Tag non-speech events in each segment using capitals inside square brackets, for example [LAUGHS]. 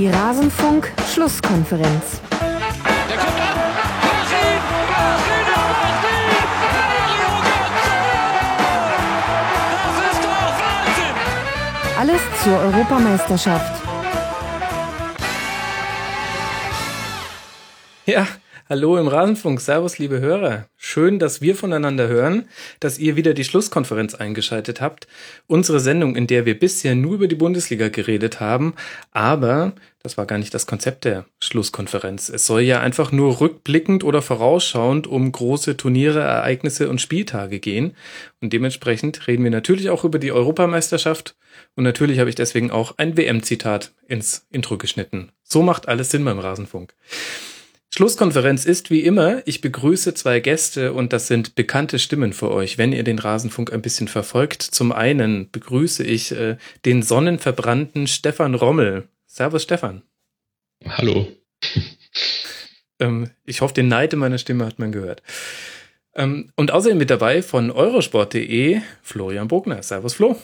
Die Rasenfunk-Schlusskonferenz. Alles zur Europameisterschaft. Ja, hallo im Rasenfunk. Servus, liebe Hörer. Schön, dass wir voneinander hören, dass ihr wieder die Schlusskonferenz eingeschaltet habt. Unsere Sendung, in der wir bisher nur über die Bundesliga geredet haben, aber das war gar nicht das Konzept der Schlusskonferenz. Es soll ja einfach nur rückblickend oder vorausschauend um große Turniere, Ereignisse und Spieltage gehen. Und dementsprechend reden wir natürlich auch über die Europameisterschaft. Und natürlich habe ich deswegen auch ein WM-Zitat ins Intro geschnitten. So macht alles Sinn beim Rasenfunk. Schlusskonferenz ist wie immer, ich begrüße zwei Gäste und das sind bekannte Stimmen für euch, wenn ihr den Rasenfunk ein bisschen verfolgt. Zum einen begrüße ich äh, den sonnenverbrannten Stefan Rommel. Servus Stefan. Hallo. [LAUGHS] Ähm, ich hoffe, den Neid in meiner Stimme hat man gehört. Ähm, und außerdem mit dabei von eurosport.de Florian Bogner. Servus Flo.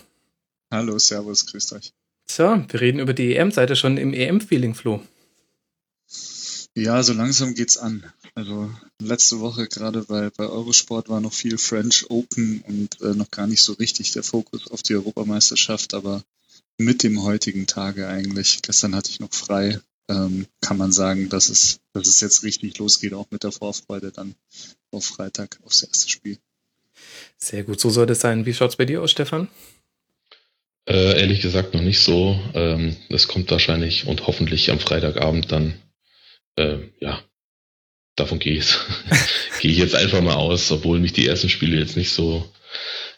Hallo, Servus, grüßt euch. So, wir reden über die EM. Seid ihr schon im EM-Feeling, Flo? Ja, so langsam geht's an. Also letzte Woche gerade bei, bei Eurosport war noch viel French Open und äh, noch gar nicht so richtig der Fokus auf die Europameisterschaft, aber mit dem heutigen Tage eigentlich, gestern hatte ich noch frei, ähm, kann man sagen, dass es, dass es jetzt richtig losgeht, auch mit der Vorfreude dann auf Freitag aufs erste Spiel. Sehr gut, so soll das sein. Wie schaut's bei dir aus, Stefan? Äh, ehrlich gesagt noch nicht so. Ähm, das kommt wahrscheinlich und hoffentlich am Freitagabend dann. Äh, ja, davon gehe ich, [LAUGHS] gehe ich jetzt einfach mal aus, obwohl mich die ersten Spiele jetzt nicht so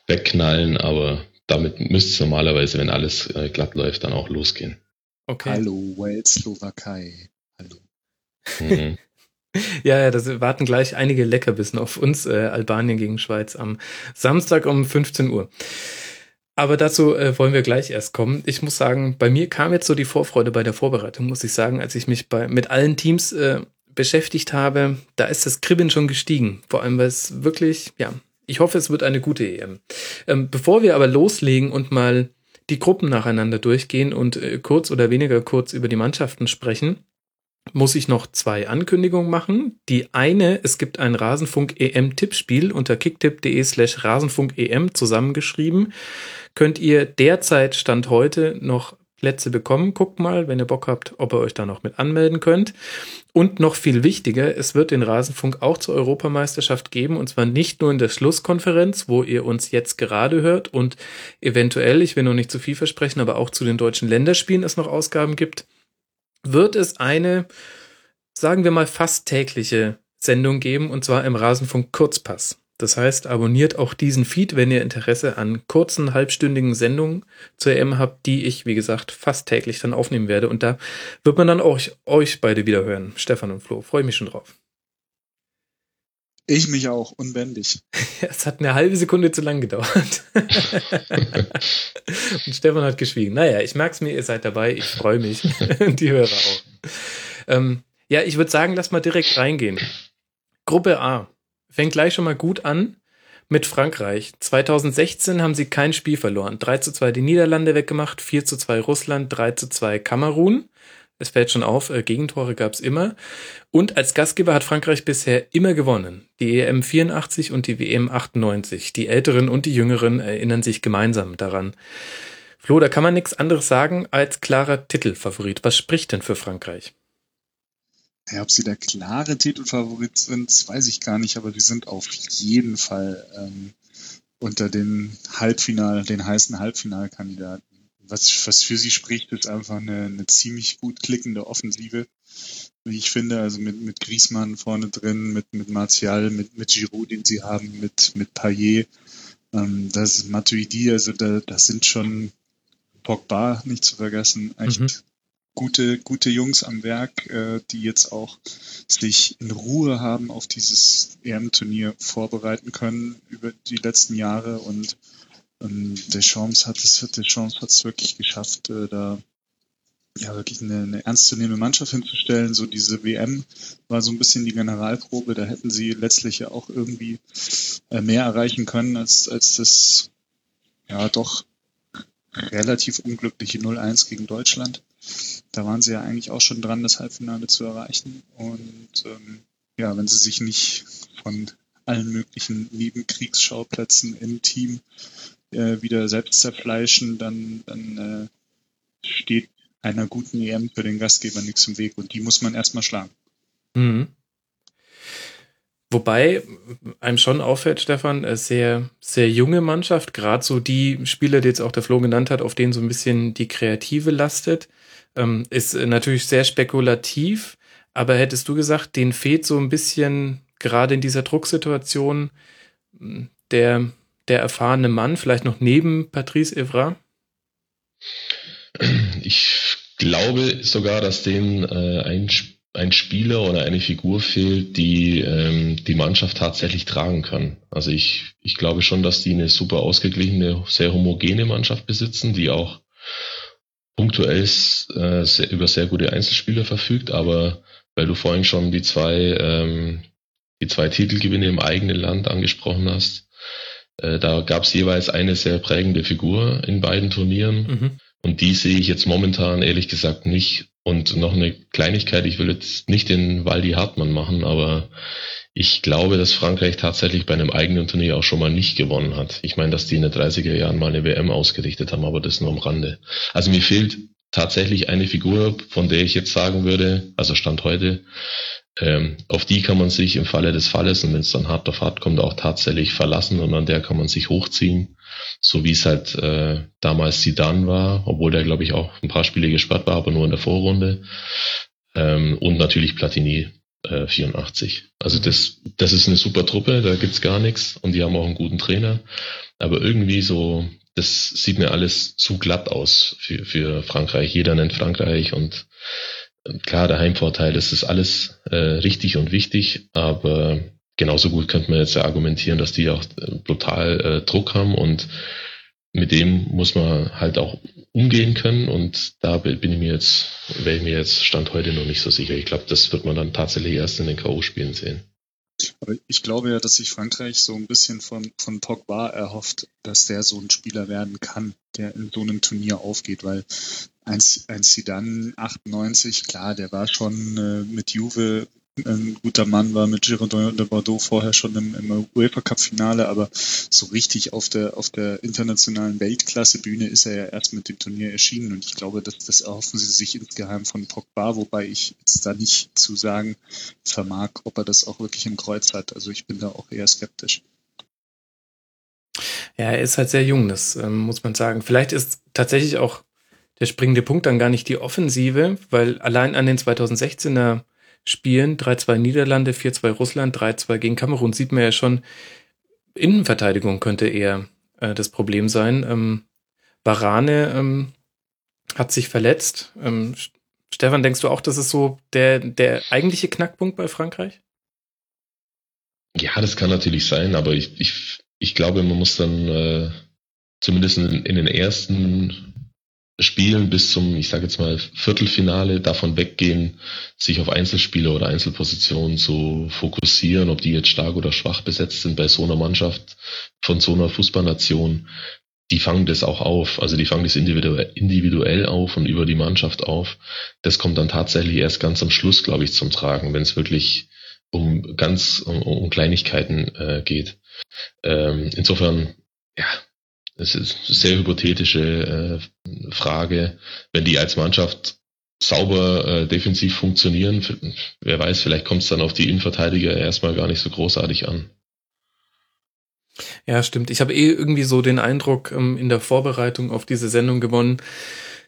wegknallen, aber damit müsste es normalerweise, wenn alles äh, glatt läuft, dann auch losgehen. Okay. Hallo, Wales, Slowakei. Hallo. Mhm. [LAUGHS] Ja, ja, das warten gleich einige Leckerbissen auf uns, äh, Albanien gegen Schweiz am Samstag um 15 Uhr. Aber dazu äh, wollen wir gleich erst kommen. Ich muss sagen, bei mir kam jetzt so die Vorfreude bei der Vorbereitung, muss ich sagen, als ich mich bei, mit allen Teams äh, beschäftigt habe, da ist das Kribbeln schon gestiegen. Vor allem, weil es wirklich, ja, ich hoffe, es wird eine gute EM. Ähm, bevor wir aber loslegen und mal die Gruppen nacheinander durchgehen und äh, kurz oder weniger kurz über die Mannschaften sprechen, muss ich noch zwei Ankündigungen machen. Die eine, es gibt ein Rasenfunk-EM-Tippspiel unter kicktipp.de slash Rasenfunk-EM zusammengeschrieben. Könnt ihr derzeit Stand heute noch Plätze bekommen. Guckt mal, wenn ihr Bock habt, ob ihr euch da noch mit anmelden könnt. Und noch viel wichtiger, es wird den Rasenfunk auch zur Europameisterschaft geben und zwar nicht nur in der Schlusskonferenz, wo ihr uns jetzt gerade hört und eventuell, ich will noch nicht zu viel versprechen, aber auch zu den deutschen Länderspielen es noch Ausgaben gibt, wird es eine, sagen wir mal, fast tägliche Sendung geben und zwar im Rasenfunk Kurzpass. Das heißt, abonniert auch diesen Feed, wenn ihr Interesse an kurzen, halbstündigen Sendungen zur EM habt, die ich, wie gesagt, fast täglich dann aufnehmen werde. Und da wird man dann auch euch beide wieder hören, Stefan und Flo. Freue mich schon drauf. Ich mich auch, unbändig. [LAUGHS] Es hat eine halbe Sekunde zu lang gedauert. [LAUGHS] und Stefan hat geschwiegen. Naja, ich merk's mir, ihr seid dabei. Ich freue mich. [LAUGHS] Die Hörer auch. Ähm, ja, ich würde sagen, lass mal direkt reingehen. Gruppe A fängt gleich schon mal gut an mit Frankreich. 2016 haben sie kein Spiel verloren. 3 zu 2 die Niederlande weggemacht, 4 zu 2 Russland, 3 zu 2 Kamerun. Es fällt schon auf, äh, Gegentore gab es immer. Und als Gastgeber hat Frankreich bisher immer gewonnen. Die EM 84 und die WM 98. Die Älteren und die Jüngeren erinnern sich gemeinsam daran. Flo, da kann man nichts anderes sagen als klarer Titelfavorit. Was spricht denn für Frankreich? Ja, ob sie der klare Titelfavorit sind, weiß ich gar nicht, aber die sind auf jeden Fall ähm, unter den Halbfinal, den heißen Halbfinalkandidaten. Was, was für sie spricht, ist einfach eine, eine ziemlich gut klickende Offensive, wie ich finde, also mit, mit Griezmann vorne drin, mit, mit Martial, mit, mit Giroud, den sie haben, mit, mit Payet, ähm, das ist Matuidi, also da, das sind schon Pogba nicht zu vergessen, echt Mhm. Gute, gute Jungs am Werk, äh, die jetzt auch sich in Ruhe haben auf dieses EM-Turnier vorbereiten können über die letzten Jahre und ähm, Deschamps hat es, Deschamps hat es wirklich geschafft, äh, da ja wirklich eine, eine ernstzunehmende Mannschaft hinzustellen. So diese WM war so ein bisschen die Generalprobe, da hätten sie letztlich ja auch irgendwie äh, mehr erreichen können als, als das ja doch relativ unglückliche 0-1 gegen Deutschland. Da waren sie ja eigentlich auch schon dran, das Halbfinale zu erreichen. Und ähm, ja, wenn sie sich nicht von allen möglichen Nebenkriegsschauplätzen im Team äh, wieder selbst zerfleischen, dann, dann äh, steht einer guten EM für den Gastgeber nichts im Weg und die muss man erstmal schlagen. Mhm. Wobei einem schon auffällt, Stefan, äh, sehr, sehr junge Mannschaft, gerade so die Spieler, die jetzt auch der Flo genannt hat, auf denen so ein bisschen die Kreative lastet, ähm, ist natürlich sehr spekulativ, aber hättest du gesagt, denen fehlt so ein bisschen gerade in dieser Drucksituation der, der erfahrene Mann, vielleicht noch neben Patrice Evra? Ich glaube sogar, dass denen äh, ein, ein Spieler oder eine Figur fehlt, die ähm, die Mannschaft tatsächlich tragen kann. Also ich, ich glaube schon, dass die eine super ausgeglichene, sehr homogene Mannschaft besitzen, die auch punktuell äh, sehr, über sehr gute Einzelspieler verfügt, aber weil du vorhin schon die zwei, ähm, die zwei Titelgewinne im eigenen Land angesprochen hast, äh, da gab es jeweils eine sehr prägende Figur in beiden Turnieren. Mhm. Und die sehe ich jetzt momentan ehrlich gesagt nicht. Und noch eine Kleinigkeit, ich will jetzt nicht den Waldi Hartmann machen, aber ich glaube, dass Frankreich tatsächlich bei einem eigenen Turnier auch schon mal nicht gewonnen hat. Ich meine, dass die in den 30er Jahren mal eine WM ausgerichtet haben, aber das nur am Rande. Also mir fehlt tatsächlich eine Figur, von der ich jetzt sagen würde, also Stand heute, ähm, auf die kann man sich im Falle des Falles und wenn es dann hart auf hart kommt, auch tatsächlich verlassen und an der kann man sich hochziehen, so wie es halt äh, damals Sidan war, obwohl der glaube ich auch ein paar Spiele gesperrt war, aber nur in der Vorrunde ähm, und natürlich Platini äh, 84. Also das, das ist eine super Truppe, da gibt's gar nichts und die haben auch einen guten Trainer, aber irgendwie so das sieht mir alles zu glatt aus für, für Frankreich. Jeder nennt Frankreich und klar, der Heimvorteil, das ist alles äh, richtig und wichtig, aber genauso gut könnte man jetzt ja argumentieren, dass die auch äh, brutal äh, Druck haben und mit dem muss man halt auch umgehen können und da bin ich mir jetzt, wäre ich mir jetzt Stand heute noch nicht so sicher. Ich glaube, das wird man dann tatsächlich erst in den K.O.-Spielen sehen. Ich glaube ja, dass sich Frankreich so ein bisschen von, von Pogba erhofft, dass der so ein Spieler werden kann, der in so einem Turnier aufgeht, weil ein, ein Zidane 98, klar, der war schon äh, mit Juve ein guter Mann, war mit Girondin de Bordeaux vorher schon im, im UEFA Cup Finale, aber so richtig auf der, auf der internationalen Weltklasse-Bühne ist er ja erst mit dem Turnier erschienen und ich glaube, dass das erhoffen sie sich insgeheim von Pogba, wobei ich jetzt da nicht zu sagen vermag, ob er das auch wirklich im Kreuz hat. Also ich bin da auch eher skeptisch. Ja, er ist halt sehr jung, das ähm, muss man sagen. Vielleicht ist tatsächlich auch der springende Punkt dann gar nicht die Offensive, weil allein an den 2016er Spielen, 3-2 Niederlande, 4-2 Russland, 3-2 gegen Kamerun, sieht man ja schon, Innenverteidigung könnte eher äh, das Problem sein. Ähm, Varane ähm, hat sich verletzt. Ähm, Stefan, denkst du auch, das ist so der, der eigentliche Knackpunkt bei Frankreich? Ja, das kann natürlich sein, aber ich, ich, ich glaube, man muss dann äh, zumindest in, in den ersten Spielen bis zum, ich sage jetzt mal, Viertelfinale davon weggehen, sich auf Einzelspiele oder Einzelpositionen zu fokussieren, ob die jetzt stark oder schwach besetzt sind bei so einer Mannschaft von so einer Fußballnation. Die fangen das auch auf, also die fangen das individuell auf und über die Mannschaft auf. Das kommt dann tatsächlich erst ganz am Schluss, glaube ich, zum Tragen, wenn es wirklich um ganz um, um Kleinigkeiten äh, geht. Ähm, insofern, ja, das ist eine sehr hypothetische äh, Frage. Wenn die als Mannschaft sauber äh, defensiv funktionieren, wer weiß, vielleicht kommt es dann auf die Innenverteidiger erstmal gar nicht so großartig an. Ja, stimmt. Ich habe eh irgendwie so den Eindruck ähm, in der Vorbereitung auf diese Sendung gewonnen,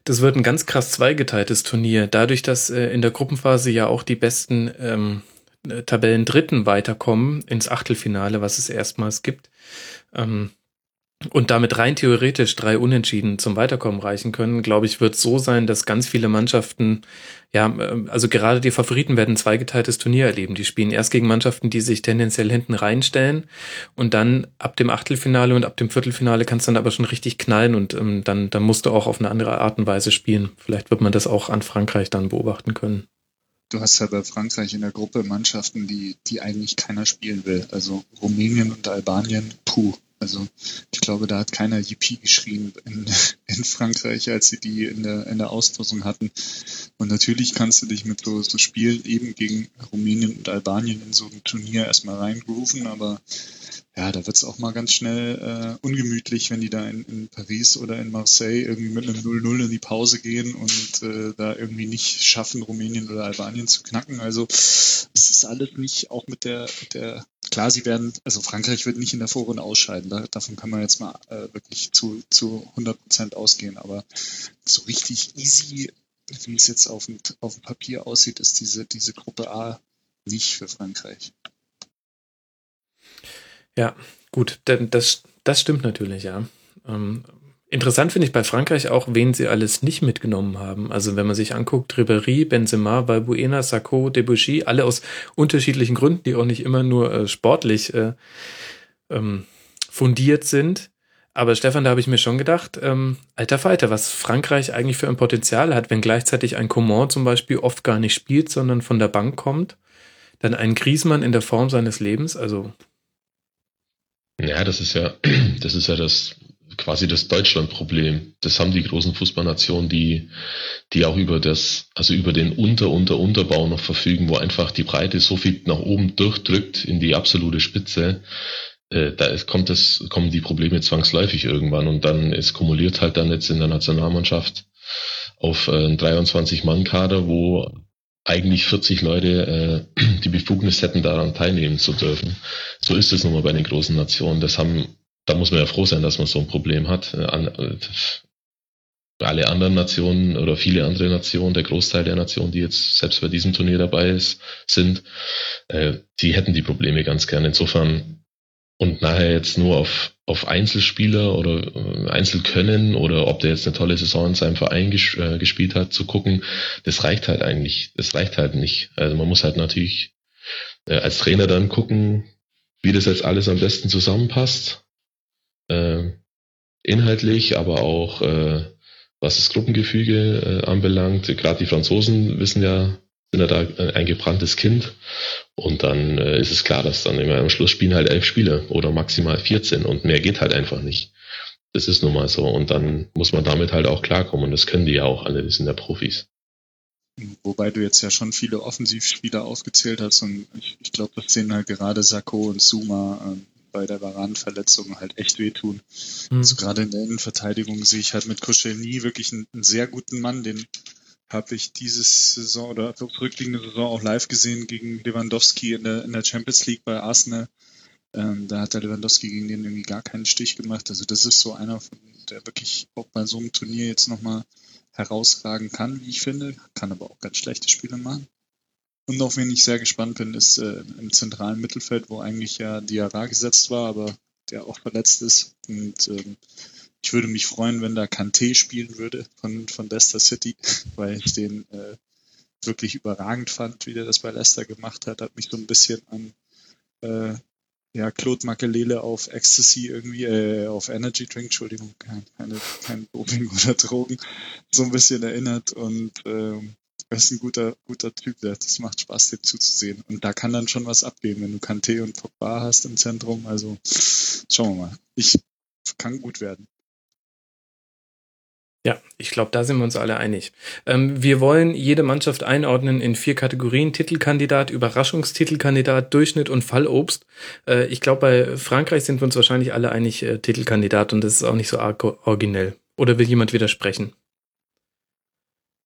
das wird ein ganz krass zweigeteiltes Turnier. Dadurch, dass äh, in der Gruppenphase ja auch die besten ähm, äh, Tabellendritten weiterkommen ins Achtelfinale, was es erstmals gibt. Ähm, und damit rein theoretisch drei Unentschieden zum Weiterkommen reichen können, glaube ich, wird so sein, dass ganz viele Mannschaften, ja, ähm, also gerade die Favoriten werden ein zweigeteiltes Turnier erleben. Die spielen erst gegen Mannschaften, die sich tendenziell hinten reinstellen und dann ab dem Achtelfinale und ab dem Viertelfinale kannst du dann aber schon richtig knallen und ähm, dann, dann musst du auch auf eine andere Art und Weise spielen. Vielleicht wird man das auch an Frankreich dann beobachten können. Du hast ja bei Frankreich in der Gruppe Mannschaften, die, die eigentlich keiner spielen will. Also Rumänien und Albanien, puh Also ich glaube, da hat keiner Yippie geschrien in, [LAUGHS] in Frankreich, als sie die in der, in der Auslosung hatten. Und natürlich kannst du dich mit so, so Spielen eben gegen Rumänien und Albanien in so ein Turnier erstmal reingrooven, aber ja, da wird's auch mal ganz schnell äh, ungemütlich, wenn die da in, in Paris oder in Marseille irgendwie mit einem 0-0 in die Pause gehen und äh, da irgendwie nicht schaffen, Rumänien oder Albanien zu knacken. Also es ist alles nicht, auch mit der, mit der klar, sie werden, also Frankreich wird nicht in der Vorrunde ausscheiden. Da, davon kann man jetzt mal äh, wirklich zu, zu 100 Prozent ausgehen. Aber so richtig easy, wie es jetzt auf dem, auf dem Papier aussieht, ist diese, diese Gruppe A nicht für Frankreich. Ja, gut, das, das stimmt natürlich, ja. Ähm, interessant finde ich bei Frankreich auch, wen sie alles nicht mitgenommen haben. Also wenn man sich anguckt, Ribéry, Benzema, Valbuena, Sarko, Debuchy, alle aus unterschiedlichen Gründen, die auch nicht immer nur äh, sportlich äh, ähm, fundiert sind. Aber Stefan, da habe ich mir schon gedacht, ähm, alter Falter, was Frankreich eigentlich für ein Potenzial hat, wenn gleichzeitig ein Coman zum Beispiel oft gar nicht spielt, sondern von der Bank kommt, dann ein Griesmann in der Form seines Lebens, also ja, das ist ja, [CLEARS THROAT] das ist ja das quasi das Deutschland-Problem. Das haben die großen Fußballnationen, die, die auch über das, also über den Unter, Unter, Unterbau noch verfügen, wo einfach die Breite so viel nach oben durchdrückt in die absolute Spitze. Äh, da ist, kommt das, kommen die Probleme zwangsläufig irgendwann und dann es kumuliert halt dann jetzt in der Nationalmannschaft auf äh, einen 23-Mann-Kader, wo eigentlich 40 Leute äh, [CLEARS THROAT] die Befugnis hätten, daran teilnehmen zu dürfen. So ist es nun mal bei den großen Nationen. Das haben, da muss man ja froh sein, dass man so ein Problem hat. Äh, äh, alle anderen Nationen oder viele andere Nationen, der Großteil der Nationen, die jetzt selbst bei diesem Turnier dabei ist, sind, äh, die hätten die Probleme ganz gern. Insofern und nachher jetzt nur auf, auf Einzelspieler oder Einzelkönnen oder ob der jetzt eine tolle Saison in seinem Verein ges gespielt hat, zu gucken, das reicht halt eigentlich, das reicht halt nicht. Also man muss halt natürlich als Trainer dann gucken, wie das jetzt alles am besten zusammenpasst. Äh, inhaltlich, aber auch äh, was das Gruppengefüge äh, anbelangt. Gerade die Franzosen wissen ja, sind ja da ein gebranntes Kind. Und dann ist es klar, dass dann immer am Schluss spielen halt elf Spiele oder maximal 14 und mehr geht halt einfach nicht. Das ist nun mal so. Und dann muss man damit halt auch klarkommen. Und das können die ja auch alle, die sind ja Profis. Wobei du jetzt ja schon viele Offensivspieler aufgezählt hast und ich, ich glaube, das sehen halt gerade Sakko und Suma äh, bei der Varan-Verletzung halt echt wehtun. Mhm. Also gerade in der Innenverteidigung sehe ich halt mit Koscielny wirklich einen, einen sehr guten Mann, den habe ich dieses Saison oder zurückliegende Saison auch live gesehen gegen Lewandowski in der, in der Champions League bei Arsenal. Ähm, da hat der Lewandowski gegen den irgendwie gar keinen Stich gemacht. Also das ist so einer, von, der wirklich auch bei so einem Turnier jetzt nochmal herausragen kann, wie ich finde. Kann aber auch ganz schlechte Spiele machen. Und auf wen ich sehr gespannt bin, ist äh, im zentralen Mittelfeld, wo eigentlich ja Diarra gesetzt war, aber der auch verletzt ist. Und ähm, ich würde mich freuen, wenn da Kanté spielen würde von, von Leicester City, [LAUGHS] weil ich den äh, wirklich überragend fand, wie der das bei Leicester gemacht hat. Hat mich so ein bisschen an äh, ja, Claude Makelele auf Ecstasy irgendwie, äh, auf Energy Drink, Entschuldigung, kein, keine, kein Doping [LAUGHS] oder Drogen, so ein bisschen erinnert und ähm, er ist ein guter, guter Typ, das macht Spaß, dem zuzusehen. Und da kann dann schon was abgehen, wenn du Kanté und Pogba hast im Zentrum. Also schauen wir mal. Ich kann gut werden. Ja, ich glaube, da sind wir uns alle einig. Ähm, wir wollen jede Mannschaft einordnen in vier Kategorien. Titelkandidat, Überraschungstitelkandidat, Durchschnitt und Fallobst. Äh, ich glaube, bei Frankreich sind wir uns wahrscheinlich alle einig, äh, Titelkandidat und das ist auch nicht so arg originell. Oder will jemand widersprechen?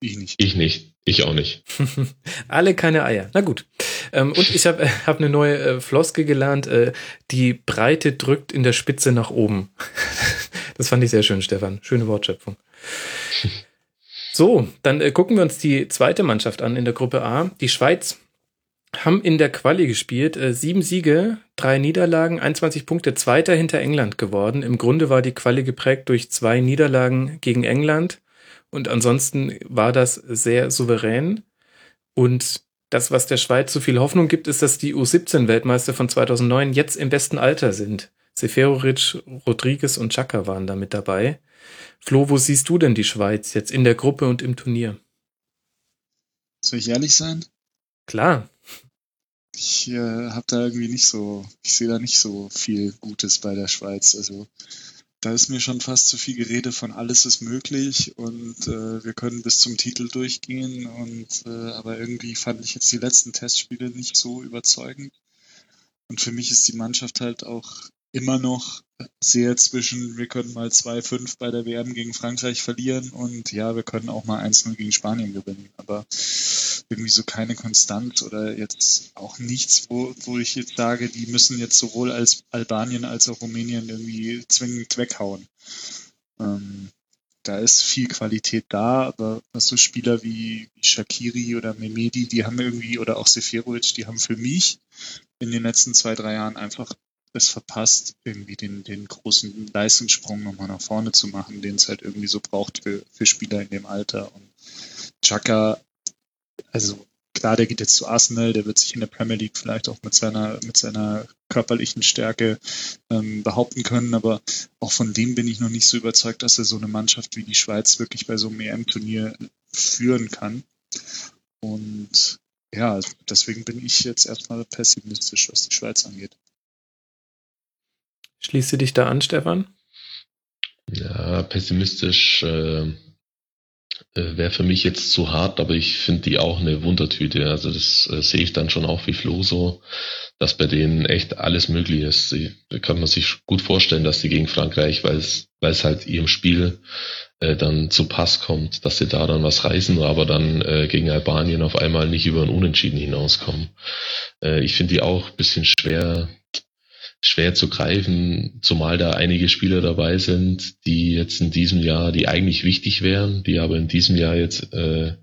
Ich nicht. Ich nicht. Ich auch nicht. [LAUGHS] Alle keine Eier. Na gut. Ähm, und ich habe [LAUGHS] hab eine neue äh, Floske gelernt. Äh, die Breite drückt in der Spitze nach oben. [LAUGHS] das fand ich sehr schön, Stefan. Schöne Wortschöpfung. So, dann äh, gucken wir uns die zweite Mannschaft an in der Gruppe A. Die Schweiz haben in der Quali gespielt. Äh, sieben Siege, drei Niederlagen, 21 Punkte, zweiter hinter England geworden. Im Grunde war die Quali geprägt durch zwei Niederlagen gegen England und ansonsten war das sehr souverän. Und das, was der Schweiz so viel Hoffnung gibt, ist, dass die U17-Weltmeister von 2009 jetzt im besten Alter sind. Seferovic, Rodriguez und Chaka waren da mit dabei. Flo, wo siehst du denn die Schweiz jetzt in der Gruppe und im Turnier? Soll ich ehrlich sein? Klar. ich äh, habe da irgendwie nicht so, ich sehe da nicht so viel Gutes bei der Schweiz. Also da ist mir schon fast zu viel Gerede von alles ist möglich und äh, wir können bis zum Titel durchgehen. Und äh, aber irgendwie fand ich jetzt die letzten Testspiele nicht so überzeugend. Und für mich ist die Mannschaft halt auch immer noch sehr zwischen, wir können mal 2-5 bei der WM gegen Frankreich verlieren und ja, wir können auch mal 1-0 gegen Spanien gewinnen. Aber irgendwie so keine Konstanz oder jetzt auch nichts, wo, wo ich jetzt sage, die müssen jetzt sowohl als Albanien als auch Rumänien irgendwie zwingend weghauen. Ähm, da ist viel Qualität da, aber so Spieler wie Shakiri oder Memedi, die haben irgendwie, oder auch Seferovic, die haben für mich in den letzten zwei, drei Jahren einfach es verpasst, irgendwie den, den großen Leistungssprung nochmal nach vorne zu machen, den es halt irgendwie so braucht für, für Spieler in dem Alter. Und Chaka, also klar, der geht jetzt zu Arsenal, der wird sich in der Premier League vielleicht auch mit seiner, mit seiner körperlichen Stärke ähm, behaupten können, aber auch von dem bin ich noch nicht so überzeugt, dass er so eine Mannschaft wie die Schweiz wirklich bei so einem EM-Turnier führen kann. Und ja, deswegen bin ich jetzt erstmal pessimistisch, was die Schweiz angeht. Schließt du dich da an, Stefan? Ja, pessimistisch äh, äh, wäre für mich jetzt zu hart, aber ich finde die auch eine Wundertüte. Also das äh, sehe ich dann schon auch wie Flo so, dass bei denen echt alles möglich ist. Die, da kann man sich gut vorstellen, dass die gegen Frankreich, weil es weil es halt ihrem Spiel äh, dann zu Pass kommt, dass sie da dann was reißen, aber dann äh, gegen Albanien auf einmal nicht über ein Unentschieden hinauskommen. Äh, ich finde die auch ein bisschen schwer schwer zu greifen, zumal da einige Spieler dabei sind, die jetzt in diesem Jahr, die eigentlich wichtig wären, die aber in diesem Jahr jetzt äh,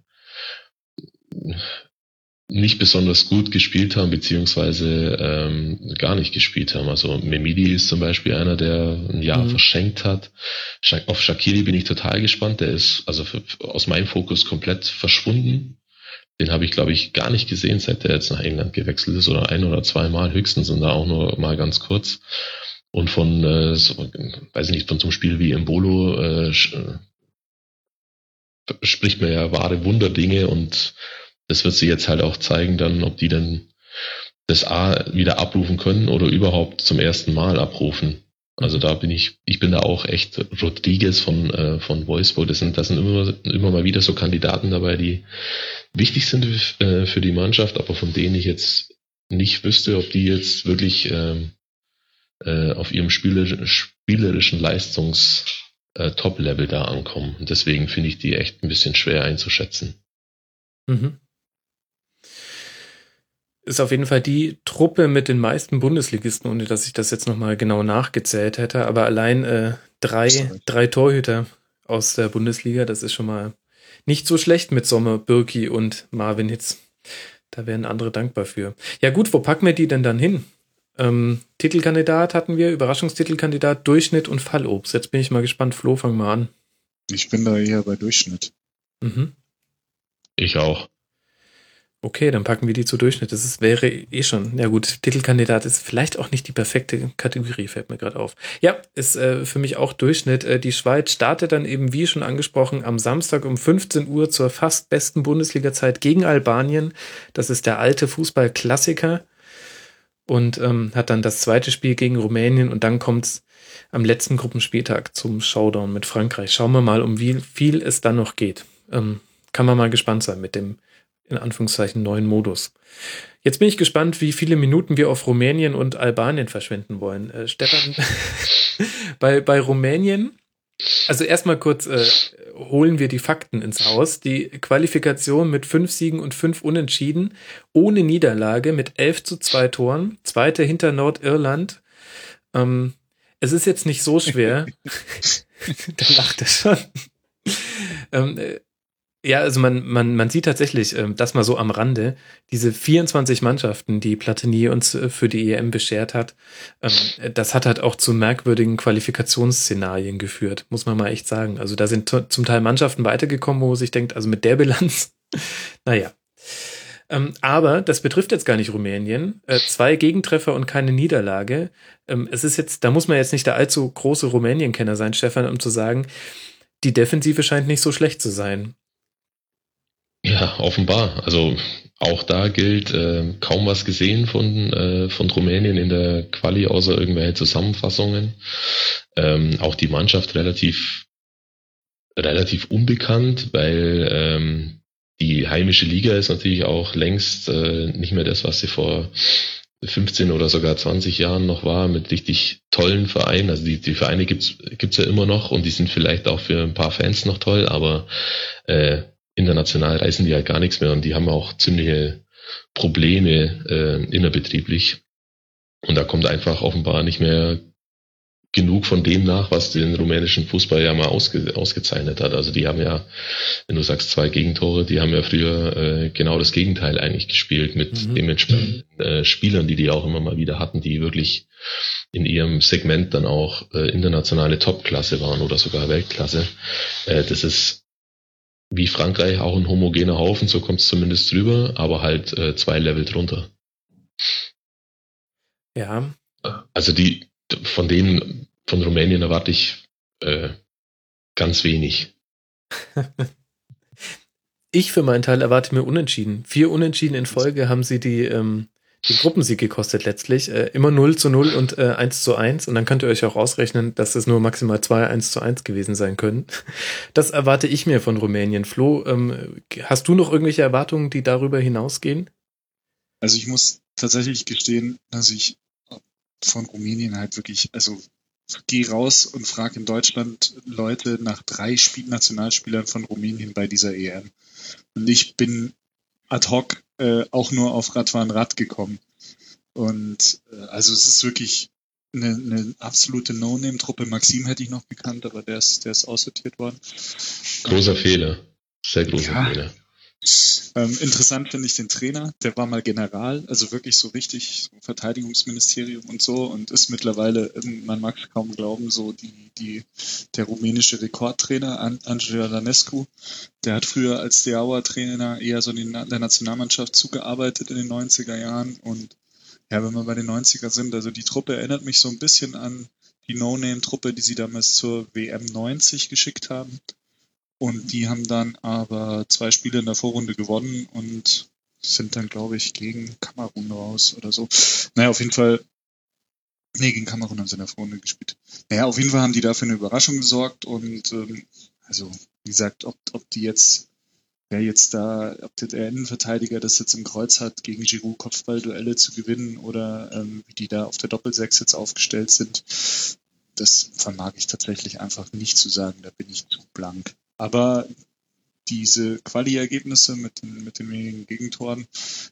nicht besonders gut gespielt haben, beziehungsweise ähm, gar nicht gespielt haben. Also Memidi ist zum Beispiel einer, der ein Jahr mhm. verschenkt hat. Auf Shakiri bin ich total gespannt. Der ist also für, aus meinem Fokus komplett verschwunden. Den habe ich, glaube ich, gar nicht gesehen, seit der jetzt nach England gewechselt ist oder ein oder zweimal höchstens und da auch nur mal ganz kurz. Und von, äh, so, weiß ich nicht, von zum Spiel wie Embolo äh, äh, spricht man ja wahre Wunderdinge und das wird sie jetzt halt auch zeigen dann, ob die dann das A wieder abrufen können oder überhaupt zum ersten Mal abrufen. Also da bin ich, ich bin da auch echt Rodriguez von, äh, von Wolfsburg. Das sind, das sind immer, immer mal wieder so Kandidaten dabei, die wichtig sind äh, für die Mannschaft, aber von denen ich jetzt nicht wüsste, ob die jetzt wirklich ähm, äh, auf ihrem spielerischen, spielerischen Leistungs äh, da ankommen. Deswegen finde ich die echt ein bisschen schwer einzuschätzen. Mhm ist auf jeden Fall die Truppe mit den meisten Bundesligisten, ohne dass ich das jetzt nochmal genau nachgezählt hätte. Aber allein äh, drei, drei Torhüter aus der Bundesliga, das ist schon mal nicht so schlecht mit Sommer, Birki und Marvin Hitz. Da wären andere dankbar für. Ja gut, wo packen wir die denn dann hin? Ähm, Titelkandidat hatten wir, Überraschungstitelkandidat, Durchschnitt und Fallobst. Jetzt bin ich mal gespannt. Flo, fang mal an. Ich bin da eher bei Durchschnitt. Mhm. Ich auch. Okay, dann packen wir die zu Durchschnitt. Das ist, wäre eh schon, ja gut, Titelkandidat ist vielleicht auch nicht die perfekte Kategorie, fällt mir gerade auf. Ja, ist äh, für mich auch Durchschnitt. Äh, die Schweiz startet dann eben, wie schon angesprochen, am Samstag um 15 Uhr zur fast besten Bundesliga-Zeit gegen Albanien. Das ist der alte Fußballklassiker. Und ähm, hat dann das zweite Spiel gegen Rumänien und dann kommt's am letzten Gruppenspieltag zum Showdown mit Frankreich. Schauen wir mal, um wie viel es dann noch geht. Ähm, kann man mal gespannt sein mit dem in Anführungszeichen neuen Modus. Jetzt bin ich gespannt, wie viele Minuten wir auf Rumänien und Albanien verschwenden wollen. Äh, Stefan, [LAUGHS] bei, bei Rumänien, also erstmal kurz äh, holen wir die Fakten ins Haus. Die Qualifikation mit fünf Siegen und fünf Unentschieden, ohne Niederlage, mit elf zu zwei Toren, zweite hinter Nordirland. Ähm, es ist jetzt nicht so schwer. [LAUGHS] [LAUGHS] da lacht er schon. ähm, äh, ja, also man, man, man sieht tatsächlich, ähm, das mal so am Rande, diese 24 Mannschaften, die Platini uns äh, für die EM beschert hat, ähm, das hat halt auch zu merkwürdigen Qualifikationsszenarien geführt, muss man mal echt sagen. Also da sind zum Teil Mannschaften weitergekommen, wo man sich denkt, also mit der Bilanz, [LAUGHS] naja. Ähm, aber das betrifft jetzt gar nicht Rumänien. Äh, zwei Gegentreffer und keine Niederlage. Es ist jetzt, da muss man jetzt nicht der allzu große Rumänien-Kenner sein, Stefan, um zu sagen, die Defensive scheint nicht so schlecht zu sein. Ja, offenbar. Also auch da gilt, äh, kaum was gesehen von, äh, von Rumänien in der Quali, außer irgendwelche Zusammenfassungen. Ähm, auch die Mannschaft relativ, relativ unbekannt, weil ähm, die heimische Liga ist natürlich auch längst äh, nicht mehr das, was sie vor 15 oder sogar 20 Jahren noch war, mit richtig tollen Vereinen. Also die, die Vereine gibt's gibt's ja immer noch und die sind vielleicht auch für ein paar Fans noch toll, aber äh, international reißen die halt gar nichts mehr und die haben auch ziemliche Probleme äh, innerbetrieblich. Und da kommt einfach offenbar nicht mehr genug von dem nach, was den rumänischen Fußball ja mal ausge, ausgezeichnet hat. Also die haben ja, wenn du sagst zwei Gegentore, die haben ja früher äh, genau das Gegenteil eigentlich gespielt mit mhm. dementsprechend äh, Spielern, die die auch immer mal wieder hatten, die wirklich in ihrem Segment dann auch äh, internationale Topklasse waren oder sogar Weltklasse. Äh, das ist wie Frankreich auch ein homogener Haufen, so kommt es zumindest drüber, aber halt äh, zwei Level drunter. Ja. Also die, von denen, von Rumänien erwarte ich äh, ganz wenig. [LAUGHS] ich für meinen Teil erwarte mir Unentschieden. Vier Unentschieden in Folge haben sie die, ähm, den Gruppensieg gekostet letztlich. Äh, immer 0 zu 0 und äh, 1 zu 1. Und dann könnt ihr euch auch ausrechnen, dass es nur maximal zwei 1 zu 1 gewesen sein können. [LAUGHS] Das erwarte ich mir von Rumänien. Flo, ähm, hast du noch irgendwelche Erwartungen, die darüber hinausgehen? Also ich muss tatsächlich gestehen, dass ich von Rumänien halt wirklich, also geh raus und frag in Deutschland Leute nach drei Spiel Nationalspielern von Rumänien bei dieser EM. Und ich bin ad hoc äh, auch nur auf Radwan Rad gekommen. Und äh, also es ist wirklich eine, eine absolute No-Name-Truppe. Maxim hätte ich noch gekannt, aber der ist, der ist aussortiert worden. Großer Fehler. Sehr großer ja, Fehler. Ähm, interessant finde ich den Trainer, der war mal General, also wirklich so richtig so Verteidigungsministerium und so und ist mittlerweile, man mag es kaum glauben, so die, die, der rumänische Rekordtrainer Angela Danescu. Der hat früher als Steaua Trainer eher so in der Nationalmannschaft zugearbeitet in den 90er Jahren und ja, wenn wir bei den 90er sind, also die Truppe erinnert mich so ein bisschen an die No-Name-Truppe, die sie damals zur WM 90 geschickt haben. Und die haben dann aber zwei Spiele in der Vorrunde gewonnen und sind dann, glaube ich, gegen Kamerun raus oder so. Naja, auf jeden Fall. Nee, gegen Kamerun haben sie in der Vorrunde gespielt. Naja, auf jeden Fall haben die dafür eine Überraschung gesorgt und ähm, also, wie gesagt, ob, ob die jetzt, wer jetzt da, ob der Innenverteidiger das jetzt im Kreuz hat, gegen Giroud Kopfballduelle zu gewinnen oder ähm, wie die da auf der Doppelsechs jetzt aufgestellt sind, das vermag ich tatsächlich einfach nicht zu sagen. Da bin ich zu blank. Aber diese Quali-Ergebnisse mit den, mit den wenigen Gegentoren,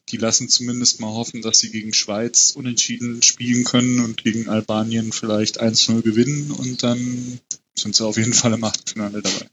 die lassen zumindest mal hoffen, dass sie gegen Schweiz unentschieden spielen können und gegen Albanien vielleicht 1-0 gewinnen und dann sind sie auf jeden Fall im Achtelfinale dabei.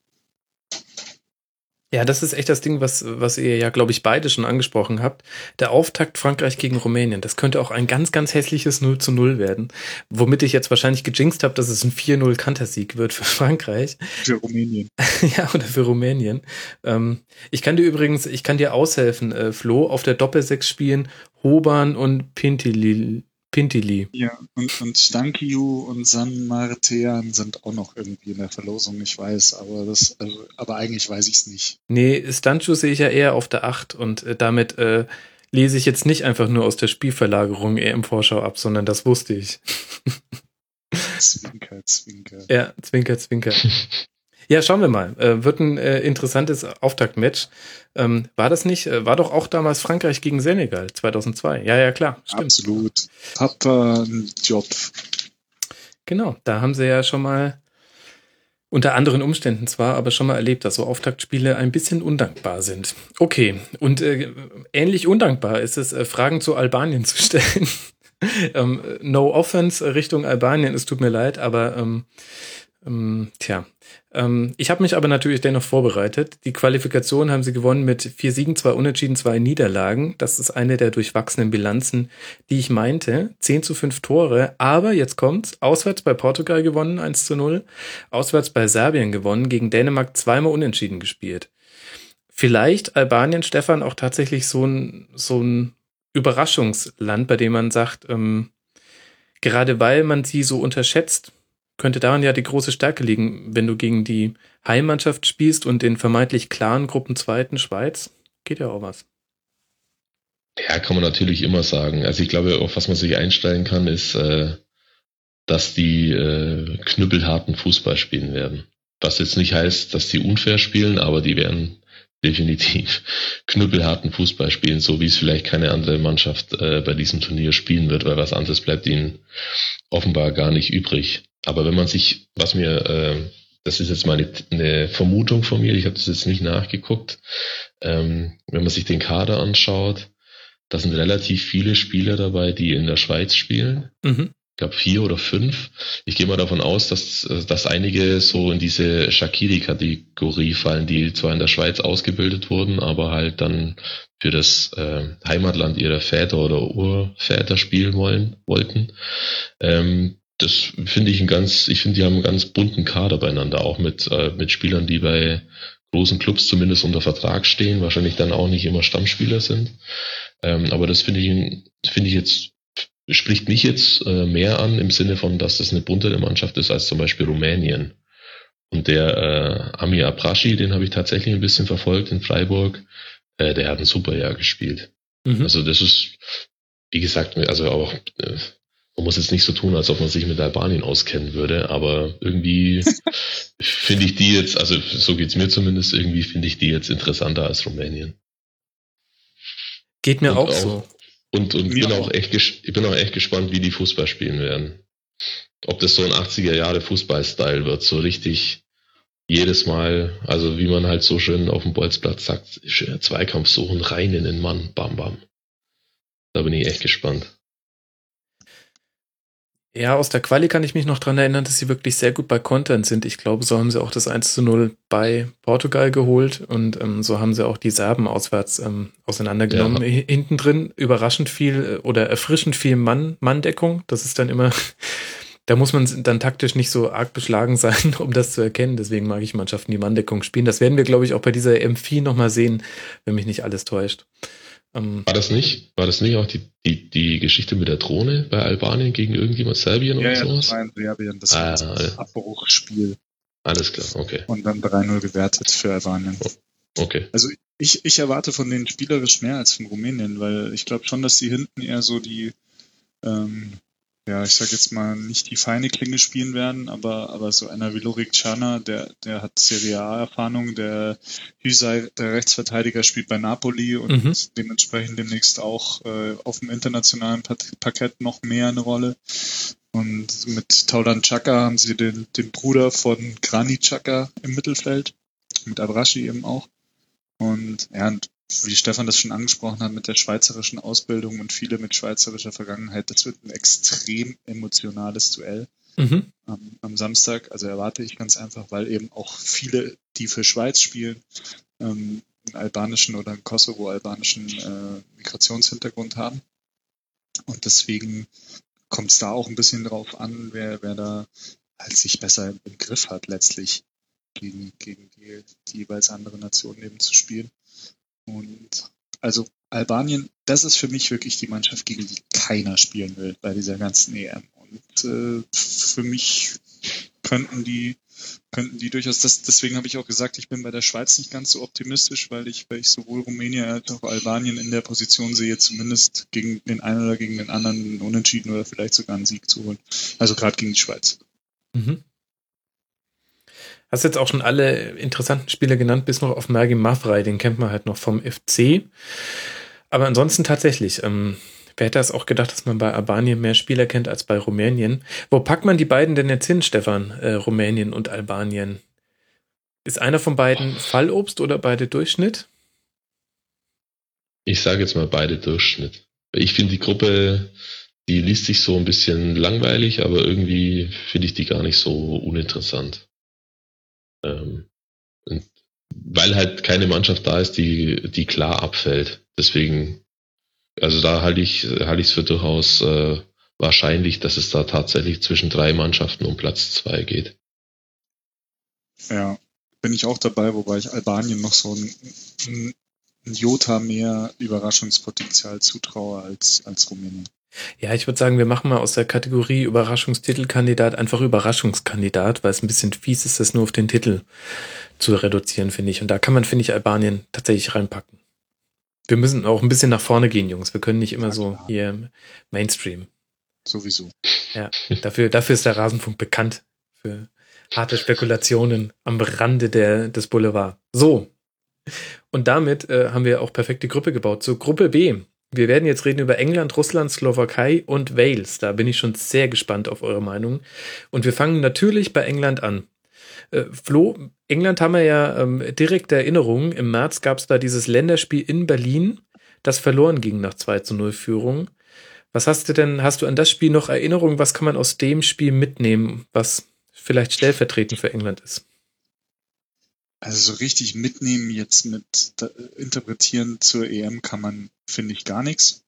Ja, das ist echt das Ding, was, was ihr ja, glaube ich, beide schon angesprochen habt. Der Auftakt Frankreich gegen Rumänien, das könnte auch ein ganz, ganz hässliches 0 zu 0 werden. Womit ich jetzt wahrscheinlich gejinxt habe, dass es ein 4-0 Kantersieg wird für [LAUGHS] Frankreich. Für Rumänien. [LAUGHS] ja, oder für Rumänien. Ähm, ich kann dir übrigens, ich kann dir aushelfen, äh, Flo, auf der Doppelsechs spielen Hoban und Pintilil. Pintili. Ja, und, und Stankiu und San Martean sind auch noch irgendwie in der Verlosung, ich weiß, aber das, also, aber eigentlich weiß ich es nicht. Nee, Stanchu sehe ich ja eher auf der 8 und äh, damit äh, lese ich jetzt nicht einfach nur aus der Spielverlagerung eher im Vorschau ab, sondern das wusste ich. zwinker, zwinker. Ja, zwinker, zwinker. [LAUGHS] Ja, schauen wir mal. Äh, wird ein äh, interessantes Auftaktmatch. Ähm, war das nicht? Äh, war doch auch damals Frankreich gegen Senegal 2002. Ja, ja, klar. Stimmt. Absolut. Papa, Job. Genau, da haben sie ja schon mal unter anderen Umständen zwar, aber schon mal erlebt, dass so Auftaktspiele ein bisschen undankbar sind. Okay, und äh, ähnlich undankbar ist es, äh, Fragen zu Albanien zu stellen. [LAUGHS] ähm, no offense Richtung Albanien, es tut mir leid, aber ähm, ähm, tja, ähm, ich habe mich aber natürlich dennoch vorbereitet. Die Qualifikation haben sie gewonnen mit vier Siegen, zwei Unentschieden, zwei Niederlagen. Das ist eine der durchwachsenen Bilanzen, die ich meinte. Zehn zu fünf Tore, aber jetzt kommt's. Auswärts bei Portugal gewonnen, 1 zu 0. Auswärts bei Serbien gewonnen, gegen Dänemark zweimal unentschieden gespielt. Vielleicht Albanien, Stefan, auch tatsächlich so ein, so ein Überraschungsland, bei dem man sagt, ähm, gerade weil man sie so unterschätzt, könnte daran ja die große Stärke liegen, wenn du gegen die Heimmannschaft spielst und den vermeintlich klaren Gruppenzweiten Schweiz. Geht ja auch was. Ja, kann man natürlich immer sagen. Also ich glaube, auf was man sich einstellen kann, ist, äh, dass die äh, knüppelharten Fußball spielen werden. Was jetzt nicht heißt, dass die unfair spielen, aber die werden [LAUGHS] definitiv knüppelharten Fußball spielen, so wie es vielleicht keine andere Mannschaft äh, bei diesem Turnier spielen wird, weil was anderes bleibt ihnen offenbar gar nicht übrig. Aber wenn man sich, was mir, äh, das ist jetzt mal eine, eine Vermutung von mir, ich habe das jetzt nicht nachgeguckt, ähm, wenn man sich den Kader anschaut, da sind relativ viele Spieler dabei, die in der Schweiz spielen. Mhm. Ich glaube vier oder fünf. Ich gehe mal davon aus, dass, dass einige so in diese Shakiri-Kategorie fallen, die zwar in der Schweiz ausgebildet wurden, aber halt dann für das äh, Heimatland ihrer Väter oder Urväter spielen wollen, wollten. Ähm, das finde ich ein ganz, ich finde, die haben einen ganz bunten Kader beieinander, auch mit, äh, mit Spielern, die bei großen Clubs zumindest unter Vertrag stehen, wahrscheinlich dann auch nicht immer Stammspieler sind. Ähm, aber das finde ich, finde ich jetzt, spricht mich jetzt äh, mehr an im Sinne von, dass das eine buntere Mannschaft ist als zum Beispiel Rumänien. Und der äh, Ami Aprashi, den habe ich tatsächlich ein bisschen verfolgt in Freiburg, äh, der hat ein super Jahr gespielt. Mhm. Also das ist, wie gesagt, also auch, äh, man muss jetzt nicht so tun, als ob man sich mit Albanien auskennen würde, aber irgendwie [LAUGHS] finde ich die jetzt, also so geht's mir zumindest, irgendwie finde ich die jetzt interessanter als Rumänien. Geht mir Und auch, auch- so. Und, und Mir bin auch. auch echt, ich bin auch echt gespannt, wie die Fußball spielen werden. Ob das so ein 80er Jahre Fußball-Style wird, so richtig jedes Mal, also wie man halt so schön auf dem Bolzplatz sagt, Zweikampf suchen, rein in den Mann, bam, bam. Da bin ich echt gespannt. Ja, aus der Quali kann ich mich noch dran erinnern, dass sie wirklich sehr gut bei Content sind. Ich glaube, so haben sie auch das 1 zu 0 bei Portugal geholt und ähm, so haben sie auch die Serben auswärts ähm, auseinandergenommen. Ja. Hinten drin überraschend viel äh, oder erfrischend viel Mann, Manndeckung. Das ist dann immer, da muss man dann taktisch nicht so arg beschlagen sein, [LAUGHS] um das zu erkennen. Deswegen mag ich Mannschaften, die Manndeckung spielen. Das werden wir, glaube ich, auch bei dieser M4 nochmal sehen, wenn mich nicht alles täuscht. Ähm, War das nicht, war das nicht auch die, die, die Geschichte mit der Drohne bei Albanien gegen irgendjemand, Serbien Ja, oder ja, das sowas? war in Serbien, das Ah, war das ja. Abbruchspiel Alles klar, okay, und dann 3-0 gewertet für Albanien. okay. Also ich, ich erwarte von denen spielerisch mehr als von Rumänien, weil ich glaube schon, dass die hinten eher so die, ähm, ja, ich sag jetzt mal, nicht die feine Klinge spielen werden, aber, aber so einer wie Lorik Czana, der, der hat Serie A-Erfahrung, der Hüsei, der Rechtsverteidiger, spielt bei Napoli und Mhm. dementsprechend demnächst auch äh, auf dem internationalen Parkett noch mehr eine Rolle. Und mit Taulan Chaka haben sie den, den Bruder von Granit Chaka im Mittelfeld, mit Abrashi eben auch. Und ja, und wie Stefan das schon angesprochen hat, mit der schweizerischen Ausbildung und viele mit schweizerischer Vergangenheit, das wird ein extrem emotionales Duell mhm. am, am Samstag. Also erwarte ich ganz einfach, weil eben auch viele, die für Schweiz spielen, ähm, einen albanischen oder einen Kosovo-albanischen äh, Migrationshintergrund haben. Und deswegen kommt es da auch ein bisschen drauf an, wer, wer da halt sich besser im Griff hat, letztlich gegen, gegen die, die jeweils andere Nation eben zu spielen. Und also Albanien, das ist für mich wirklich die Mannschaft, gegen die keiner spielen will bei dieser ganzen EM. Und äh, für mich könnten die könnten die durchaus das deswegen habe ich auch gesagt, ich bin bei der Schweiz nicht ganz so optimistisch, weil ich weil ich sowohl Rumänien als auch Albanien in der Position sehe, zumindest gegen den einen oder gegen den anderen einen Unentschieden oder vielleicht sogar einen Sieg zu holen. Also gerade gegen die Schweiz. Mhm. Hast jetzt auch schon alle interessanten Spieler genannt, bis noch auf Mergi Mavrei, den kennt man halt noch vom FC. Aber ansonsten tatsächlich, ähm, wer hätte das auch gedacht, dass man bei Albanien mehr Spieler kennt als bei Rumänien? Wo packt man die beiden denn jetzt hin, Stefan? Äh, Rumänien und Albanien? Ist einer von beiden Fallobst oder beide Durchschnitt? Ich sage jetzt mal beide Durchschnitt. Ich finde die Gruppe, die liest sich so ein bisschen langweilig, aber irgendwie finde ich die gar nicht so uninteressant. Ähm, weil halt keine Mannschaft da ist, die, die klar abfällt. Deswegen, also da halte ich halte es für durchaus äh, wahrscheinlich, dass es da tatsächlich zwischen drei Mannschaften um Platz zwei geht. Ja, bin ich auch dabei, wobei ich Albanien noch so ein, ein, ein Jota mehr Überraschungspotenzial zutraue als, als Rumänien. Ja, ich würde sagen, wir machen mal aus der Kategorie Überraschungstitelkandidat einfach Überraschungskandidat, weil es ein bisschen fies ist, das nur auf den Titel zu reduzieren, finde ich. Und da kann man, finde ich, Albanien tatsächlich reinpacken. Wir müssen auch ein bisschen nach vorne gehen, Jungs. Wir können nicht immer Ja, so klar. hier Mainstream. Sowieso. Ja, dafür, dafür ist der Rasenfunk bekannt. Für harte Spekulationen am Rande der, des Boulevard. So. Und damit äh, haben wir auch perfekte Gruppe gebaut. So, Gruppe B. Wir werden jetzt reden über England, Russland, Slowakei und Wales. Da bin ich schon sehr gespannt auf eure Meinung. Und wir fangen natürlich bei England an. Äh, Flo, England haben wir ja ähm, direkte Erinnerungen. Im März gab es da dieses Länderspiel in Berlin, das verloren ging nach 2 zu 0 Führung. Was hast du denn, hast du an das Spiel noch Erinnerungen? Was kann man aus dem Spiel mitnehmen, was vielleicht stellvertretend für England ist? Also so richtig mitnehmen jetzt mit interpretieren zur EM kann man, finde ich, gar nichts.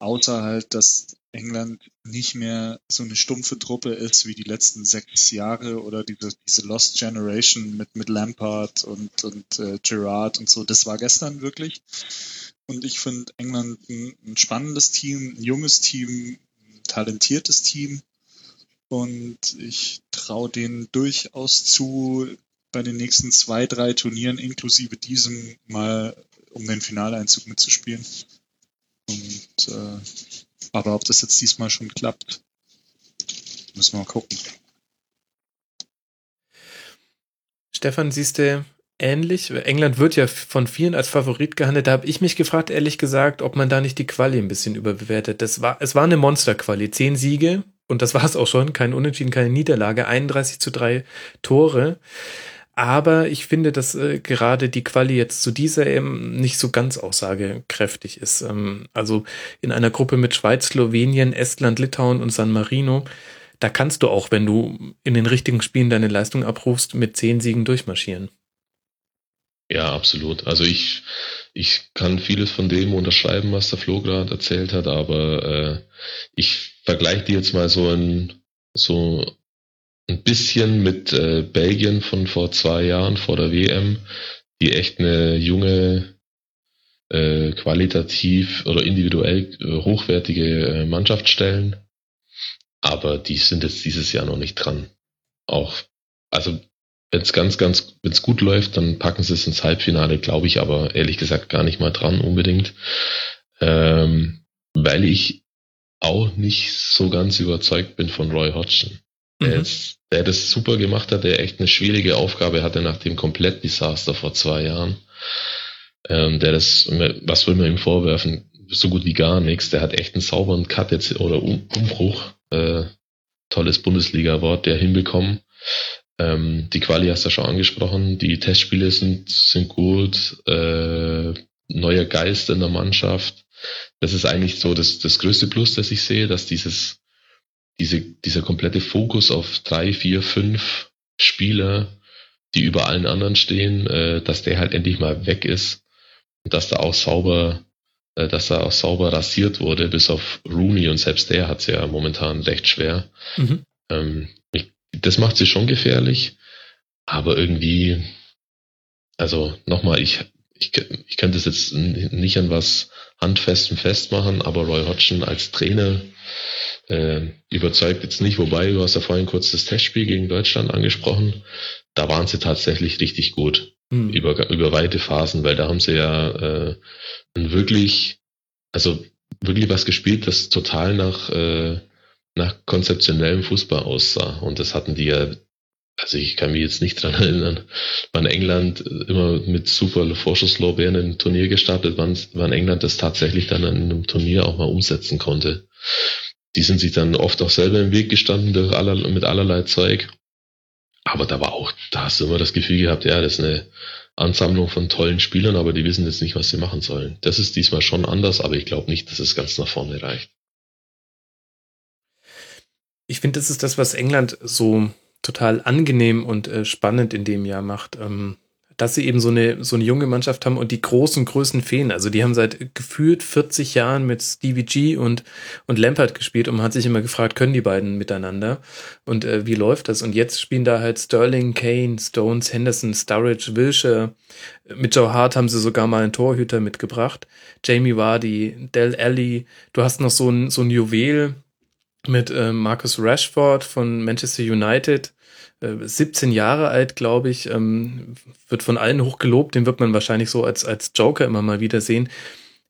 Außer halt, dass England nicht mehr so eine stumpfe Truppe ist wie die letzten sechs Jahre oder diese, diese Lost Generation mit, mit Lampard und, und äh, Gerrard und so. Das war gestern wirklich. Und ich finde England ein, ein spannendes Team, ein junges Team, ein talentiertes Team. Und ich traue denen durchaus zu, bei den nächsten zwei, drei Turnieren inklusive diesem mal um den Finaleinzug mitzuspielen. Und äh, aber ob das jetzt diesmal schon klappt, müssen wir mal gucken. Stefan, siehst du ähnlich? England wird ja von vielen als Favorit gehandelt. Da habe ich mich gefragt, ehrlich gesagt, ob man da nicht die Quali ein bisschen überbewertet. Das war, es war eine Monster-Quali. Zehn Siege und das war es auch schon. Kein Unentschieden, keine Niederlage. 31 zu drei Tore. Aber ich finde, dass äh, gerade die Quali jetzt zu dieser eben nicht so ganz aussagekräftig ist. Ähm, also in einer Gruppe mit Schweiz, Slowenien, Estland, Litauen und San Marino, da kannst du auch, wenn du in den richtigen Spielen deine Leistung abrufst, mit zehn Siegen durchmarschieren. Ja, absolut. Also ich, ich kann vieles von dem unterschreiben, was der Flo gerade erzählt hat, aber äh, ich vergleiche die jetzt mal so ein, so ein bisschen mit äh, Belgien von vor zwei Jahren, vor der WM, die echt eine junge, äh, qualitativ oder individuell äh, hochwertige äh, Mannschaft stellen. Aber die sind jetzt dieses Jahr noch nicht dran. Auch, also wenn es ganz, ganz, wenn es gut läuft, dann packen sie es ins Halbfinale, glaube ich, aber ehrlich gesagt gar nicht mal dran unbedingt. Ähm, weil ich auch nicht so ganz überzeugt bin von Roy Hodgson. Der, Mhm. jetzt, der das super gemacht hat, der echt eine schwierige Aufgabe hatte nach dem Komplettdesaster vor zwei Jahren. Ähm, der das, was will man ihm vorwerfen? So gut wie gar nichts. Der hat echt einen sauberen Cut jetzt oder um, Umbruch, äh, tolles Bundesliga-Wort, der hinbekommen. Ähm, die Quali hast du schon angesprochen. Die Testspiele sind, sind gut. Äh, neuer Geist in der Mannschaft. Das ist eigentlich so das, das größte Plus, das ich sehe, dass dieses, diese, dieser komplette Fokus auf drei, vier, fünf Spieler, die über allen anderen stehen, äh, dass der halt endlich mal weg ist und dass da auch sauber, äh, dass da auch sauber rasiert wurde, bis auf Rooney und selbst der hat es ja momentan recht schwer. Mhm. Ähm, ich, das macht sie schon gefährlich, aber irgendwie, also nochmal, ich, ich, ich könnte es jetzt nicht an was Handfestem festmachen, aber Roy Hodgson als Trainer äh, überzeugt jetzt nicht, wobei du hast ja vorhin kurz das Testspiel gegen Deutschland angesprochen, da waren sie tatsächlich richtig gut Mhm. über, über weite Phasen, weil da haben sie ja äh, wirklich, also wirklich was gespielt, das total nach, äh, nach konzeptionellem Fußball aussah. Und das hatten die ja, also ich kann mich jetzt nicht dran [LAUGHS] erinnern, wann England immer mit super Vorschusslorbeeren in ein Turnier gestartet, wann, wann England das tatsächlich dann in einem Turnier auch mal umsetzen konnte. Die sind sich dann oft auch selber im Weg gestanden durch aller, mit allerlei Zeug. Aber da war auch, da hast du immer das Gefühl gehabt, ja, das ist eine Ansammlung von tollen Spielern, aber die wissen jetzt nicht, was sie machen sollen. Das ist diesmal schon anders, aber ich glaube nicht, dass es ganz nach vorne reicht. Ich finde, das ist das, was England so total angenehm und äh, spannend in dem Jahr macht. Ähm, dass sie eben so eine, so eine junge Mannschaft haben und die großen Größen fehlen. Also die haben seit gefühlt 40 Jahren mit Stevie G und, und Lampard gespielt und man hat sich immer gefragt, können die beiden miteinander? Und äh, wie läuft das? Und jetzt spielen da halt Sterling, Kane, Stones, Henderson, Sturridge, Wilshire. Mit Joe Hart haben sie sogar mal einen Torhüter mitgebracht. Jamie Vardy, Del Alli. Du hast noch so ein, so ein Juwel mit äh, Marcus Rashford von Manchester United. 17 Jahre alt, glaube ich, ähm, wird von allen hoch gelobt. Den wird man wahrscheinlich so als, als Joker immer mal wieder sehen.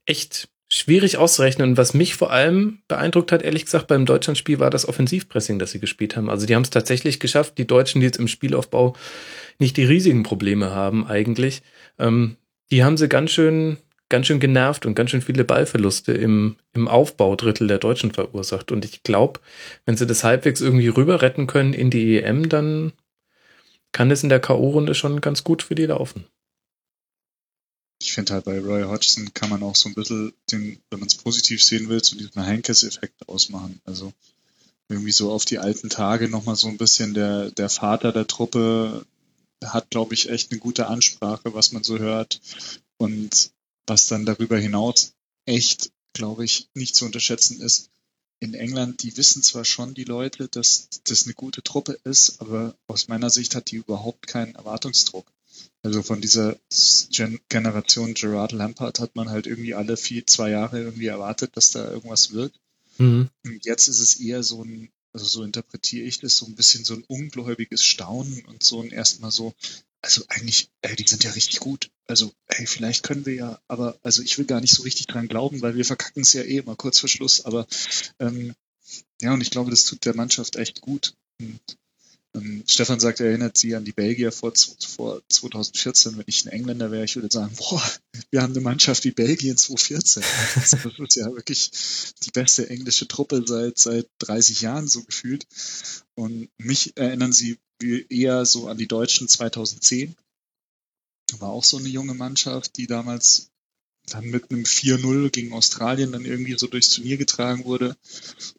echt schwierig auszurechnen. Und was mich vor allem beeindruckt hat, ehrlich gesagt, beim Deutschlandspiel war das Offensivpressing, das sie gespielt haben. Also die haben es tatsächlich geschafft, die Deutschen, die jetzt im Spielaufbau nicht die riesigen Probleme haben eigentlich, ähm, die haben sie ganz schön, ganz schön genervt und ganz schön viele Ballverluste im, im Aufbaudrittel der Deutschen verursacht. Und ich glaube, wenn sie das halbwegs irgendwie rüber retten können in die EM, dann kann es in der K.O.-Runde schon ganz gut für die laufen. Ich finde halt bei Roy Hodgson kann man auch so ein bisschen den, wenn man es positiv sehen will, so diesen Heinkes-Effekt ausmachen. Also irgendwie so auf die alten Tage nochmal so ein bisschen der, der Vater der Truppe hat, glaube ich, echt eine gute Ansprache, was man so hört. Und was dann darüber hinaus echt, glaube ich, nicht zu unterschätzen ist, in England, die wissen zwar schon die Leute, dass das eine gute Truppe ist, aber aus meiner Sicht hat die überhaupt keinen Erwartungsdruck. Also von dieser Gen Generation Gerard Lampard hat man halt irgendwie alle vier, zwei Jahre irgendwie erwartet, dass da irgendwas wird. Mhm. Und jetzt ist es eher so ein, also so interpretiere ich das, so ein bisschen so ein ungläubiges Staunen und so ein erstmal so, also eigentlich, ey, die sind ja richtig gut. Also, ey, vielleicht können wir ja, aber, also ich will gar nicht so richtig dran glauben, weil wir verkacken es ja eh immer kurz vor Schluss, aber ähm, ja, und ich glaube, das tut der Mannschaft echt gut. Und ähm, Stefan sagt, er erinnert sie an die Belgier vor, vor 2014. Wenn ich ein Engländer wäre, ich würde sagen, boah, wir haben eine Mannschaft wie Belgien 2014. [LAUGHS] Also das ist ja wirklich die beste englische Truppe seit, seit 30 Jahren so gefühlt. Und mich erinnern sie eher so an die Deutschen 2010. War auch so eine junge Mannschaft, die damals dann mit einem 4-0 gegen Australien dann irgendwie so durchs Turnier getragen wurde.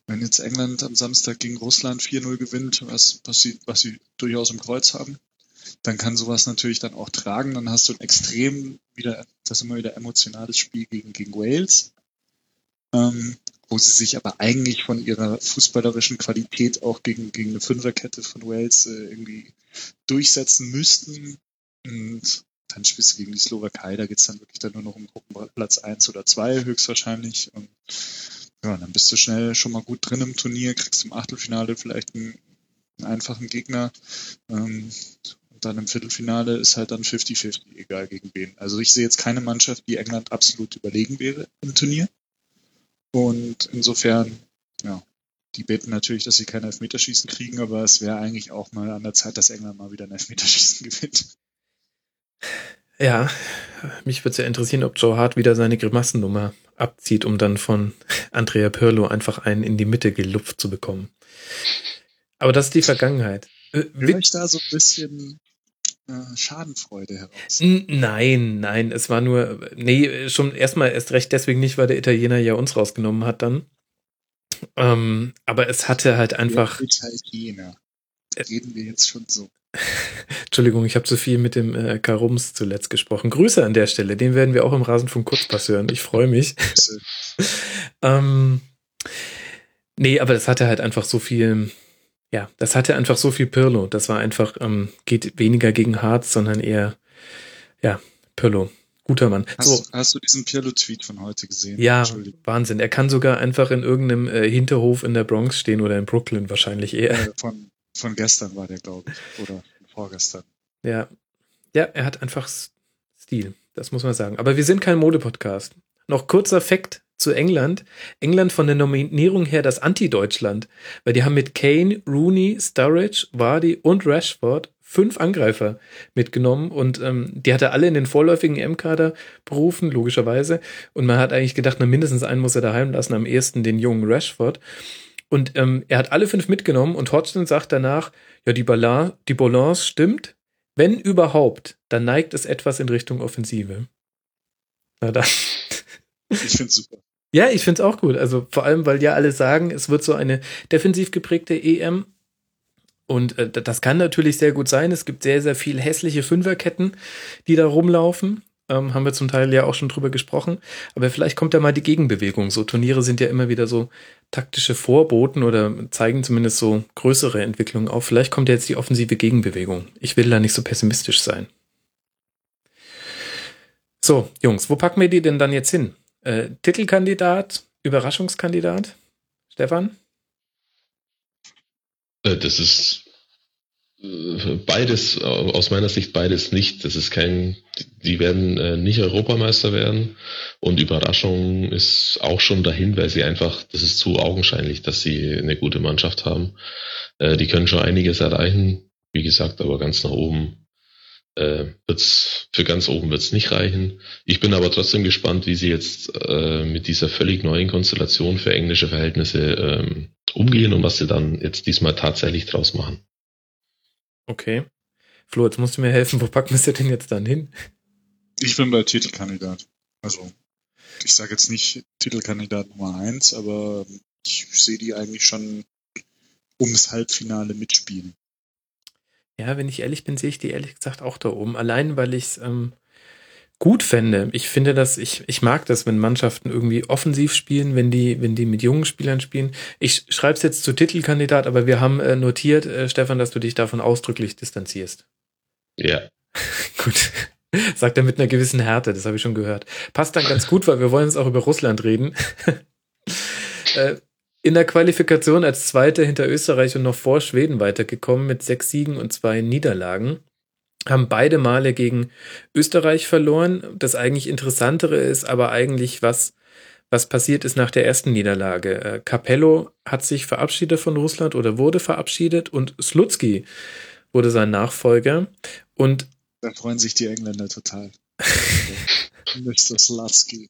Wenn jetzt England am Samstag gegen Russland 4-0 gewinnt, was, was, sie, was sie durchaus im Kreuz haben, dann kann sowas natürlich dann auch tragen. Dann hast du ein extrem wieder, das ist immer wieder emotionales Spiel gegen, gegen Wales, ähm, wo sie sich aber eigentlich von ihrer fußballerischen Qualität auch gegen, gegen eine Fünferkette von Wales äh, irgendwie durchsetzen müssten. Und du gegen die Slowakei, da geht's dann wirklich dann nur noch um Gruppenplatz eins oder zwei höchstwahrscheinlich. Und ja, dann bist du schnell schon mal gut drin im Turnier, kriegst im Achtelfinale vielleicht einen, einen einfachen Gegner. Ähm, und dann im Viertelfinale ist halt dann 50-50, egal gegen wen. Also ich sehe jetzt keine Mannschaft, die England absolut überlegen wäre im Turnier. Und insofern, ja, die beten natürlich, dass sie kein Elfmeterschießen kriegen, aber es wäre eigentlich auch mal an der Zeit, dass England mal wieder ein Elfmeterschießen [LAUGHS] gewinnt. Ja, mich würde sehr interessieren, ob Joe Hart wieder seine Grimassennummer abzieht, um dann von Andrea Pirlo einfach einen in die Mitte gelupft zu bekommen. Aber das ist die Vergangenheit. Äh, Höre ich da so ein bisschen äh, Schadenfreude heraus? Nein, nein, es war nur, nee, schon erstmal erst recht deswegen nicht, weil der Italiener ja uns rausgenommen hat dann. Ähm, aber es hatte halt einfach. Der Italiener. Reden wir jetzt schon so. [LAUGHS] Entschuldigung, ich habe zu viel mit dem äh, Karums zuletzt gesprochen. Grüße an der Stelle, den werden wir auch im Rasenfunk Kurzpass hören. Ich freue mich. [LAUGHS] ähm, nee, aber das hatte halt einfach so viel, ja, das hatte einfach so viel Pirlo. Das war einfach, ähm, geht weniger gegen Harz, sondern eher, ja, Pirlo. Guter Mann. Hast, so. hast du diesen Pirlo-Tweet von heute gesehen? Ja, Wahnsinn. Er kann sogar einfach in irgendeinem äh, Hinterhof in der Bronx stehen oder in Brooklyn wahrscheinlich eher. Äh, von, von gestern war der, glaube ich. Oder vorgestern. Ja. Ja, er hat einfach Stil. Das muss man sagen. Aber wir sind kein Mode-Podcast. Noch kurzer Fakt zu England. England von der Nominierung her das Anti-Deutschland. Weil die haben mit Kane, Rooney, Sturridge, Vardy und Rashford fünf Angreifer mitgenommen und ähm, die hat er alle in den vorläufigen M-Kader berufen, logischerweise. Und man hat eigentlich gedacht, na mindestens einen muss er daheim lassen, am ehesten den jungen Rashford. Und ähm, er hat alle fünf mitgenommen und Hodgson sagt danach, ja, die, Balance, die Balance stimmt. Wenn überhaupt, dann neigt es etwas in Richtung Offensive. Na dann. Ich finde super. Ja, ich finde es auch gut. Also vor allem, weil ja alle sagen, es wird so eine defensiv geprägte EM. Und äh, das kann natürlich sehr gut sein. Es gibt sehr, sehr viel hässliche Fünferketten, die da rumlaufen. Ähm, haben wir zum Teil ja auch schon drüber gesprochen. Aber vielleicht kommt da mal die Gegenbewegung. So Turniere sind ja immer wieder so taktische Vorboten oder zeigen zumindest so größere Entwicklungen auf. Vielleicht kommt ja jetzt die offensive Gegenbewegung. Ich will da nicht so pessimistisch sein. So, Jungs, wo packen wir die denn dann jetzt hin? Äh, Titelkandidat, Überraschungskandidat? Stefan? Äh, das ist beides, aus meiner Sicht beides nicht. Das ist kein, die werden äh, nicht Europameister werden und Überraschung ist auch schon dahin, weil sie einfach, das ist zu augenscheinlich, dass sie eine gute Mannschaft haben. Äh, die können schon einiges erreichen, wie gesagt, aber ganz nach oben äh, wird's, für ganz oben wird's nicht reichen. Ich bin aber trotzdem gespannt, wie sie jetzt äh, mit dieser völlig neuen Konstellation für englische Verhältnisse ähm, umgehen und was sie dann jetzt diesmal tatsächlich draus machen. Okay. Flo, jetzt musst du mir helfen, wo packen wir denn jetzt dann hin? Ich bin bei Titelkandidat. Also, ich sage jetzt nicht Titelkandidat Nummer eins, aber ich sehe die eigentlich schon ums Halbfinale mitspielen. Ja, wenn ich ehrlich bin, sehe ich die ehrlich gesagt auch da oben. Allein, weil ich es ähm, gut fände. Ich finde das, ich, ich mag das, wenn Mannschaften irgendwie offensiv spielen, wenn die, wenn die mit jungen Spielern spielen. Ich schreibe es jetzt zu Titelkandidat, aber wir haben äh, notiert, äh, Stefan, dass du dich davon ausdrücklich distanzierst. Ja. [LAUGHS] gut. Sagt er mit einer gewissen Härte, das habe ich schon gehört. Passt dann ganz gut, weil wir wollen jetzt auch über Russland reden. [LAUGHS] äh, in der Qualifikation als Zweiter hinter Österreich und noch vor Schweden weitergekommen mit sechs Siegen und zwei Niederlagen. Haben beide Male gegen Österreich verloren. Das eigentlich Interessantere ist aber eigentlich, was, was passiert ist nach der ersten Niederlage. Äh, Capello hat sich verabschiedet von Russland oder wurde verabschiedet und Slutsky wurde sein Nachfolger. Und da freuen sich die Engländer total. [LAUGHS] Mr. Slutsky.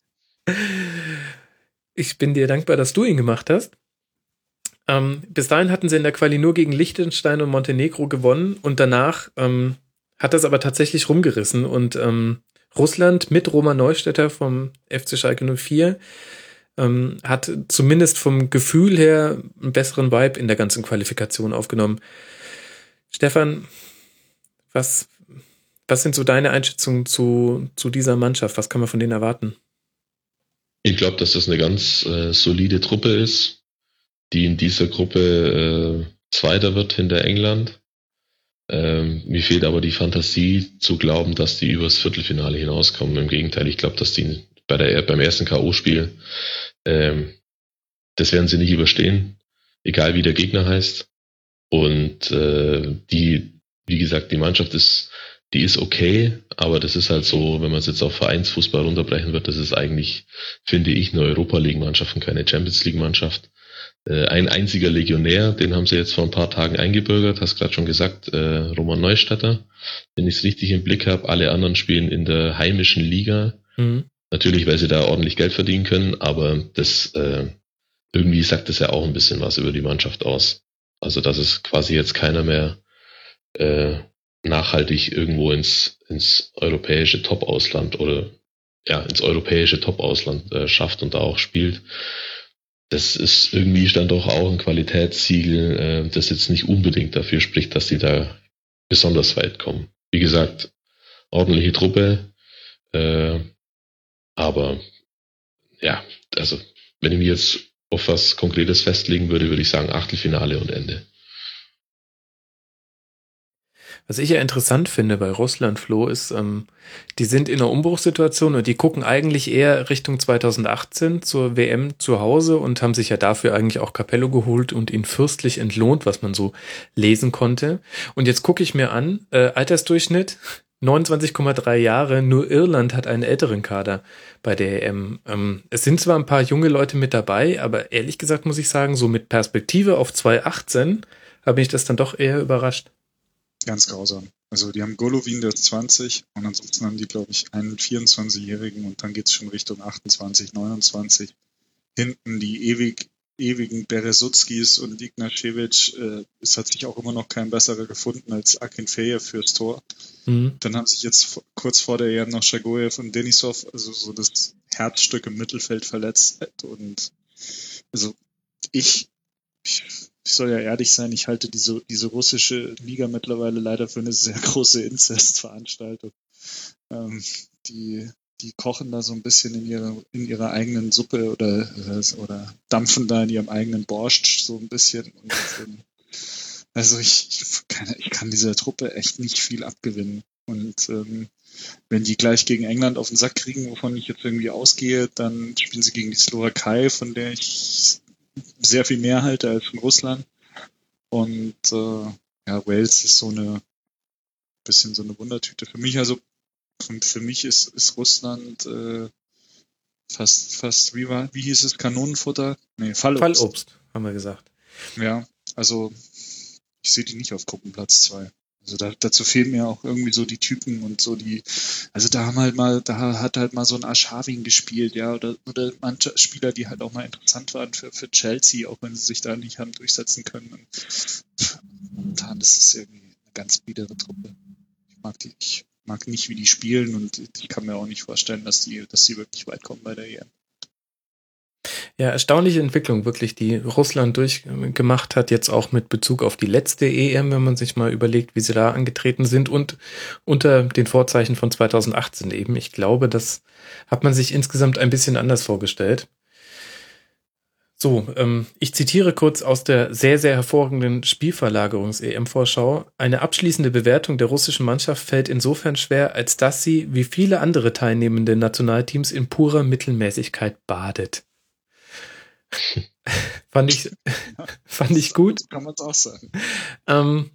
Ich bin dir dankbar, dass du ihn gemacht hast. Ähm, bis dahin hatten sie in der Quali nur gegen Liechtenstein und Montenegro gewonnen und danach ähm, hat das aber tatsächlich rumgerissen und ähm, Russland mit Roman Neustädter vom FC Schalke 04 ähm, hat zumindest vom Gefühl her einen besseren Vibe in der ganzen Qualifikation aufgenommen. Stefan, was, was sind so deine Einschätzungen zu, zu dieser Mannschaft? Was kann man von denen erwarten? Ich glaube, dass das eine ganz äh, solide Truppe ist, die in dieser Gruppe äh, Zweiter wird hinter England. Ähm, mir fehlt aber die Fantasie zu glauben, dass die übers Viertelfinale hinauskommen. Im Gegenteil, ich glaube, dass die bei der, beim ersten K.O.-Spiel, ähm, das werden sie nicht überstehen, egal wie der Gegner heißt. Und äh, die, wie gesagt, die Mannschaft ist, die ist okay, aber das ist halt so, wenn man es jetzt auf Vereinsfußball runterbrechen wird, das ist eigentlich, finde ich, eine Europa League-Mannschaft und keine Champions League-Mannschaft. Äh, ein einziger Legionär, den haben sie jetzt vor ein paar Tagen eingebürgert, hast gerade schon gesagt, äh, Roman Neustatter, wenn ich es richtig im Blick habe. Alle anderen spielen in der heimischen Liga. Mhm. Natürlich, weil sie da ordentlich Geld verdienen können, aber das äh, irgendwie sagt das ja auch ein bisschen was über die Mannschaft aus. Also dass es quasi jetzt keiner mehr äh, nachhaltig irgendwo ins, ins europäische Top-Ausland oder ja, ins europäische Top-Ausland äh, schafft und da auch spielt das ist irgendwie dann doch auch ein Qualitätssiegel, äh, das jetzt nicht unbedingt dafür spricht, dass die da besonders weit kommen. Wie gesagt, ordentliche Truppe, äh, aber ja, also wenn ich mir jetzt auf was Konkretes festlegen würde, würde ich sagen Achtelfinale und Ende. Was ich ja interessant finde bei Russland, Flo, ist, ähm, die sind in einer Umbruchssituation und die gucken eigentlich eher Richtung 2018 zur WM zu Hause und haben sich ja dafür eigentlich auch Capello geholt und ihn fürstlich entlohnt, was man so lesen konnte. Und jetzt gucke ich mir an, äh, Altersdurchschnitt 29,3 Jahre, nur Irland hat einen älteren Kader bei der EM. Ähm, es sind zwar ein paar junge Leute mit dabei, aber ehrlich gesagt muss ich sagen, so mit Perspektive auf 2018 habe ich das dann doch eher überrascht. Ganz grausam. Also die haben Golovin, der ist 20 und ansonsten haben die, glaube ich, einen 24-Jährigen und dann geht es schon Richtung 28, 29. Hinten die ewig, ewigen Beresutskis und Ignacevic. Äh, es hat sich auch immer noch kein besserer gefunden als Akinfeev fürs Tor. Mhm. Dann haben sich jetzt kurz vor der EM noch Shagoyev und Denisov, also so das Herzstück im Mittelfeld verletzt. Und also ich, ich ich soll ja ehrlich sein, ich halte diese, diese russische Liga mittlerweile leider für eine sehr große Inzestveranstaltung. Ähm, die, die kochen da so ein bisschen in ihrer, in ihrer eigenen Suppe oder, oder dampfen da in ihrem eigenen Borscht so ein bisschen. Und, ähm, also ich, ich, kann, ich kann dieser Truppe echt nicht viel abgewinnen. Und ähm, wenn die gleich gegen England auf den Sack kriegen, wovon ich jetzt irgendwie ausgehe, dann spielen sie gegen die Slowakei, von der ich sehr viel mehr halte als in Russland. Und äh, ja, Wales ist so eine bisschen so eine Wundertüte. Für mich also, für, mich ist, ist Russland äh, fast, fast, wie war, wie hieß es, Kanonenfutter? Nee, Fallobst. Fallobst, haben wir gesagt. Ja, also ich sehe die nicht auf Gruppenplatz zwei. Also da, dazu fehlen mir auch irgendwie so die Typen und so die, also da haben halt mal, da hat halt mal so ein Aschavin gespielt, ja, oder, oder manche Spieler, die halt auch mal interessant waren für, für Chelsea, auch wenn sie sich da nicht haben durchsetzen können. Und pff, momentan ist es irgendwie eine ganz biedere Truppe. Ich mag die, ich mag nicht, wie die spielen und ich kann mir auch nicht vorstellen, dass die, dass sie wirklich weit kommen bei der EM. Ja, erstaunliche Entwicklung wirklich, die Russland durchgemacht hat, jetzt auch mit Bezug auf die letzte EM, wenn man sich mal überlegt, wie sie da angetreten sind und unter den Vorzeichen von 2018 eben. Ich glaube, das hat man sich insgesamt ein bisschen anders vorgestellt. So, ähm, ich zitiere kurz aus der sehr, sehr hervorragenden Spielverlagerungs-EM-Vorschau. Eine abschließende Bewertung der russischen Mannschaft fällt insofern schwer, als dass sie, wie viele andere teilnehmende Nationalteams, in purer Mittelmäßigkeit badet. [LAUGHS] fand ich, [LAUGHS] fand ich gut. Kann man es auch sagen. Ähm,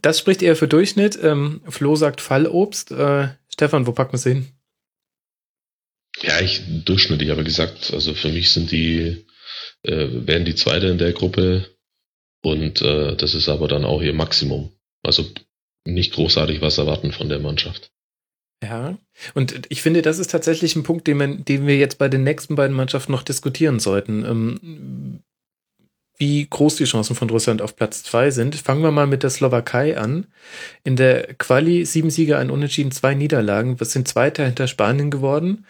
das spricht eher für Durchschnitt. Ähm, Flo sagt Fallobst. Äh, Stefan, wo packen wir es hin? Ja, ich durchschnittlich, aber gesagt, also für mich sind die, äh, werden die Zweite in der Gruppe und äh, das ist aber dann auch ihr Maximum. Also nicht großartig was erwarten von der Mannschaft. Ja, und ich finde, das ist tatsächlich ein Punkt, den, man, den wir jetzt bei den nächsten beiden Mannschaften noch diskutieren sollten. Ähm, wie groß die Chancen von Russland auf Platz zwei sind. Fangen wir mal mit der Slowakei an. In der Quali sieben Sieger, ein Unentschieden, zwei Niederlagen. Wir sind Zweiter hinter Spanien geworden.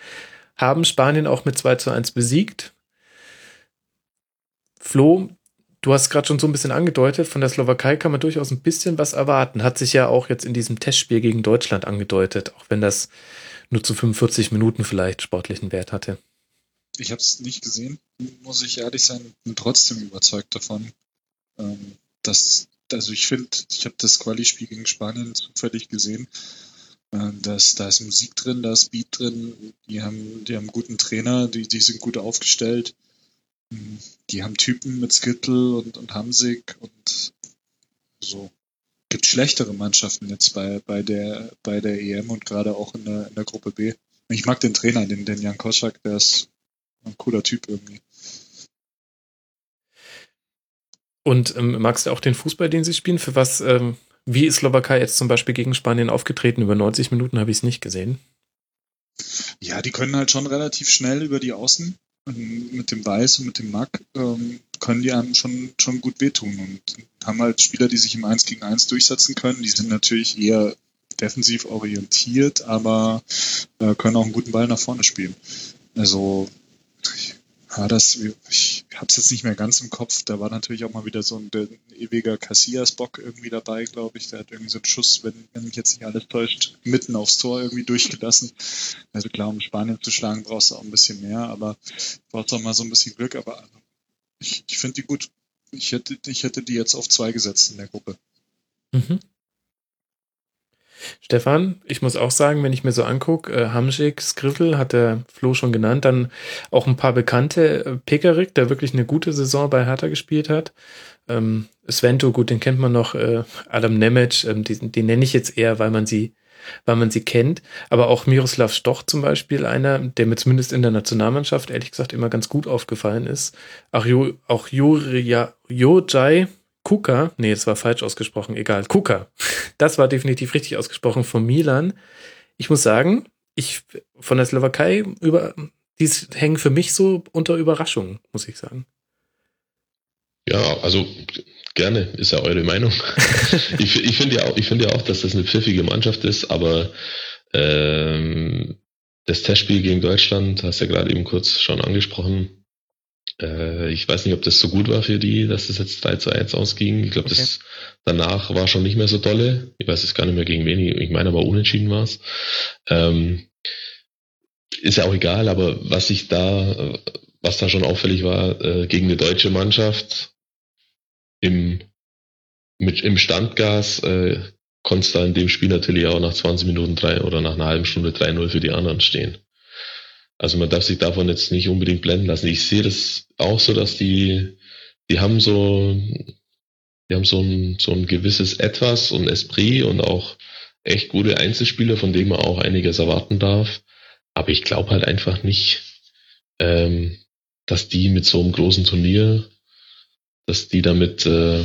Haben Spanien auch mit 2 zu 1 besiegt. Flo, Du hast gerade schon so ein bisschen angedeutet, von der Slowakei kann man durchaus ein bisschen was erwarten. Hat sich ja auch jetzt in diesem Testspiel gegen Deutschland angedeutet, auch wenn das nur zu 45 Minuten vielleicht sportlichen Wert hatte. Ich habe es nicht gesehen, muss ich ehrlich sein, bin trotzdem überzeugt davon, ähm, dass, also ich finde, ich habe das Quali-Spiel gegen Spanien zufällig gesehen. Äh, dass, da ist Musik drin, da ist Beat drin, die haben, die haben einen guten Trainer, die, die sind gut aufgestellt die haben Typen mit Skittle und, und Hamsik und so. Gibt schlechtere Mannschaften jetzt bei, bei der, bei der EM und gerade auch in der, in der Gruppe B. Ich mag den Trainer, den, den Jan Koschak, der ist ein cooler Typ irgendwie. Und ähm, magst du auch den Fußball, den sie spielen? Für was, ähm, wie ist Slowakei jetzt zum Beispiel gegen Spanien aufgetreten? Über 90 Minuten habe ich es nicht gesehen. Ja, die können halt schon relativ schnell über die Außen mit dem Weiß und mit dem Mack ähm, können die einem schon, schon gut wehtun und haben halt Spieler, die sich im 1 gegen 1 durchsetzen können. Die sind natürlich eher defensiv orientiert, aber äh, können auch einen guten Ball nach vorne spielen. Also ja, das, ich habe es jetzt nicht mehr ganz im Kopf. Da war natürlich auch mal wieder so ein, ein ewiger Casillas-Bock irgendwie dabei, glaube ich. Der hat irgendwie so einen Schuss, wenn, wenn mich jetzt nicht alles täuscht, mitten aufs Tor irgendwie durchgelassen. Also klar, um Spanien zu schlagen, brauchst du auch ein bisschen mehr, aber brauchst auch mal so ein bisschen Glück. Aber ich, ich finde die gut. Ich hätte, ich hätte die jetzt auf zwei gesetzt in der Gruppe. Mhm. Stefan, ich muss auch sagen, wenn ich mir so angucke, äh, Hamsik, Skriffel hat der Flo schon genannt, dann auch ein paar bekannte, äh, Pekarik, der wirklich eine gute Saison bei Hertha gespielt hat. Ähm, Svento, gut, den kennt man noch, äh, Adam Nemec, ähm, den, den nenne ich jetzt eher, weil man sie weil man sie kennt, aber auch Miroslav Stoch zum Beispiel, einer, der mir zumindest in der Nationalmannschaft ehrlich gesagt immer ganz gut aufgefallen ist. Auch, jo, auch Jojai, Kuka, nee, es war falsch ausgesprochen, egal, Kuka, das war definitiv richtig ausgesprochen von Milan. Ich muss sagen, ich von der Slowakei über, die hängen für mich so unter Überraschung, muss ich sagen. Ja, also gerne, ist ja eure Meinung. [LAUGHS] ich ich finde ja, auch, ich finde ja auch, dass das eine pfiffige Mannschaft ist, aber ähm, das Testspiel gegen Deutschland, hast du ja gerade eben kurz schon angesprochen, äh, ich weiß nicht, ob das so gut war für die, dass das jetzt 3 zu 1 ausging. Ich glaube, okay. das danach war schon nicht mehr so dolle. Ich weiß jetzt gar nicht mehr gegen wen. Ich meine aber unentschieden war es. Ähm, ist ja auch egal, aber was ich da, was da schon auffällig war, äh, gegen eine deutsche Mannschaft im, mit, im Standgas, äh, konntest da in dem Spiel natürlich auch nach 20 Minuten drei oder nach einer halben Stunde 3-0 für die anderen stehen. Also man darf sich davon jetzt nicht unbedingt blenden lassen. Ich sehe das auch so, dass die, die haben so die haben so ein, so ein gewisses Etwas und Esprit und auch echt gute Einzelspieler, von denen man auch einiges erwarten darf. Aber ich glaube halt einfach nicht, ähm, dass die mit so einem großen Turnier, dass die damit äh,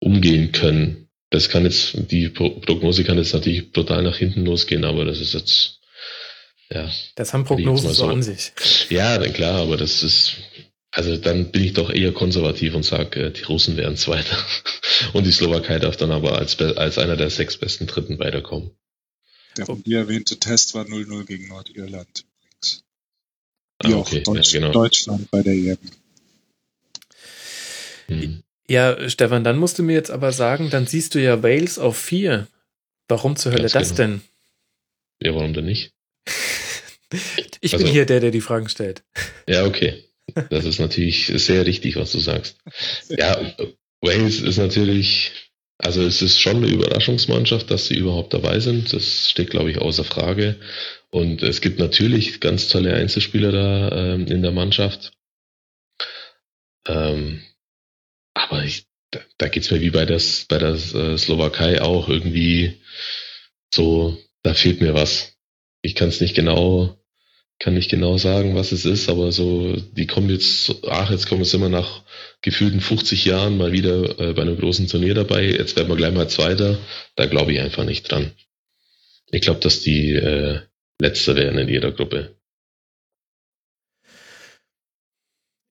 umgehen können. Das kann jetzt, die Prognose kann jetzt natürlich brutal nach hinten losgehen, aber das ist jetzt, ja. Das haben Prognosen so an sich. Ja, dann klar, aber das ist, also dann bin ich doch eher konservativ und sage, äh, die Russen wären Zweiter [LAUGHS] und die Slowakei darf dann aber als, als einer der sechs besten Dritten weiterkommen. Der von dir erwähnte Test war 0-0 gegen Nordirland übrigens. Wie ah, okay. auch Deutsch, ja, genau. Deutschland bei der EM. Hm. Ja, Stefan, dann musst du mir jetzt aber sagen, dann siehst du ja Wales auf vier. Warum zur Hölle Ganz das genau. denn? Ja, warum denn nicht? Ich also, bin hier der, der die Fragen stellt. Ja, okay. Das ist natürlich sehr richtig, was du sagst. Ja, Wales ist natürlich, also es ist schon eine Überraschungsmannschaft, dass sie überhaupt dabei sind. Das steht, glaube ich, außer Frage. Und es gibt natürlich ganz tolle Einzelspieler da ähm, in der Mannschaft. Ähm, aber ich, da, da geht's mir wie bei, das, bei der äh, Slowakei auch irgendwie so, da fehlt mir was. Ich kann es nicht genau, kann nicht genau sagen, was es ist, aber so, die kommen jetzt, ach, jetzt kommen wir immer nach gefühlten 50 Jahren mal wieder äh, bei einem großen Turnier dabei. Jetzt werden wir gleich mal Zweiter. Da glaube ich einfach nicht dran. Ich glaube, dass die äh, Letzte werden in ihrer Gruppe.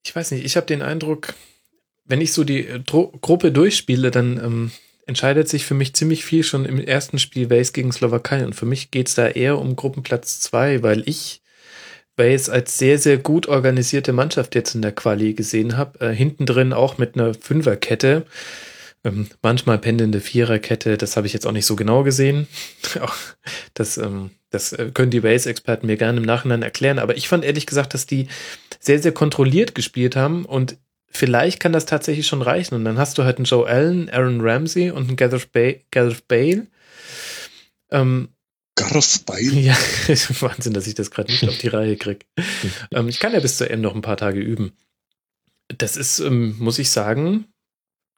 Ich weiß nicht, ich habe den Eindruck, wenn ich so die äh, Dro Gruppe durchspiele, dann ähm, entscheidet sich für mich ziemlich viel schon im ersten Spiel Wales gegen Slowakei. Und für mich geht's da eher um Gruppenplatz zwei, weil ich Wales als sehr, sehr gut organisierte Mannschaft jetzt in der Quali gesehen habe. Äh, hinten drin auch mit einer Fünferkette. Ähm, manchmal pendelnde Viererkette, das habe ich jetzt auch nicht so genau gesehen. [LAUGHS] das, ähm, das äh, können die Wales-Experten mir gerne im Nachhinein erklären. Aber ich fand ehrlich gesagt, dass die sehr, sehr kontrolliert gespielt haben und vielleicht kann das tatsächlich schon reichen. Und dann hast du halt einen Joe Allen, Aaron Ramsey und einen Gareth, ba Gareth Bale. Ähm, Gareth Bale? Ja, [LAUGHS] Wahnsinn, dass ich das gerade nicht auf die Reihe kriege. [LAUGHS] ähm, ich kann ja bis zur EM noch ein paar Tage üben. Das ist, ähm, muss ich sagen,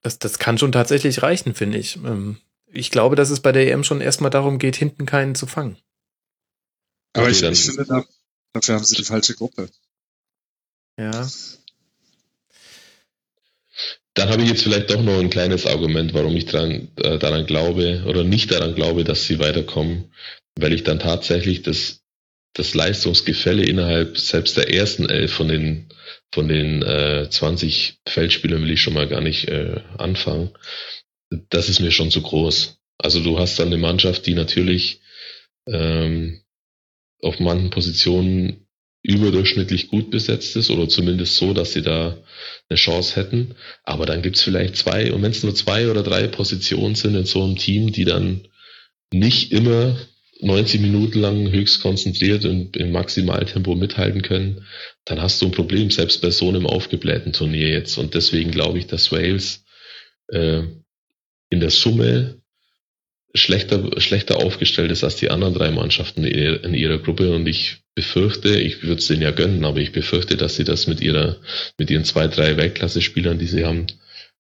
das, das kann schon tatsächlich reichen, finde ich. Ähm, ich glaube, dass es bei der EM schon erstmal darum geht, hinten keinen zu fangen. Aber ich, ich finde, dafür haben sie die falsche Gruppe. Ja. Dann habe ich jetzt vielleicht doch noch ein kleines Argument, warum ich dran, äh, daran glaube oder nicht daran glaube, dass sie weiterkommen, weil ich dann tatsächlich das, das Leistungsgefälle innerhalb selbst der ersten elf von den von den äh, 20 Feldspielern will ich schon mal gar nicht äh, anfangen. Das ist mir schon zu groß. Also du hast dann eine Mannschaft, die natürlich ähm, auf manchen Positionen überdurchschnittlich gut besetzt ist oder zumindest so, dass sie da eine Chance hätten. Aber dann gibt's vielleicht zwei, und wenn es nur zwei oder drei Positionen sind in so einem Team, die dann nicht immer 90 Minuten lang höchst konzentriert und im Maximaltempo mithalten können, dann hast du ein Problem, selbst bei so einem aufgeblähten Turnier jetzt. Und deswegen glaube ich, dass Wales äh, in der Summe schlechter, schlechter aufgestellt ist als die anderen drei Mannschaften in ihrer Gruppe und ich befürchte, ich würde es denen ja gönnen, aber ich befürchte, dass sie das mit ihrer, mit ihren zwei, drei Weltklasse-Spielern, die sie haben,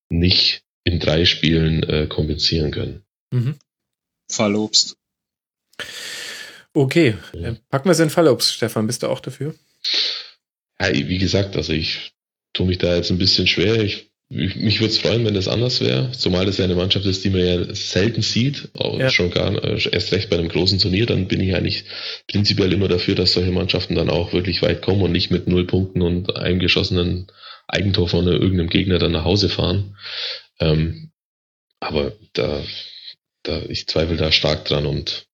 nicht in drei Spielen äh, kompensieren können. Mhm. Fallobst. Okay, ja. Äh, packen wir es in Fallobst, Stefan, bist du auch dafür? Ja, wie gesagt, also ich tue mich da jetzt ein bisschen schwer. Ich mich würde es freuen, wenn das anders wäre, zumal das ja eine Mannschaft ist, die man ja selten sieht, auch ja. schon gar äh, erst recht bei einem großen Turnier, dann bin ich eigentlich prinzipiell immer dafür, dass solche Mannschaften dann auch wirklich weit kommen und nicht mit null Punkten und einem geschossenen Eigentor von irgendeinem Gegner dann nach Hause fahren. Ähm, aber da, da, ich zweifle da stark dran und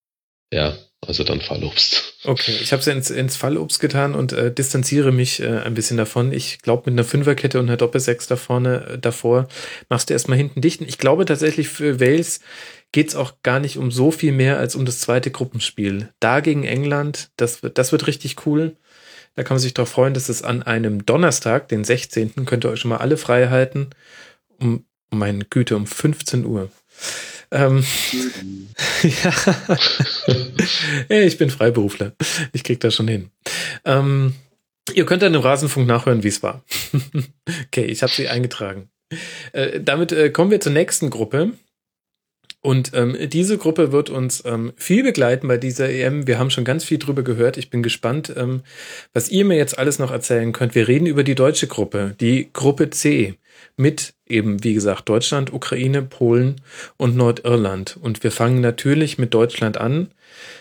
ja, also dann Fallobst. Okay, ich habe es ins, ins Fallobst getan und äh, distanziere mich äh, ein bisschen davon. Ich glaube, mit einer Fünferkette und einer Doppelsechs da vorne äh, davor machst du erstmal hinten dichten. Ich glaube tatsächlich für Wales geht es auch gar nicht um so viel mehr als um das zweite Gruppenspiel. Da gegen England, das wird, das wird richtig cool. Da kann man sich darauf freuen, dass es an einem Donnerstag, den 16., könnt ihr euch schon mal alle frei halten. Um meine Güte, um 15 Uhr. Ähm, [LAUGHS] ja. hey, ich bin Freiberufler. Ich krieg das schon hin. Ähm, ihr könnt dann im Rasenfunk nachhören, wie es war. [LAUGHS] okay, ich habe sie eingetragen. Äh, damit äh, kommen wir zur nächsten Gruppe. Und ähm, diese Gruppe wird uns ähm, viel begleiten bei dieser EM. Wir haben schon ganz viel drüber gehört. Ich bin gespannt, ähm, was ihr mir jetzt alles noch erzählen könnt. Wir reden über die deutsche Gruppe, die Gruppe C, mit eben, wie gesagt, Deutschland, Ukraine, Polen und Nordirland. Und wir fangen natürlich mit Deutschland an.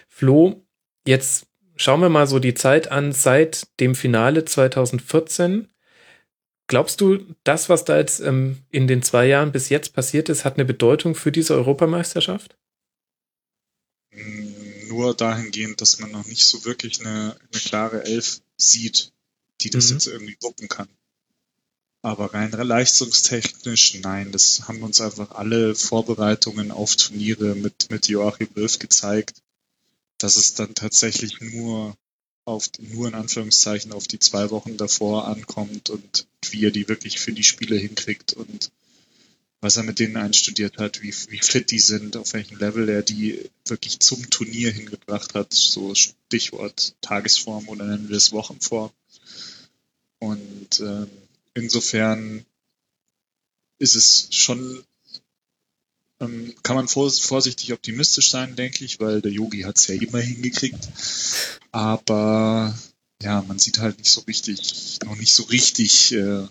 Flo, jetzt schauen wir mal so die Zeit an seit dem Finale 2014. Glaubst du, das, was da jetzt ähm, in den zwei Jahren bis jetzt passiert ist, hat eine Bedeutung für diese Europameisterschaft? Nur dahingehend, dass man noch nicht so wirklich eine, eine klare Elf sieht, die das mhm. jetzt irgendwie wuppen kann. Aber rein leistungstechnisch, nein, das haben uns einfach alle Vorbereitungen auf Turniere mit, mit Joachim Löw gezeigt, dass es dann tatsächlich nur auf, nur in Anführungszeichen auf die zwei Wochen davor ankommt und wie er die wirklich für die Spiele hinkriegt und was er mit denen einstudiert hat, wie, wie fit die sind, auf welchem Level er die wirklich zum Turnier hingebracht hat, so Stichwort Tagesform oder nennen wir es Wochenform. Und äh, insofern ist es schon, ähm, kann man vorsichtig optimistisch sein, denke ich, weil der Yogi hat es ja immer hingekriegt. Aber ja, man sieht halt nicht so richtig, noch nicht so richtig, äh,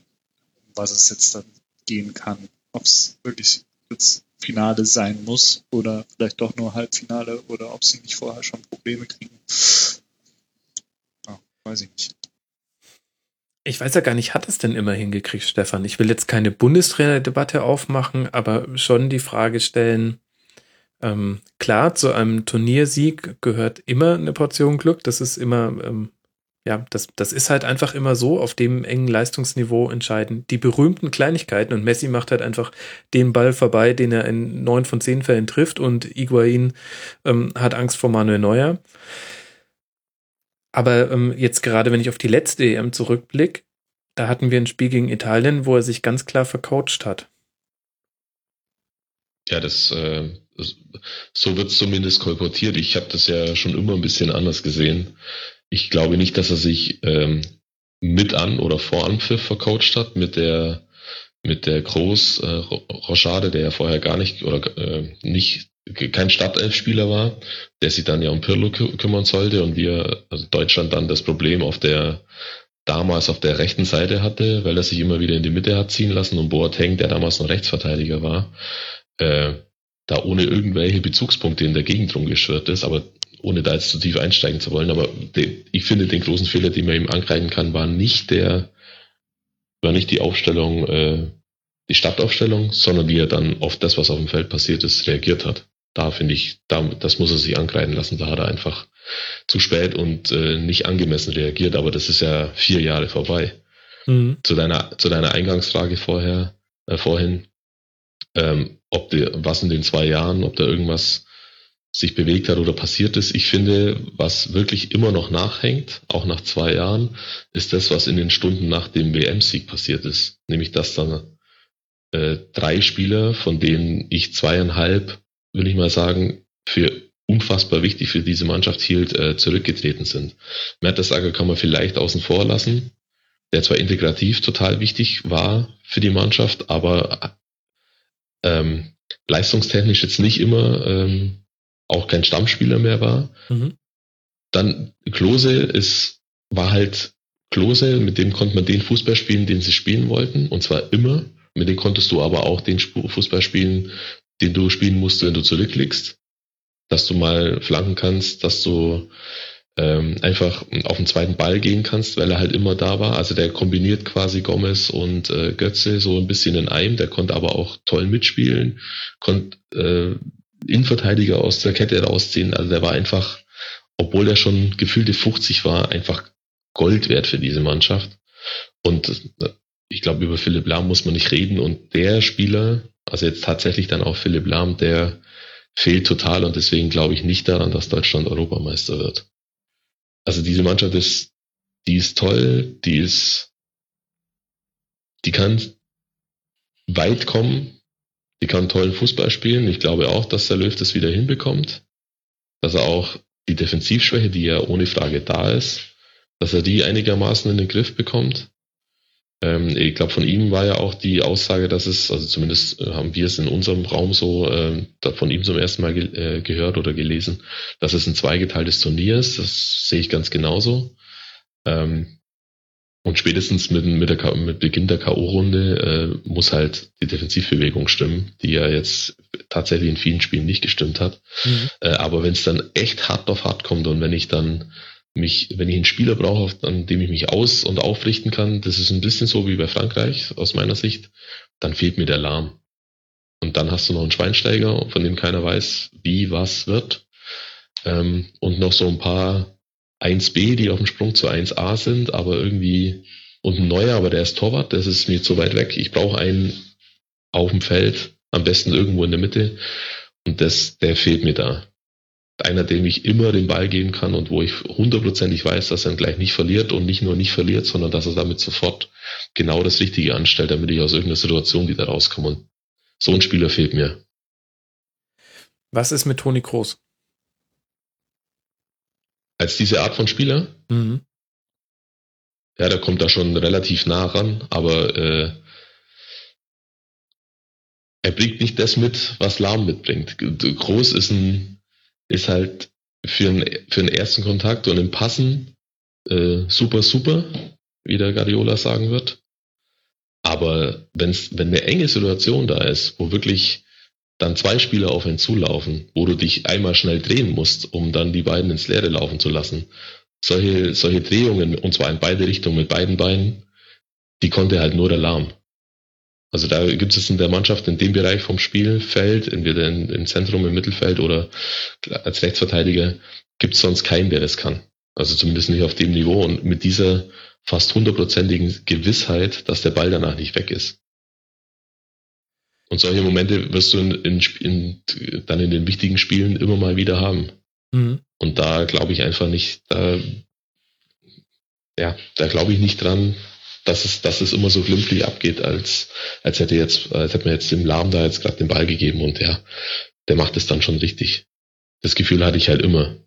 was es jetzt dann gehen kann. Ob es wirklich jetzt Finale sein muss oder vielleicht doch nur Halbfinale oder ob sie nicht vorher schon Probleme kriegen. Ja, weiß ich nicht. Ich weiß ja gar nicht, hat es denn immer hingekriegt, Stefan? Ich will jetzt keine Bundestrainer-Debatte aufmachen, aber schon die Frage stellen, ähm, klar, zu einem Turniersieg gehört immer eine Portion Glück. Das ist immer, ähm, ja, das, das ist halt einfach immer so auf dem engen Leistungsniveau entscheiden. Die berühmten Kleinigkeiten und Messi macht halt einfach den Ball vorbei, den er in neun von zehn Fällen trifft und Iguain ähm, hat Angst vor Manuel Neuer. Aber ähm, jetzt gerade, wenn ich auf die letzte EM zurückblicke, da hatten wir ein Spiel gegen Italien, wo er sich ganz klar vercoacht hat. Ja, das äh, so wird es zumindest kolportiert. Ich habe das ja schon immer ein bisschen anders gesehen. Ich glaube nicht, dass er sich ähm, mit an oder vor Anpfiff vercoacht hat mit der mit der Groß äh, Rochade, der ja vorher gar nicht oder äh, nicht kein Startelfspieler war, der sich dann ja um Pirlo kü kümmern sollte und wir, also Deutschland dann das Problem auf der damals auf der rechten Seite hatte, weil er sich immer wieder in die Mitte hat ziehen lassen und Boateng, der damals noch Rechtsverteidiger war, äh, da ohne irgendwelche Bezugspunkte in der Gegend rumgeschwirrt ist, aber ohne da jetzt zu tief einsteigen zu wollen. Aber de, ich finde, den großen Fehler, den man ihm angreifen kann, war nicht der, war nicht die Aufstellung, äh, die Startaufstellung, sondern wie er dann auf das, was auf dem Feld passiert ist, reagiert hat. Da finde ich, da, das muss er sich angreifen lassen. Da hat er einfach zu spät und äh, nicht angemessen reagiert. Aber das ist ja vier Jahre vorbei. Mhm. Zu deiner, zu deiner Eingangsfrage vorher, äh, vorhin, ähm, ob die, was in den zwei Jahren, ob da irgendwas sich bewegt hat oder passiert ist. Ich finde, was wirklich immer noch nachhängt, auch nach zwei Jahren, ist das, was in den Stunden nach dem WM-Sieg passiert ist. Nämlich, dass dann äh, drei Spieler, von denen ich zweieinhalb, will ich mal sagen, für unfassbar wichtig für diese Mannschaft hielt, äh, zurückgetreten sind. Mertesager kann man vielleicht außen vor lassen, der zwar integrativ total wichtig war für die Mannschaft, aber ähm, leistungstechnisch jetzt nicht immer ähm, auch kein Stammspieler mehr war. Mhm. Dann Klose ist, war halt Klose, mit dem konnte man den Fußball spielen, den sie spielen wollten, und zwar immer. Mit dem konntest du aber auch den Fußball spielen, den du spielen musst, wenn du zurückliegst. Dass du mal flanken kannst, dass du ähm, einfach auf den zweiten Ball gehen kannst, weil er halt immer da war. Also der kombiniert quasi Gomez und äh, Götze so ein bisschen in einem. Der konnte aber auch toll mitspielen, konnte äh, Innenverteidiger aus der Kette rausziehen. Also der war einfach, obwohl er schon gefühlte 50 war, einfach Gold wert für diese Mannschaft. Und äh, ich glaube, über Philipp Lahm muss man nicht reden. Und der Spieler, also jetzt tatsächlich dann auch Philipp Lahm, der fehlt total und deswegen glaube ich nicht daran, dass Deutschland Europameister wird also diese Mannschaft ist, die ist toll, die ist, die kann weit kommen, die kann tollen Fußball spielen. Ich glaube auch, dass der Löw das wieder hinbekommt, dass er auch die Defensivschwäche, die ja ohne Frage da ist, dass er die einigermaßen in den Griff bekommt. Ähm, ich glaube, von ihm war ja auch die Aussage, dass es, also zumindest äh, haben wir es in unserem Raum so äh, von ihm zum ersten Mal ge äh, gehört oder gelesen, dass es ein zweigeteiltes Turnier ist. Das sehe ich ganz genauso. Ähm, und spätestens mit, mit, der, mit Beginn der K.O.-Runde äh, muss halt die Defensivbewegung stimmen, die ja jetzt tatsächlich in vielen Spielen nicht gestimmt hat. Mhm. Äh, aber wenn es dann echt hart auf hart kommt und wenn ich dann mich, wenn ich einen Spieler brauche, an dem ich mich aus- und aufrichten kann, das ist ein bisschen so wie bei Frankreich aus meiner Sicht, dann fehlt mir der Lahm. Und dann hast du noch einen Schweinsteiger, von dem keiner weiß, wie was wird. Ähm, und noch so ein paar 1b, die auf dem Sprung zu 1a sind, aber irgendwie und ein neuer, aber der ist Torwart, das ist mir zu weit weg. Ich brauche einen auf dem Feld, am besten irgendwo in der Mitte. Und das, der fehlt mir da einer, dem ich immer den Ball geben kann und wo ich hundertprozentig weiß, dass er ihn gleich nicht verliert und nicht nur nicht verliert, sondern dass er damit sofort genau das Richtige anstellt, damit ich aus irgendeiner Situation wieder rauskomme. Und so ein Spieler fehlt mir. Was ist mit Toni Kroos? Als diese Art von Spieler? Mhm. Ja, der kommt da schon relativ nah ran, aber äh, er bringt nicht das mit, was Lahm mitbringt. Groß ist ein ist halt für, einen, für einen ersten Kontakt und im Passen äh, super, super, wie der Guardiola sagen wird. Aber wenn's, wenn eine enge Situation da ist, wo wirklich dann zwei Spieler auf ihn zulaufen, wo du dich einmal schnell drehen musst, um dann die beiden ins Leere laufen zu lassen, solche, solche Drehungen, und zwar in beide Richtungen mit beiden Beinen, die konnte halt nur der Lahm. Also da gibt es in der Mannschaft in dem Bereich vom Spielfeld, entweder in, im Zentrum, im Mittelfeld oder als Rechtsverteidiger, gibt es sonst keinen, der das kann. Also zumindest nicht auf dem Niveau und mit dieser fast hundertprozentigen Gewissheit, dass der Ball danach nicht weg ist. Und solche Momente wirst du in, in, in, dann in den wichtigen Spielen immer mal wieder haben. Mhm. Und da glaube ich einfach nicht, da, ja, da glaube ich nicht dran, dass es, dass es immer so glimpflich abgeht, als, als hätte jetzt, als hätte man jetzt dem Lahm da jetzt gerade den Ball gegeben und der, der macht es dann schon richtig. Das Gefühl hatte ich halt immer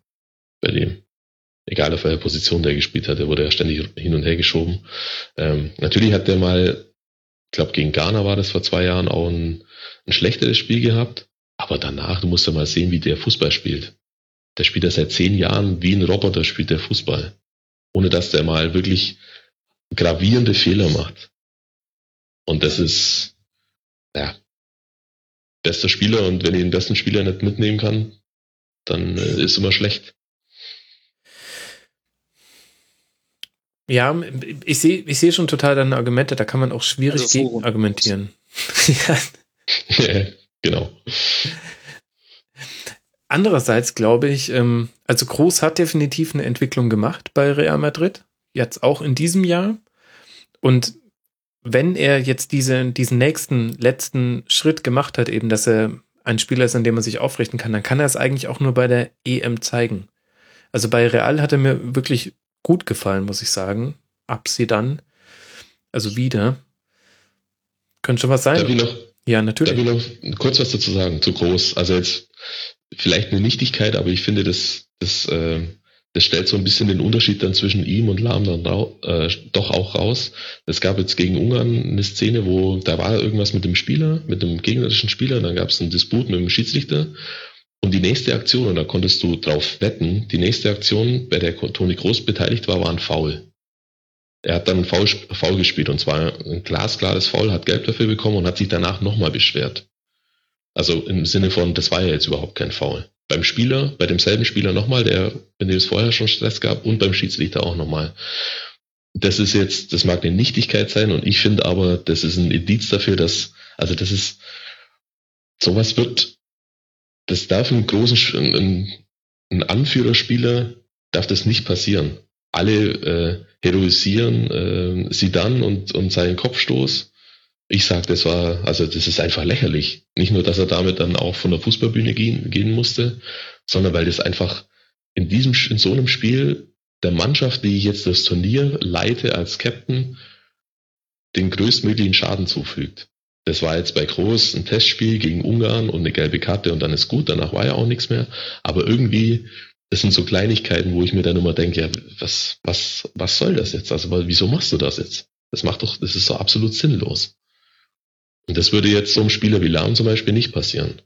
bei dem. Egal auf welcher Position der gespielt hat, der wurde ja ständig hin und her geschoben. Ähm, natürlich hat der mal, ich glaube gegen Ghana war das vor zwei Jahren auch ein, ein schlechteres Spiel gehabt, aber danach, du musst ja mal sehen, wie der Fußball spielt. Der spielt ja seit zehn Jahren wie ein Roboter spielt der Fußball. Ohne dass der mal wirklich gravierende Fehler macht. Und das ist, ja, bester Spieler und wenn ich den besten Spieler nicht mitnehmen kann, dann äh, ist immer schlecht. Ja, ich sehe ich sehe schon total deine Argumente, da kann man auch schwierig also gegen argumentieren. [LAUGHS] ja. genau. Andererseits glaube ich, ähm, also Groß hat definitiv eine Entwicklung gemacht bei Real Madrid jetzt auch in diesem Jahr. Und wenn er jetzt diese, diesen nächsten, letzten Schritt gemacht hat, eben, dass er ein Spieler ist, an dem man sich aufrichten kann, dann kann er es eigentlich auch nur bei der EM zeigen. Also bei Real hat er mir wirklich gut gefallen, muss ich sagen. Ab sie dann. Also wieder. Könnte schon was sein. Darf ich noch, ja, natürlich. Darf ich noch kurz was dazu sagen, zu groß. Also jetzt vielleicht eine Nichtigkeit, aber ich finde, das, das äh, das stellt so ein bisschen den Unterschied dann zwischen ihm und Lahm dann äh, doch auch raus. Es gab jetzt gegen Ungarn eine Szene, wo da war irgendwas mit dem Spieler, mit dem gegnerischen Spieler, dann gab es einen Disput mit dem Schiedsrichter und die nächste Aktion, und da konntest du drauf wetten, die nächste Aktion, bei der Toni Groß beteiligt war, war ein Foul. Er hat dann ein Foul, Foul gespielt und zwar ein glasklares Foul, hat Gelb dafür bekommen und hat sich danach nochmal beschwert. Also im Sinne von, das war ja jetzt überhaupt kein Foul beim Spieler, bei demselben Spieler nochmal, der, in dem es vorher schon Stress gab, und beim Schiedsrichter auch nochmal. Das ist jetzt, das mag eine Nichtigkeit sein, und ich finde aber, das ist ein Indiz dafür, dass, also das ist, sowas wird, das darf ein großen, ein, ein Anführerspieler darf das nicht passieren. Alle äh, heroisieren äh, sie dann und, und seinen Kopfstoß ich sag, das war, also das ist einfach lächerlich. Nicht nur, dass er damit dann auch von der Fußballbühne gehen, gehen musste, sondern weil das einfach in diesem, in so einem Spiel der Mannschaft, die ich jetzt das Turnier leite als Captain, den größtmöglichen Schaden zufügt. Das war jetzt bei Groß ein Testspiel gegen Ungarn und eine gelbe Karte und dann ist gut, danach war ja auch nichts mehr. Aber irgendwie, das sind so Kleinigkeiten, wo ich mir dann immer denke, ja, was, was, was soll das jetzt? Also, wieso machst du das jetzt? Das macht doch, das ist so absolut sinnlos. Und das würde jetzt so einem Spieler wie Lahm zum Beispiel nicht passieren.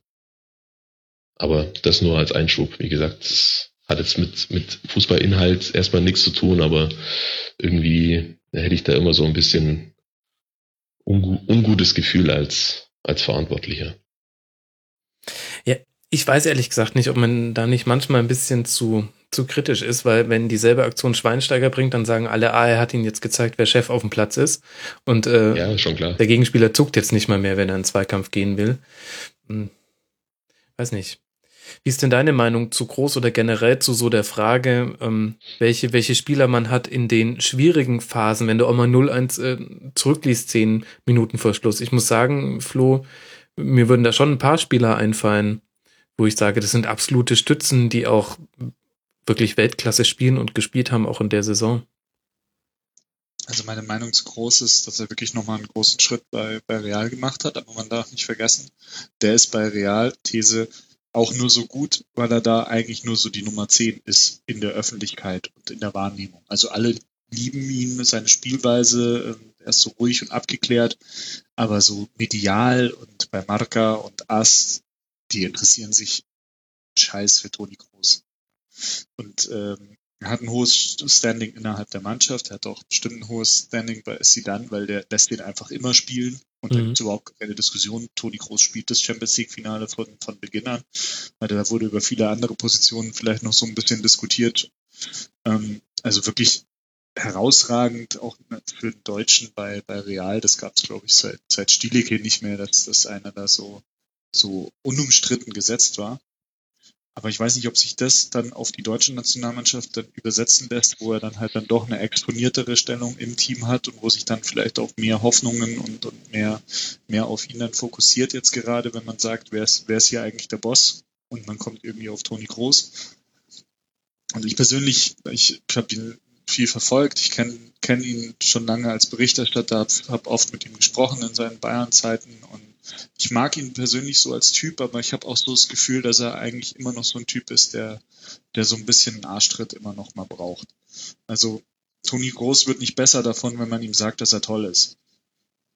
Aber das nur als Einschub. Wie gesagt, das hat jetzt mit, mit Fußballinhalt erstmal nichts zu tun, aber irgendwie hätte ich da immer so ein bisschen ungu ungutes Gefühl als, als Verantwortlicher. Ja, ich weiß ehrlich gesagt nicht, ob man da nicht manchmal ein bisschen zu, zu kritisch ist, weil wenn dieselbe Aktion Schweinsteiger bringt, dann sagen alle, ah, er hat ihn jetzt gezeigt, wer Chef auf dem Platz ist. Und äh, ja, schon klar. der Gegenspieler zuckt jetzt nicht mal mehr, wenn er in Zweikampf gehen will. Hm. Weiß nicht. Wie ist denn deine Meinung zu groß oder generell zu so der Frage, ähm, welche, welche Spieler man hat in den schwierigen Phasen, wenn du auch mal 0-1 äh, zurückliest, zehn Minuten vor Schluss? Ich muss sagen, Flo, mir würden da schon ein paar Spieler einfallen, wo ich sage, das sind absolute Stützen, die auch wirklich Weltklasse spielen und gespielt haben, auch in der Saison. Also meine Meinung zu Groß ist, dass er wirklich nochmal einen großen Schritt bei, bei Real gemacht hat, aber man darf nicht vergessen, der ist bei Real, These, auch nur so gut, weil er da eigentlich nur so die Nummer 10 ist in der Öffentlichkeit und in der Wahrnehmung. Also alle lieben ihn, seine Spielweise, ähm, er ist so ruhig und abgeklärt, aber so medial und bei Marca und Ast, die interessieren sich scheiß für Toni Groß. Und ähm, er hat ein hohes Standing innerhalb der Mannschaft, er hat auch bestimmt ein hohes Standing bei Sidan, weil der lässt den einfach immer spielen und mhm. da gibt es überhaupt keine Diskussion. Toni Groß spielt das Champions League-Finale von, von Beginn an. weil Da wurde über viele andere Positionen vielleicht noch so ein bisschen diskutiert. Ähm, also wirklich herausragend, auch für den Deutschen bei, bei Real. Das gab es, glaube ich, seit, seit Stielicke nicht mehr, dass das einer da so, so unumstritten gesetzt war. Aber ich weiß nicht, ob sich das dann auf die deutsche Nationalmannschaft dann übersetzen lässt, wo er dann halt dann doch eine exponiertere Stellung im Team hat und wo sich dann vielleicht auch mehr Hoffnungen und, und mehr, mehr auf ihn dann fokussiert jetzt gerade, wenn man sagt, wer ist, wer ist hier eigentlich der Boss? Und man kommt irgendwie auf Toni Groß. Und ich persönlich, ich habe ihn viel verfolgt. Ich kenne kenn ihn schon lange als Berichterstatter, habe hab oft mit ihm gesprochen in seinen Bayern-Zeiten und ich mag ihn persönlich so als Typ, aber ich habe auch so das Gefühl, dass er eigentlich immer noch so ein Typ ist, der, der so ein bisschen einen Arschtritt immer noch mal braucht. Also Toni Groß wird nicht besser davon, wenn man ihm sagt, dass er toll ist,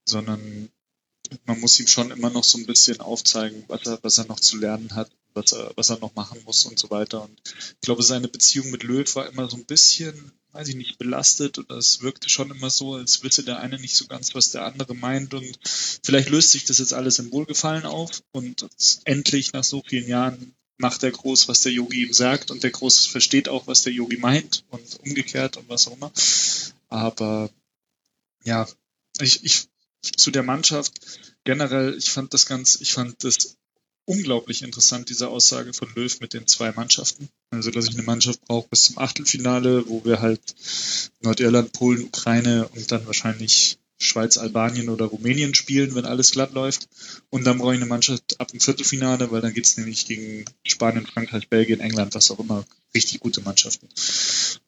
sondern man muss ihm schon immer noch so ein bisschen aufzeigen, was er, was er noch zu lernen hat, was er, was er noch machen muss und so weiter. Und ich glaube, seine Beziehung mit Löw war immer so ein bisschen weiß ich nicht, belastet und es wirkte schon immer so, als wisse der eine nicht so ganz, was der andere meint und vielleicht löst sich das jetzt alles im Wohlgefallen auf und endlich nach so vielen Jahren macht der Groß, was der Yogi ihm sagt und der Groß versteht auch, was der Yogi meint und umgekehrt und was auch immer. Aber ja, ich, ich zu der Mannschaft generell, ich fand das ganz, ich fand das unglaublich interessant, diese Aussage von Löw mit den zwei Mannschaften. Also, dass ich eine Mannschaft brauche bis zum Achtelfinale, wo wir halt Nordirland, Polen, Ukraine und dann wahrscheinlich Schweiz, Albanien oder Rumänien spielen, wenn alles glatt läuft. Und dann brauche ich eine Mannschaft ab dem Viertelfinale, weil dann geht's nämlich gegen Spanien, Frankreich, Belgien, England, was auch immer, richtig gute Mannschaften.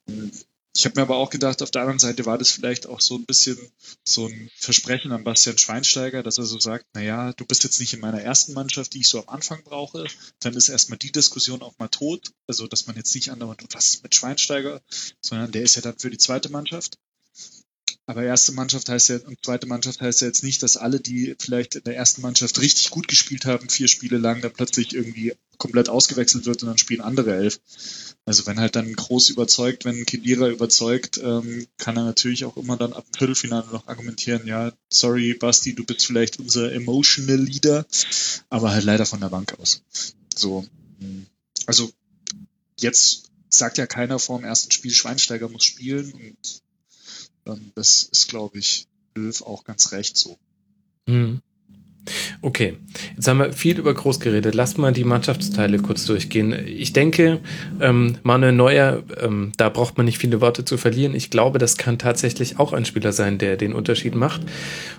Und ich habe mir aber auch gedacht, auf der anderen Seite war das vielleicht auch so ein bisschen so ein Versprechen an Bastian Schweinsteiger, dass er so sagt, naja, du bist jetzt nicht in meiner ersten Mannschaft, die ich so am Anfang brauche, dann ist erstmal die Diskussion auch mal tot. Also, dass man jetzt nicht andauernd, was ist mit Schweinsteiger, sondern der ist ja dann für die zweite Mannschaft. Aber erste Mannschaft heißt ja und zweite Mannschaft heißt ja jetzt nicht, dass alle, die vielleicht in der ersten Mannschaft richtig gut gespielt haben, vier Spiele lang, dann plötzlich irgendwie komplett ausgewechselt wird und dann spielen andere elf. Also wenn halt dann groß überzeugt, wenn Kedira überzeugt, ähm, kann er natürlich auch immer dann ab dem Viertelfinale noch argumentieren, ja, sorry Basti, du bist vielleicht unser emotional Leader, aber halt leider von der Bank aus. So, hm. also jetzt sagt ja keiner vor dem ersten Spiel, Schweinsteiger muss spielen und dann das ist, glaube ich, Löw auch ganz recht so. Mhm. Okay, jetzt haben wir viel über Groß geredet. Lasst mal die Mannschaftsteile kurz durchgehen. Ich denke, ähm, Manuel Neuer, ähm, da braucht man nicht viele Worte zu verlieren. Ich glaube, das kann tatsächlich auch ein Spieler sein, der den Unterschied macht.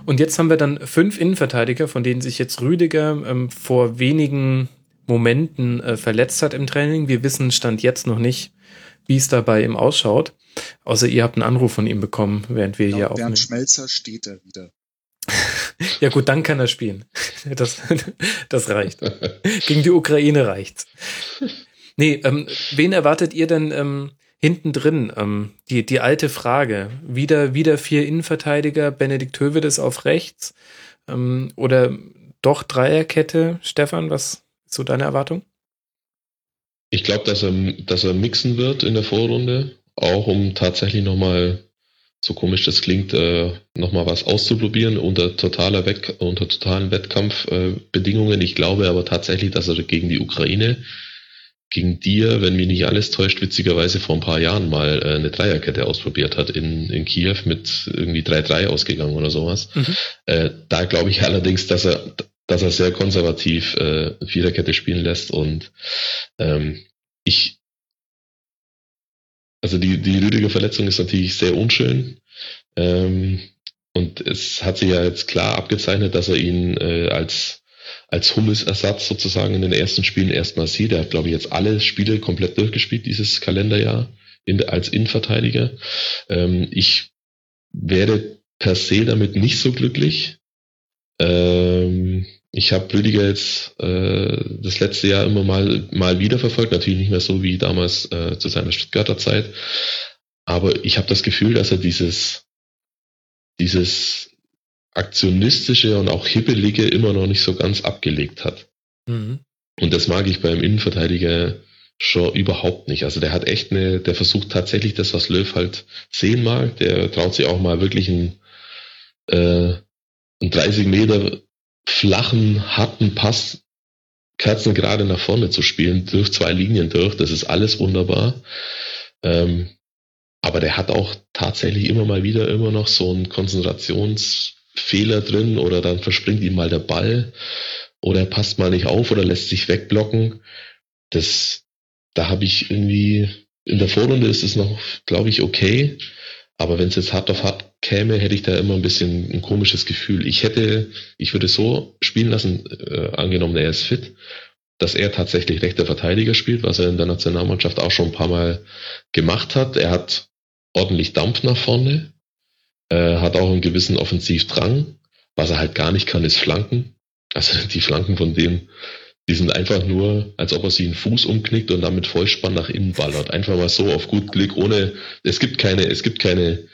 Und jetzt haben wir dann fünf Innenverteidiger, von denen sich jetzt Rüdiger ähm, vor wenigen Momenten äh, verletzt hat im Training. Wir wissen Stand jetzt noch nicht, wie es dabei ihm ausschaut. Außer ihr habt einen Anruf von ihm bekommen, während wir genau, hier aufnehmen. Bernd Schmelzer steht da wieder. Ja gut, dann kann er spielen. Das, das reicht. Gegen die Ukraine reicht's. Nee, ähm, wen erwartet ihr denn ähm, hinten drin, ähm, die, die alte Frage. Wieder, wieder vier Innenverteidiger, Benedikt Hövedes auf rechts ähm, oder doch Dreierkette. Stefan, was ist so deine Erwartung? Ich glaube, dass er, dass er mixen wird in der Vorrunde, auch um tatsächlich nochmal, so komisch das klingt, äh, nochmal was auszuprobieren unter totaler Wett unter totalen Wettkampfbedingungen. Äh, ich glaube aber tatsächlich, dass er gegen die Ukraine, gegen dir, wenn mich nicht alles täuscht, witzigerweise vor ein paar Jahren mal äh, eine Dreierkette ausprobiert hat in, in Kiew mit irgendwie 3-3 ausgegangen oder sowas. Mhm. Äh, da glaube ich allerdings, dass er dass er sehr konservativ äh, Viererkette spielen lässt und ähm, ich also die, die Rüdiger Verletzung ist natürlich sehr unschön. Ähm, und es hat sich ja jetzt klar abgezeichnet, dass er ihn äh, als, als Hummels-Ersatz sozusagen in den ersten Spielen erstmal sieht. Er hat, glaube ich, jetzt alle Spiele komplett durchgespielt, dieses Kalenderjahr, in, als Innenverteidiger. Ähm, ich werde per se damit nicht so glücklich. Ähm, ich habe Rüdiger jetzt äh, das letzte Jahr immer mal, mal wieder verfolgt, natürlich nicht mehr so wie damals äh, zu seiner Stuttgarter Zeit. Aber ich habe das Gefühl, dass er dieses, dieses aktionistische und auch hibbelige immer noch nicht so ganz abgelegt hat. Mhm. Und das mag ich beim Innenverteidiger schon überhaupt nicht. Also der hat echt eine, der versucht tatsächlich das, was Löw halt sehen mag. Der traut sich auch mal wirklich ein, äh, ein 30 Meter flachen, harten Pass Kerzen gerade nach vorne zu spielen, durch zwei Linien durch, das ist alles wunderbar. Ähm, aber der hat auch tatsächlich immer mal wieder immer noch so einen Konzentrationsfehler drin oder dann verspringt ihm mal der Ball oder er passt mal nicht auf oder lässt sich wegblocken. Das, da habe ich irgendwie, in der Vorrunde ist es noch, glaube ich, okay. Aber wenn es jetzt hart auf hart käme, hätte ich da immer ein bisschen ein komisches Gefühl. Ich hätte, ich würde so spielen lassen, äh, angenommen er ist fit, dass er tatsächlich rechter Verteidiger spielt, was er in der Nationalmannschaft auch schon ein paar Mal gemacht hat. Er hat ordentlich Dampf nach vorne, äh, hat auch einen gewissen Offensivdrang. Was er halt gar nicht kann, ist Flanken. Also [LAUGHS] die Flanken von dem, die sind einfach nur, als ob er sich einen Fuß umknickt und damit Vollspann nach innen ballert. Einfach mal so auf gut Glück, ohne, es gibt keine, es gibt keine,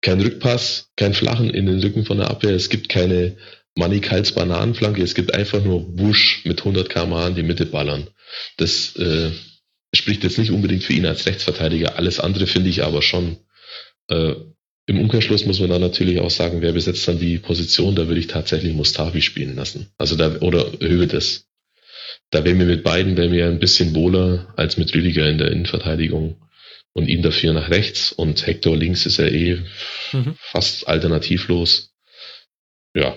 kein Rückpass, kein Flachen in den Rücken von der Abwehr, es gibt keine Manikals Bananenflanke, es gibt einfach nur Wusch mit 100 km in die Mitte ballern. Das äh, spricht jetzt nicht unbedingt für ihn als Rechtsverteidiger. Alles andere finde ich aber schon. Äh, Im Umkehrschluss muss man dann natürlich auch sagen, wer besetzt dann die Position, da würde ich tatsächlich Mustafi spielen lassen. Also da, oder Hövedes. Da wäre mir mit beiden wäre mir ein bisschen wohler als mit Rüdiger in der Innenverteidigung und ihn dafür nach rechts und Hector links ist er eh mhm. fast alternativlos. Ja,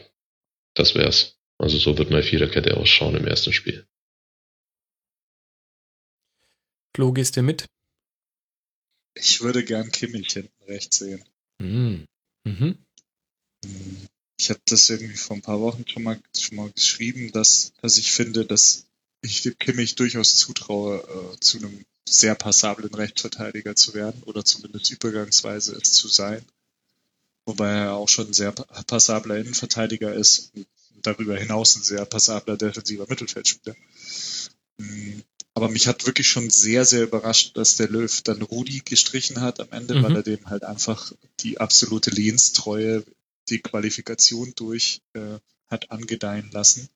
das wär's. Also so wird meine Viererkette ausschauen im ersten Spiel. Flo, gehst du mit? Ich würde gern Kimmich hinten rechts sehen. Mhm. Mhm. Ich habe das irgendwie vor ein paar Wochen schon mal, schon mal geschrieben, dass, dass ich finde, dass ich dem Kimmich durchaus zutraue, äh, zu einem sehr passablen Rechtsverteidiger zu werden oder zumindest übergangsweise es zu sein. Wobei er auch schon ein sehr passabler Innenverteidiger ist und darüber hinaus ein sehr passabler defensiver Mittelfeldspieler. Mm, aber mich hat wirklich schon sehr, sehr überrascht, dass der Löw dann Rudi gestrichen hat am Ende, mhm. weil er dem halt einfach die absolute Lehnstreue, die Qualifikation durch äh, hat angedeihen lassen.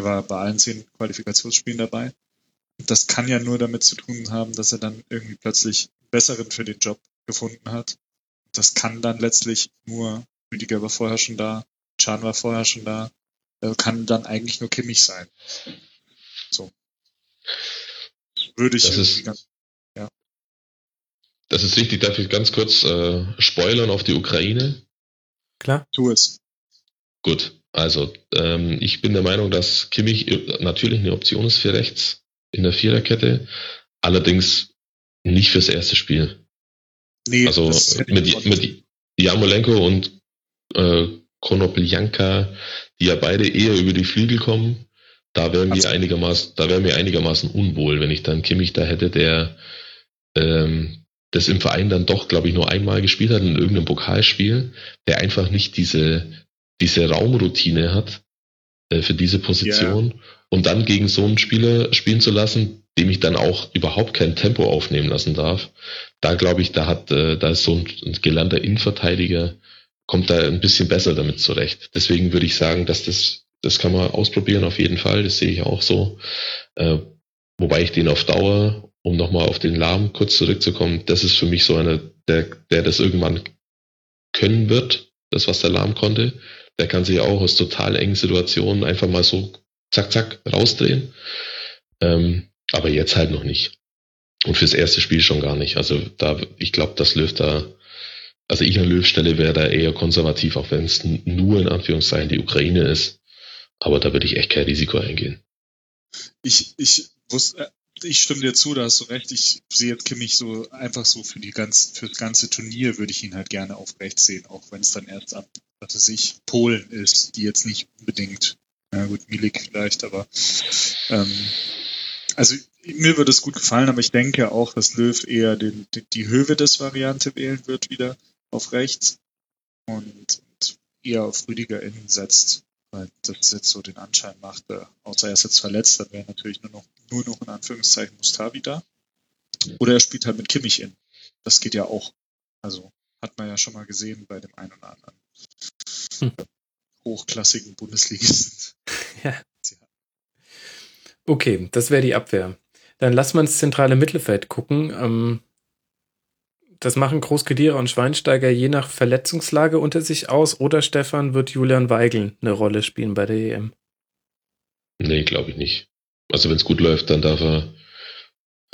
Er war bei allen zehn Qualifikationsspielen dabei. Das kann ja nur damit zu tun haben, dass er dann irgendwie plötzlich einen besseren für den Job gefunden hat. Das kann dann letztlich nur, Rüdiger war vorher schon da, Chan war vorher schon da, kann dann eigentlich nur Kimmich sein. So. Würde ich das ist, ganz, ja. Das ist richtig, darf ich ganz kurz äh, spoilern auf die Ukraine? Klar. Tu es. Gut, also ähm, ich bin der Meinung, dass Kimmich natürlich eine Option ist für rechts in der Viererkette. Allerdings nicht fürs erste Spiel. Nee, also mit, mit Jamolenko und äh, Konoplyanka, die ja beide eher über die Flügel kommen, da wären wir einigermaßen, da wären wir einigermaßen unwohl, wenn ich dann Kimmich da hätte, der ähm, das im Verein dann doch, glaube ich, nur einmal gespielt hat in irgendeinem Pokalspiel, der einfach nicht diese diese Raumroutine hat äh, für diese Position yeah und dann gegen so einen Spieler spielen zu lassen, dem ich dann auch überhaupt kein Tempo aufnehmen lassen darf, da glaube ich, da hat, äh, da ist so ein, ein gelernter Innenverteidiger, kommt da ein bisschen besser damit zurecht. Deswegen würde ich sagen, dass das, das kann man ausprobieren auf jeden Fall. Das sehe ich auch so. Äh, wobei ich den auf Dauer, um nochmal auf den Lahm kurz zurückzukommen, das ist für mich so einer, der, der das irgendwann können wird, das was der Lahm konnte. Der kann sich auch aus total engen Situationen einfach mal so zack, zack rausdrehen. Ähm, aber jetzt halt noch nicht. Und fürs erste Spiel schon gar nicht. Also da, ich glaube, dass Löw da, also ich an Löw Stelle wäre da eher konservativ, auch wenn es nur in Anführungszeichen die Ukraine ist. Aber da würde ich echt kein Risiko eingehen. Ich, ich wusste, ich stimme dir zu, da hast du recht. Ich sehe jetzt Kimmich so einfach so für die ganze, für das ganze Turnier würde ich ihn halt gerne auf rechts sehen, auch wenn es dann erst ab, was weiß ich, Polen ist, die jetzt nicht unbedingt, ja gut, Milik vielleicht, aber ähm, also mir würde es gut gefallen, aber ich denke auch, dass Löw eher den, die, Höhe des Variante wählen wird wieder auf rechts und, und eher auf Rüdiger innen setzt, weil das jetzt so den Anschein macht, außer er ist jetzt verletzt, dann wäre natürlich nur noch, nur noch in Anführungszeichen Mustavi da. Oder er spielt halt mit Kimmich in. Das geht ja auch. Also hat man ja schon mal gesehen bei dem einen oder anderen hm. hochklassigen Bundesligisten. [LAUGHS] Ja. Okay, das wäre die Abwehr. Dann lass mal ins zentrale Mittelfeld gucken. Ähm, das machen Großkedierer und Schweinsteiger je nach Verletzungslage unter sich aus oder Stefan wird Julian Weigel eine Rolle spielen bei der EM? Nee, glaube ich nicht. Also wenn es gut läuft, dann darf er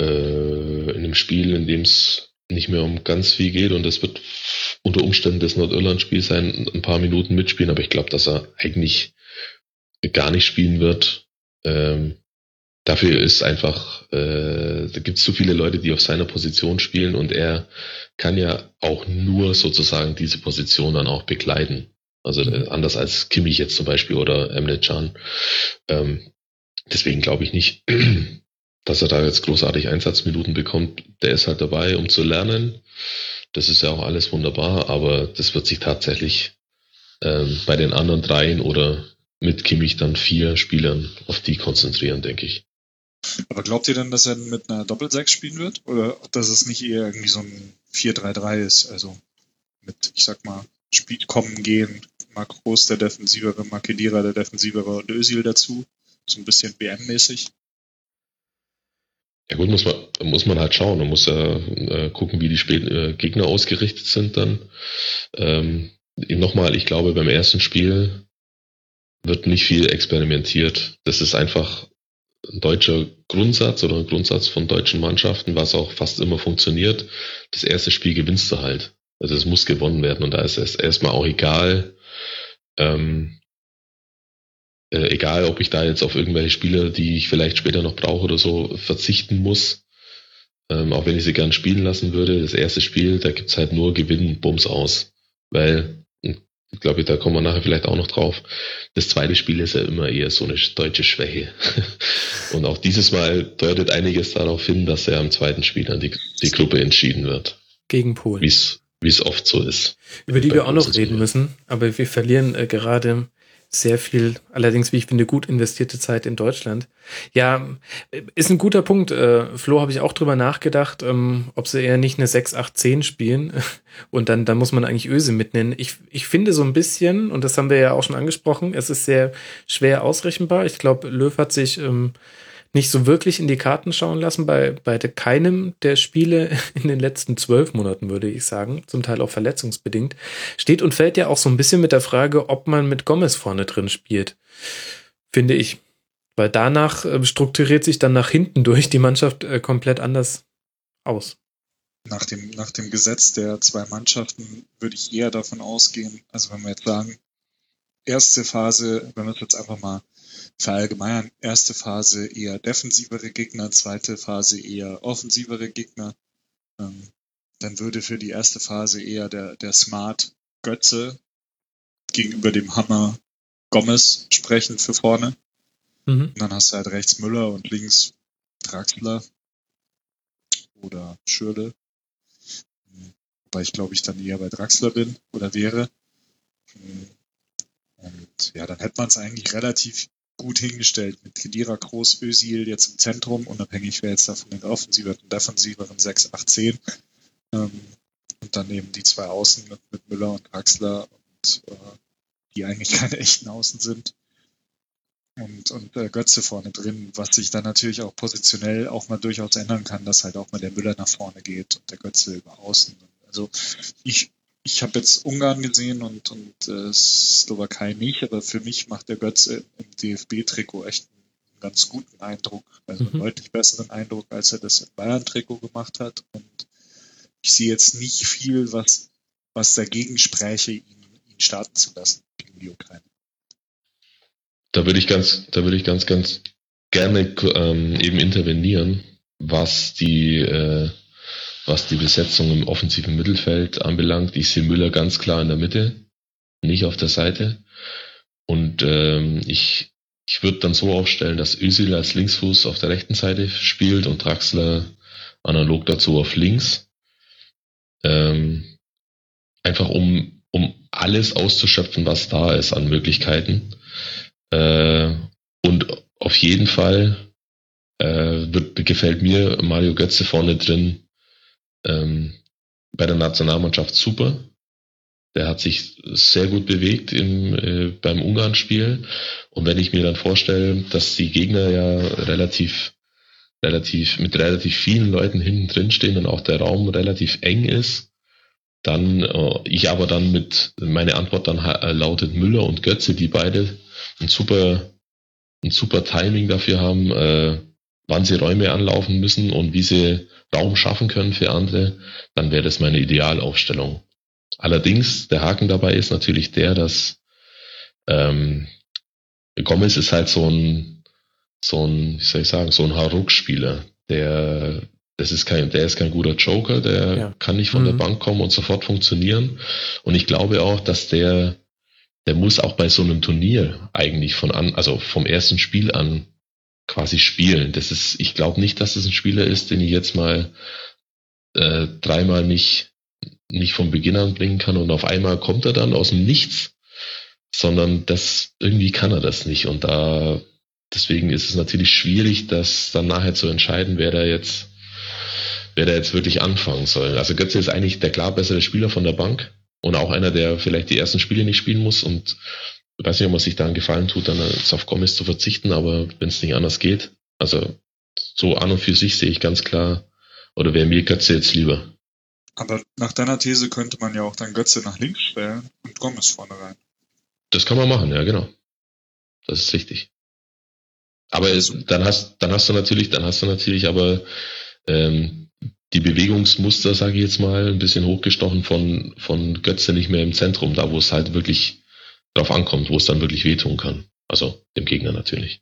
äh, in einem Spiel, in dem es nicht mehr um ganz viel geht und es wird unter Umständen das Nordirland-Spiel sein, ein paar Minuten mitspielen, aber ich glaube, dass er eigentlich gar nicht spielen wird. Ähm, dafür ist einfach, äh, da gibt es zu viele Leute, die auf seiner Position spielen und er kann ja auch nur sozusagen diese Position dann auch begleiten. Also äh, anders als Kimmich jetzt zum Beispiel oder Emre Can. Ähm, deswegen glaube ich nicht, [CLEARS THROAT] dass er da jetzt großartig Einsatzminuten bekommt. Der ist halt dabei, um zu lernen. Das ist ja auch alles wunderbar, aber das wird sich tatsächlich ähm, bei den anderen dreien oder mit Kimmich dann vier Spielern auf die konzentrieren, denke ich. Aber glaubt ihr denn, dass er mit einer Doppelsechs spielen wird? Oder dass es nicht eher irgendwie so ein 4-3-3 ist? Also mit, ich sag mal, Spiel kommen, gehen, Mark Groß der Defensivere, Makedira der Defensivere und Özil dazu. So ein bisschen BM-mäßig. Ja gut, muss man, muss man halt schauen. Man muss ja äh, gucken, wie die Spät äh, Gegner ausgerichtet sind dann. Ähm, Nochmal, ich glaube, beim ersten Spiel wird nicht viel experimentiert. Das ist einfach ein deutscher Grundsatz oder ein Grundsatz von deutschen Mannschaften, was auch fast immer funktioniert. Das erste Spiel gewinnst du halt. Also es muss gewonnen werden und da ist es erstmal auch egal, ähm, äh, egal ob ich da jetzt auf irgendwelche Spieler, die ich vielleicht später noch brauche oder so, verzichten muss. Ähm, auch wenn ich sie gern spielen lassen würde. Das erste Spiel, da gibt's halt nur Gewinn, Bums aus. Weil ich glaube, da kommen wir nachher vielleicht auch noch drauf. Das zweite Spiel ist ja immer eher so eine deutsche Schwäche. [LAUGHS] Und auch dieses Mal deutet einiges darauf hin, dass er am zweiten Spiel dann die, die Gruppe entschieden wird. Gegen Polen. Wie es oft so ist. Über die wir auch noch reden müssen, aber wir verlieren äh, gerade sehr viel, allerdings, wie ich finde, gut investierte Zeit in Deutschland. Ja, ist ein guter Punkt. Äh, Flo, habe ich auch drüber nachgedacht, ähm, ob sie eher nicht eine 6-8-10 spielen. [LAUGHS] Und dann, dann muss man eigentlich Öse mitnehmen. Ich, ich finde so ein bisschen, und das haben wir ja auch schon angesprochen, es ist sehr schwer ausrechenbar. Ich glaube, Löw hat sich ähm, nicht so wirklich in die Karten schauen lassen bei, bei keinem der Spiele [LAUGHS] in den letzten zwölf Monaten, würde ich sagen, zum Teil auch verletzungsbedingt. Steht und fällt ja auch so ein bisschen mit der Frage, ob man mit Gomez vorne drin spielt, finde ich. Weil danach äh, strukturiert sich dann nach hinten durch die Mannschaft äh, komplett anders aus. Nach dem, nach dem Gesetz der zwei Mannschaften würde ich eher davon ausgehen, also wenn wir jetzt sagen, erste Phase, wenn wir es jetzt einfach mal verallgemeinern, erste Phase eher defensivere Gegner, zweite Phase eher offensivere Gegner. Ähm, dann würde für die erste Phase eher der, der Smart Götze gegenüber dem Hammer Gomez sprechen für vorne. Mhm. Und dann hast du halt rechts Müller und links Draxler oder Schürle. Wobei ich glaube ich dann eher bei Draxler bin oder wäre. Und ja, dann hätte man es eigentlich relativ gut hingestellt mit Kedira, Groß, Özil jetzt im Zentrum, unabhängig wer jetzt davon den offensiveren, defensiveren 6, 8, 10. Ähm, und dann eben die zwei Außen mit, mit Müller und Draxler und äh, die eigentlich [LAUGHS] keine echten Außen sind. Und, und äh, Götze vorne drin, was sich dann natürlich auch positionell auch mal durchaus ändern kann, dass halt auch mal der Müller nach vorne geht und der Götze über außen. Also ich, ich habe jetzt Ungarn gesehen und, und äh, Slowakei nicht, aber für mich macht der Götze im DFB-Trikot echt einen ganz guten Eindruck, also einen Mhm. deutlich besseren Eindruck, als er das im Bayern-Trikot gemacht hat. Und ich sehe jetzt nicht viel, was, was dagegen spräche, ihn, ihn starten zu lassen gegen die Ukraine. Da würde ich ganz, da würde ich ganz, ganz gerne ähm, eben intervenieren, was die, äh, was die Besetzung im offensiven Mittelfeld anbelangt. Ich sehe Müller ganz klar in der Mitte, nicht auf der Seite. Und ähm, ich, ich würde dann so aufstellen, dass Özil als Linksfuß auf der rechten Seite spielt und Draxler analog dazu auf links. Ähm, einfach um, um alles auszuschöpfen, was da ist an Möglichkeiten. Äh, und auf jeden Fall äh, wird, gefällt mir Mario Götze vorne drin ähm, bei der Nationalmannschaft super. Der hat sich sehr gut bewegt im, äh, beim Ungarn-Spiel. Und wenn ich mir dann vorstelle, dass die Gegner ja relativ, relativ, mit relativ vielen Leuten hinten drin stehen und auch der Raum relativ eng ist, dann, äh, ich aber dann mit, meine Antwort dann ha- lautet Müller und Götze, die beide ein super, ein super Timing dafür haben, äh, wann sie Räume anlaufen müssen und wie sie Raum schaffen können für andere, dann wäre das meine Idealaufstellung. Allerdings, der Haken dabei ist natürlich der, dass ähm, Gomez ist halt so ein, so ein, wie soll ich sagen, so ein Haruk-Spieler, der das ist kein, der ist kein guter Joker, der Ja. kann nicht von der Mhm. Bank kommen und sofort funktionieren. Und ich glaube auch, dass der, der muss auch bei so einem Turnier eigentlich von an, also vom ersten Spiel an quasi spielen. Das ist, ich glaube nicht, dass es ein Spieler ist, den ich jetzt mal äh, dreimal nicht nicht von Beginn an bringen kann und auf einmal kommt er dann aus dem Nichts, sondern das irgendwie kann er das nicht und da deswegen ist es natürlich schwierig, das dann nachher zu entscheiden, wer da jetzt wer da jetzt wirklich anfangen soll. Also Götze ist eigentlich der klar bessere Spieler von der Bank und auch einer, der vielleicht die ersten Spiele nicht spielen muss und ich weiß nicht, ob man sich da einen Gefallen tut, dann auf Gomez zu verzichten, aber wenn es nicht anders geht, also so an und für sich sehe ich ganz klar, oder wäre mir Götze jetzt lieber. Aber nach deiner These könnte man ja auch dann Götze nach links stellen und Gomez vorne rein. Das kann man machen, ja, genau. Das ist richtig. Aber es, dann hast, dann hast du natürlich, dann hast du natürlich aber ähm, die Bewegungsmuster, sage ich jetzt mal, ein bisschen hochgestochen von, von Götze nicht mehr im Zentrum, da wo es halt wirklich drauf ankommt, wo es dann wirklich wehtun kann. Also dem Gegner natürlich.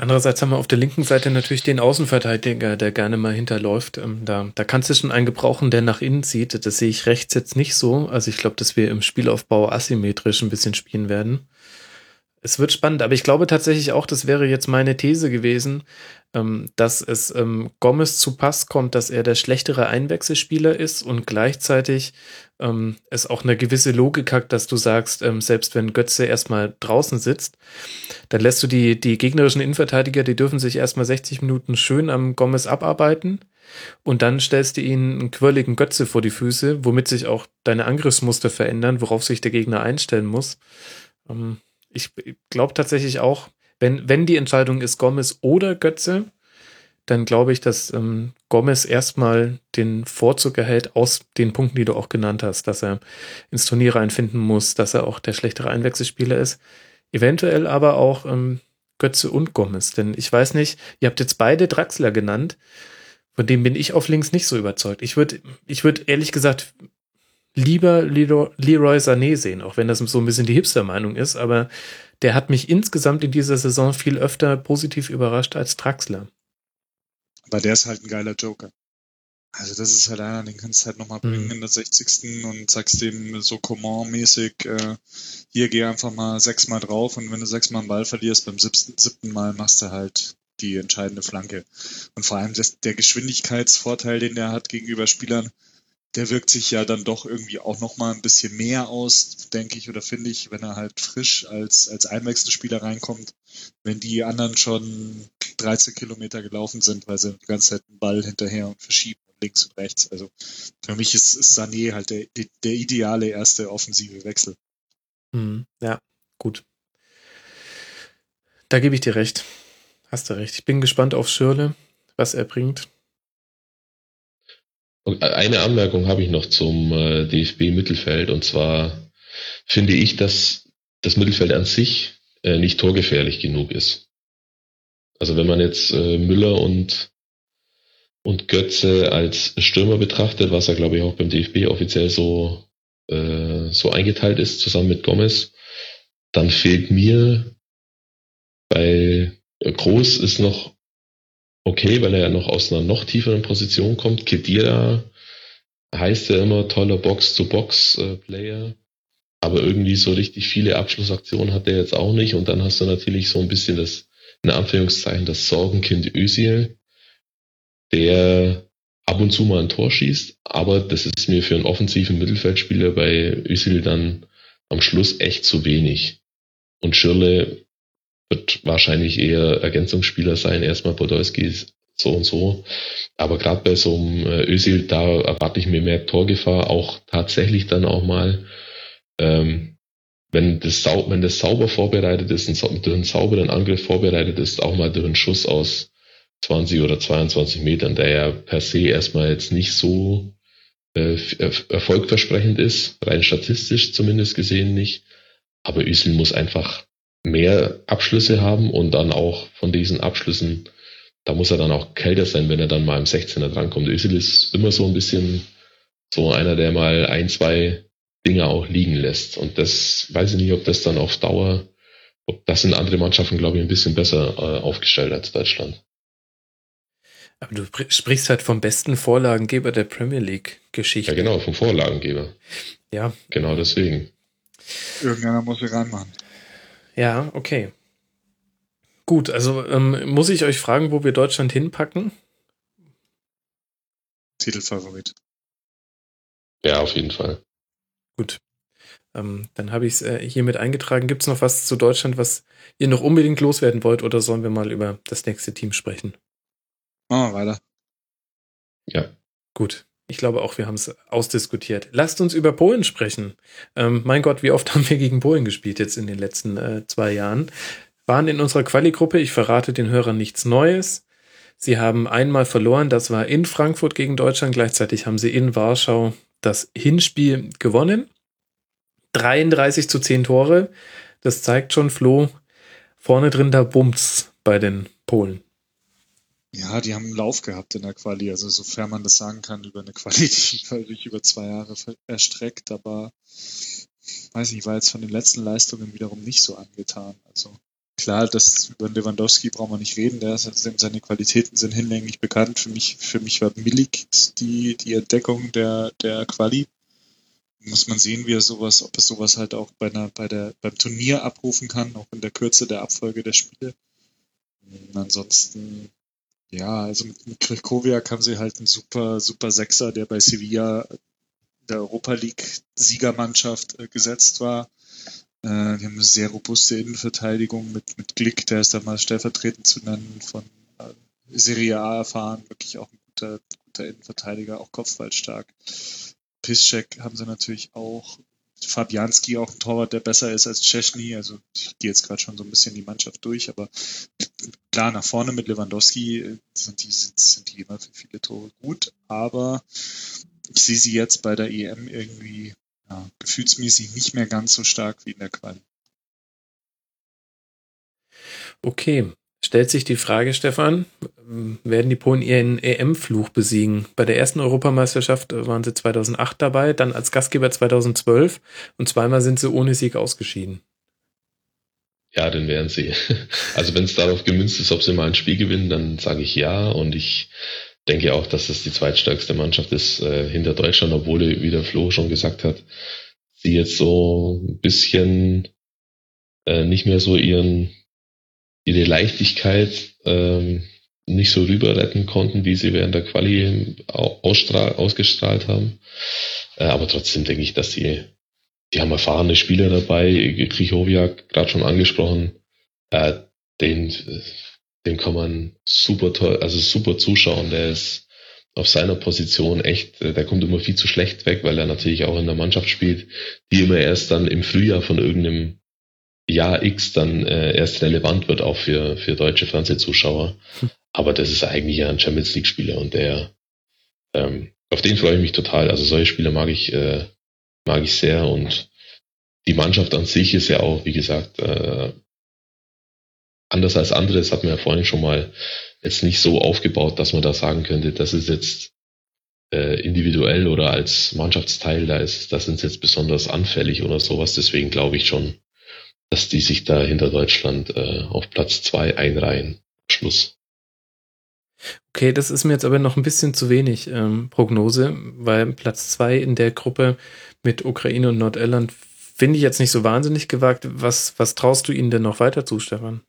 Andererseits haben wir auf der linken Seite natürlich den Außenverteidiger, der gerne mal hinterläuft. Ähm, Da, da kannst du schon einen gebrauchen, der nach innen zieht. Das sehe ich rechts jetzt nicht so. Also ich glaube, dass wir im Spielaufbau asymmetrisch ein bisschen spielen werden. Es wird spannend, aber ich glaube tatsächlich auch, das wäre jetzt meine These gewesen, ähm, dass es ähm, Gomez zu Pass kommt, dass er der schlechtere Einwechselspieler ist und gleichzeitig ähm, es auch eine gewisse Logik hat, dass du sagst, selbst wenn Götze erstmal draußen sitzt, dann lässt du die, die gegnerischen Innenverteidiger, die dürfen sich erstmal 60 Minuten schön am Gomez abarbeiten und dann stellst du ihnen einen quirligen Götze vor die Füße, womit sich auch deine Angriffsmuster verändern, worauf sich der Gegner einstellen muss. Ähm, ich glaube tatsächlich auch, wenn, wenn die Entscheidung ist Gomez oder Götze, dann glaube ich, dass ähm, Gomez erstmal den Vorzug erhält aus den Punkten, die du auch genannt hast, dass er ins Turnier reinfinden muss, dass er auch der schlechtere Einwechselspieler ist. Eventuell aber auch ähm, Götze und Gomez, denn ich weiß nicht, ihr habt jetzt beide Draxler genannt, von dem bin ich auf links nicht so überzeugt. Ich würde ich würd ehrlich gesagt lieber Leroy, Leroy Sané sehen, auch wenn das so ein bisschen die Hipster-Meinung ist, aber der hat mich insgesamt in dieser Saison viel öfter positiv überrascht als Draxler. Aber der ist halt ein geiler Joker. Also das ist halt einer, den kannst du halt nochmal bringen Mhm. in der 60. und sagst dem so Coman-mäßig, äh, hier geh einfach mal sechsmal drauf und wenn du sechsmal einen Ball verlierst, beim siebten, siebten Mal machst du halt die entscheidende Flanke. Und vor allem das, der Geschwindigkeitsvorteil, den der hat gegenüber Spielern, der wirkt sich ja dann doch irgendwie auch nochmal ein bisschen mehr aus, denke ich, oder finde ich, wenn er halt frisch als, als Einwechselspieler reinkommt, wenn die anderen schon 13 Kilometer gelaufen sind, weil sie die ganze Zeit einen Ball hinterher und verschieben links und rechts. Also für mich ist, ist Sané halt der, der ideale erste offensive Wechsel. Hm, ja, gut. Da gebe ich dir recht. Hast du recht. Ich bin gespannt auf Schirle, was er bringt. Eine Anmerkung habe ich noch zum äh, DFB-Mittelfeld und zwar finde ich, dass das Mittelfeld an sich äh, nicht torgefährlich genug ist. Also wenn man jetzt äh, Müller und und Götze als Stürmer betrachtet, was er glaube ich auch beim DFB offiziell so äh, so eingeteilt ist, zusammen mit Gomez, dann fehlt mir bei Groß ist noch okay, weil er ja noch aus einer noch tieferen Position kommt. Kedira heißt ja immer toller Box-to-Box-Player. Aber irgendwie so richtig viele Abschlussaktionen hat er jetzt auch nicht. Und dann hast du natürlich so ein bisschen das, in Anführungszeichen, das Sorgenkind Özil, der ab und zu mal ein Tor schießt. Aber das ist mir für einen offensiven Mittelfeldspieler bei Özil dann am Schluss echt zu wenig. Und Schirle wird wahrscheinlich eher Ergänzungsspieler sein. Erstmal Podolski so und so. Aber gerade bei so einem äh, Özil, da erwarte ich mir mehr Torgefahr, auch tatsächlich dann auch mal, ähm, wenn das, sau wenn das sauber vorbereitet ist, ein, durch einen sauberen Angriff vorbereitet ist, auch mal durch einen Schuss aus 20 oder 22 Metern, der ja per se erstmal jetzt nicht so äh, erfolgversprechend ist, rein statistisch zumindest gesehen nicht. Aber Özil muss einfach mehr Abschlüsse haben und dann auch von diesen Abschlüssen, da muss er dann auch kälter sein, wenn er dann mal im 16er drankommt. Özil ist immer so ein bisschen so einer, der mal ein, zwei Dinge auch liegen lässt. Und das weiß ich nicht, ob das dann auf Dauer, ob das in andere Mannschaften, glaube ich, ein bisschen besser äh, aufgestellt als Deutschland. Aber du sprichst halt vom besten Vorlagengeber der Premier League-Geschichte. Ja, genau, vom Vorlagengeber. Ja. Genau deswegen. Irgendeiner muss hier reinmachen. Ja, okay. Gut, also ähm, muss ich euch fragen, wo wir Deutschland hinpacken? Titelfavorit. Ja, auf jeden Fall. Gut. Ähm, dann habe ich es äh, hiermit eingetragen. Gibt es noch was zu Deutschland, was ihr noch unbedingt loswerden wollt, oder sollen wir mal über das nächste Team sprechen? Machen wir weiter. Ja. Gut. Ich glaube auch, wir haben es ausdiskutiert. Lasst uns über Polen sprechen. Ähm, mein Gott, wie oft [LAUGHS] haben wir gegen Polen gespielt jetzt in den letzten äh, zwei Jahren? Waren in unserer Quali-Gruppe, ich verrate den Hörern nichts Neues. Sie haben einmal verloren, das war in Frankfurt gegen Deutschland. Gleichzeitig haben sie in Warschau das Hinspiel gewonnen. 33 zu 10 Tore. Das zeigt schon, Flo, vorne drin da Bums bei den Polen. Ja, die haben einen Lauf gehabt in der Quali, also sofern man das sagen kann, über eine Quali, [LAUGHS] die sich über zwei Jahre erstreckt, aber weiß nicht, war jetzt von den letzten Leistungen wiederum nicht so angetan. Also klar, das über Lewandowski brauchen wir nicht reden, der ist, seine Qualitäten sind hinlänglich bekannt. Für mich, für mich war Milik die, die Entdeckung der, der Quali. Muss man sehen, wie er sowas, ob er sowas halt auch bei einer, bei der, beim Turnier abrufen kann, auch in der Kürze der Abfolge der Spiele. Ansonsten ja, also mit, mit Krikowiak haben sie halt einen super, super Sechser, der bei Sevilla der Europa League Siegermannschaft äh, gesetzt war. Äh, die haben eine sehr robuste Innenverteidigung mit, mit Glick, der ist da mal stellvertretend zu nennen, von äh, Serie A erfahren, wirklich auch ein guter, guter Innenverteidiger, auch kopfballstark. Piszczek haben sie natürlich auch. Fabianski auch ein Torwart, der besser ist als Czechny. Also ich gehe jetzt gerade schon so ein bisschen die Mannschaft durch, aber klar, nach vorne mit Lewandowski äh, sind die, sind, sind die immer für viele Tore gut, aber ich sehe sie jetzt bei der EM irgendwie ja, gefühlsmäßig nicht mehr ganz so stark wie in der Quali. Okay, stellt sich die Frage, Stefan, werden die Polen ihren EM-Fluch besiegen? Bei der ersten Europameisterschaft waren sie 2008 dabei, dann als Gastgeber 2012 und zweimal sind sie ohne Sieg ausgeschieden. Ja, dann wären sie. [LAUGHS] Also wenn es darauf gemünzt ist, ob sie mal ein Spiel gewinnen, dann sage ich ja. Und ich denke auch, dass es die zweitstärkste Mannschaft ist äh, hinter Deutschland, obwohl, wie der Flo schon gesagt hat, sie jetzt so ein bisschen äh, nicht mehr so ihren ihre Leichtigkeit ähm, nicht so rüber retten konnten, wie sie während der Quali ausgestrahlt haben. Äh, aber trotzdem denke ich, dass sie die haben erfahrene Spieler dabei, Krichowiak gerade schon angesprochen, äh, den, den kann man super toll, also super zuschauen. Der ist, auf seiner Position echt, äh, der kommt immer viel zu schlecht weg, weil er natürlich auch in der Mannschaft spielt, die immer erst dann im Frühjahr von irgendeinem Jahr X dann äh, erst relevant wird, auch für, für deutsche Fernsehzuschauer. Hm. Aber das ist eigentlich ja ein Champions League-Spieler und der, ähm, auf den freue ich mich total. Also solche Spieler mag ich, äh, mag ich sehr und die Mannschaft an sich ist ja auch, wie gesagt, äh, anders als andere, das hat man ja vorhin schon mal jetzt nicht so aufgebaut, dass man da sagen könnte, das ist jetzt äh, individuell oder als Mannschaftsteil, da ist, da sind sie jetzt besonders anfällig oder sowas. Deswegen glaube ich schon, dass die sich da hinter Deutschland äh, auf Platz zwei einreihen. Schluss. Okay, das ist mir jetzt aber noch ein bisschen zu wenig ähm, Prognose, weil Platz zwei in der Gruppe mit Ukraine und Nordirland finde ich jetzt nicht so wahnsinnig gewagt. Was, was traust du ihnen denn noch weiter zu, Stefan?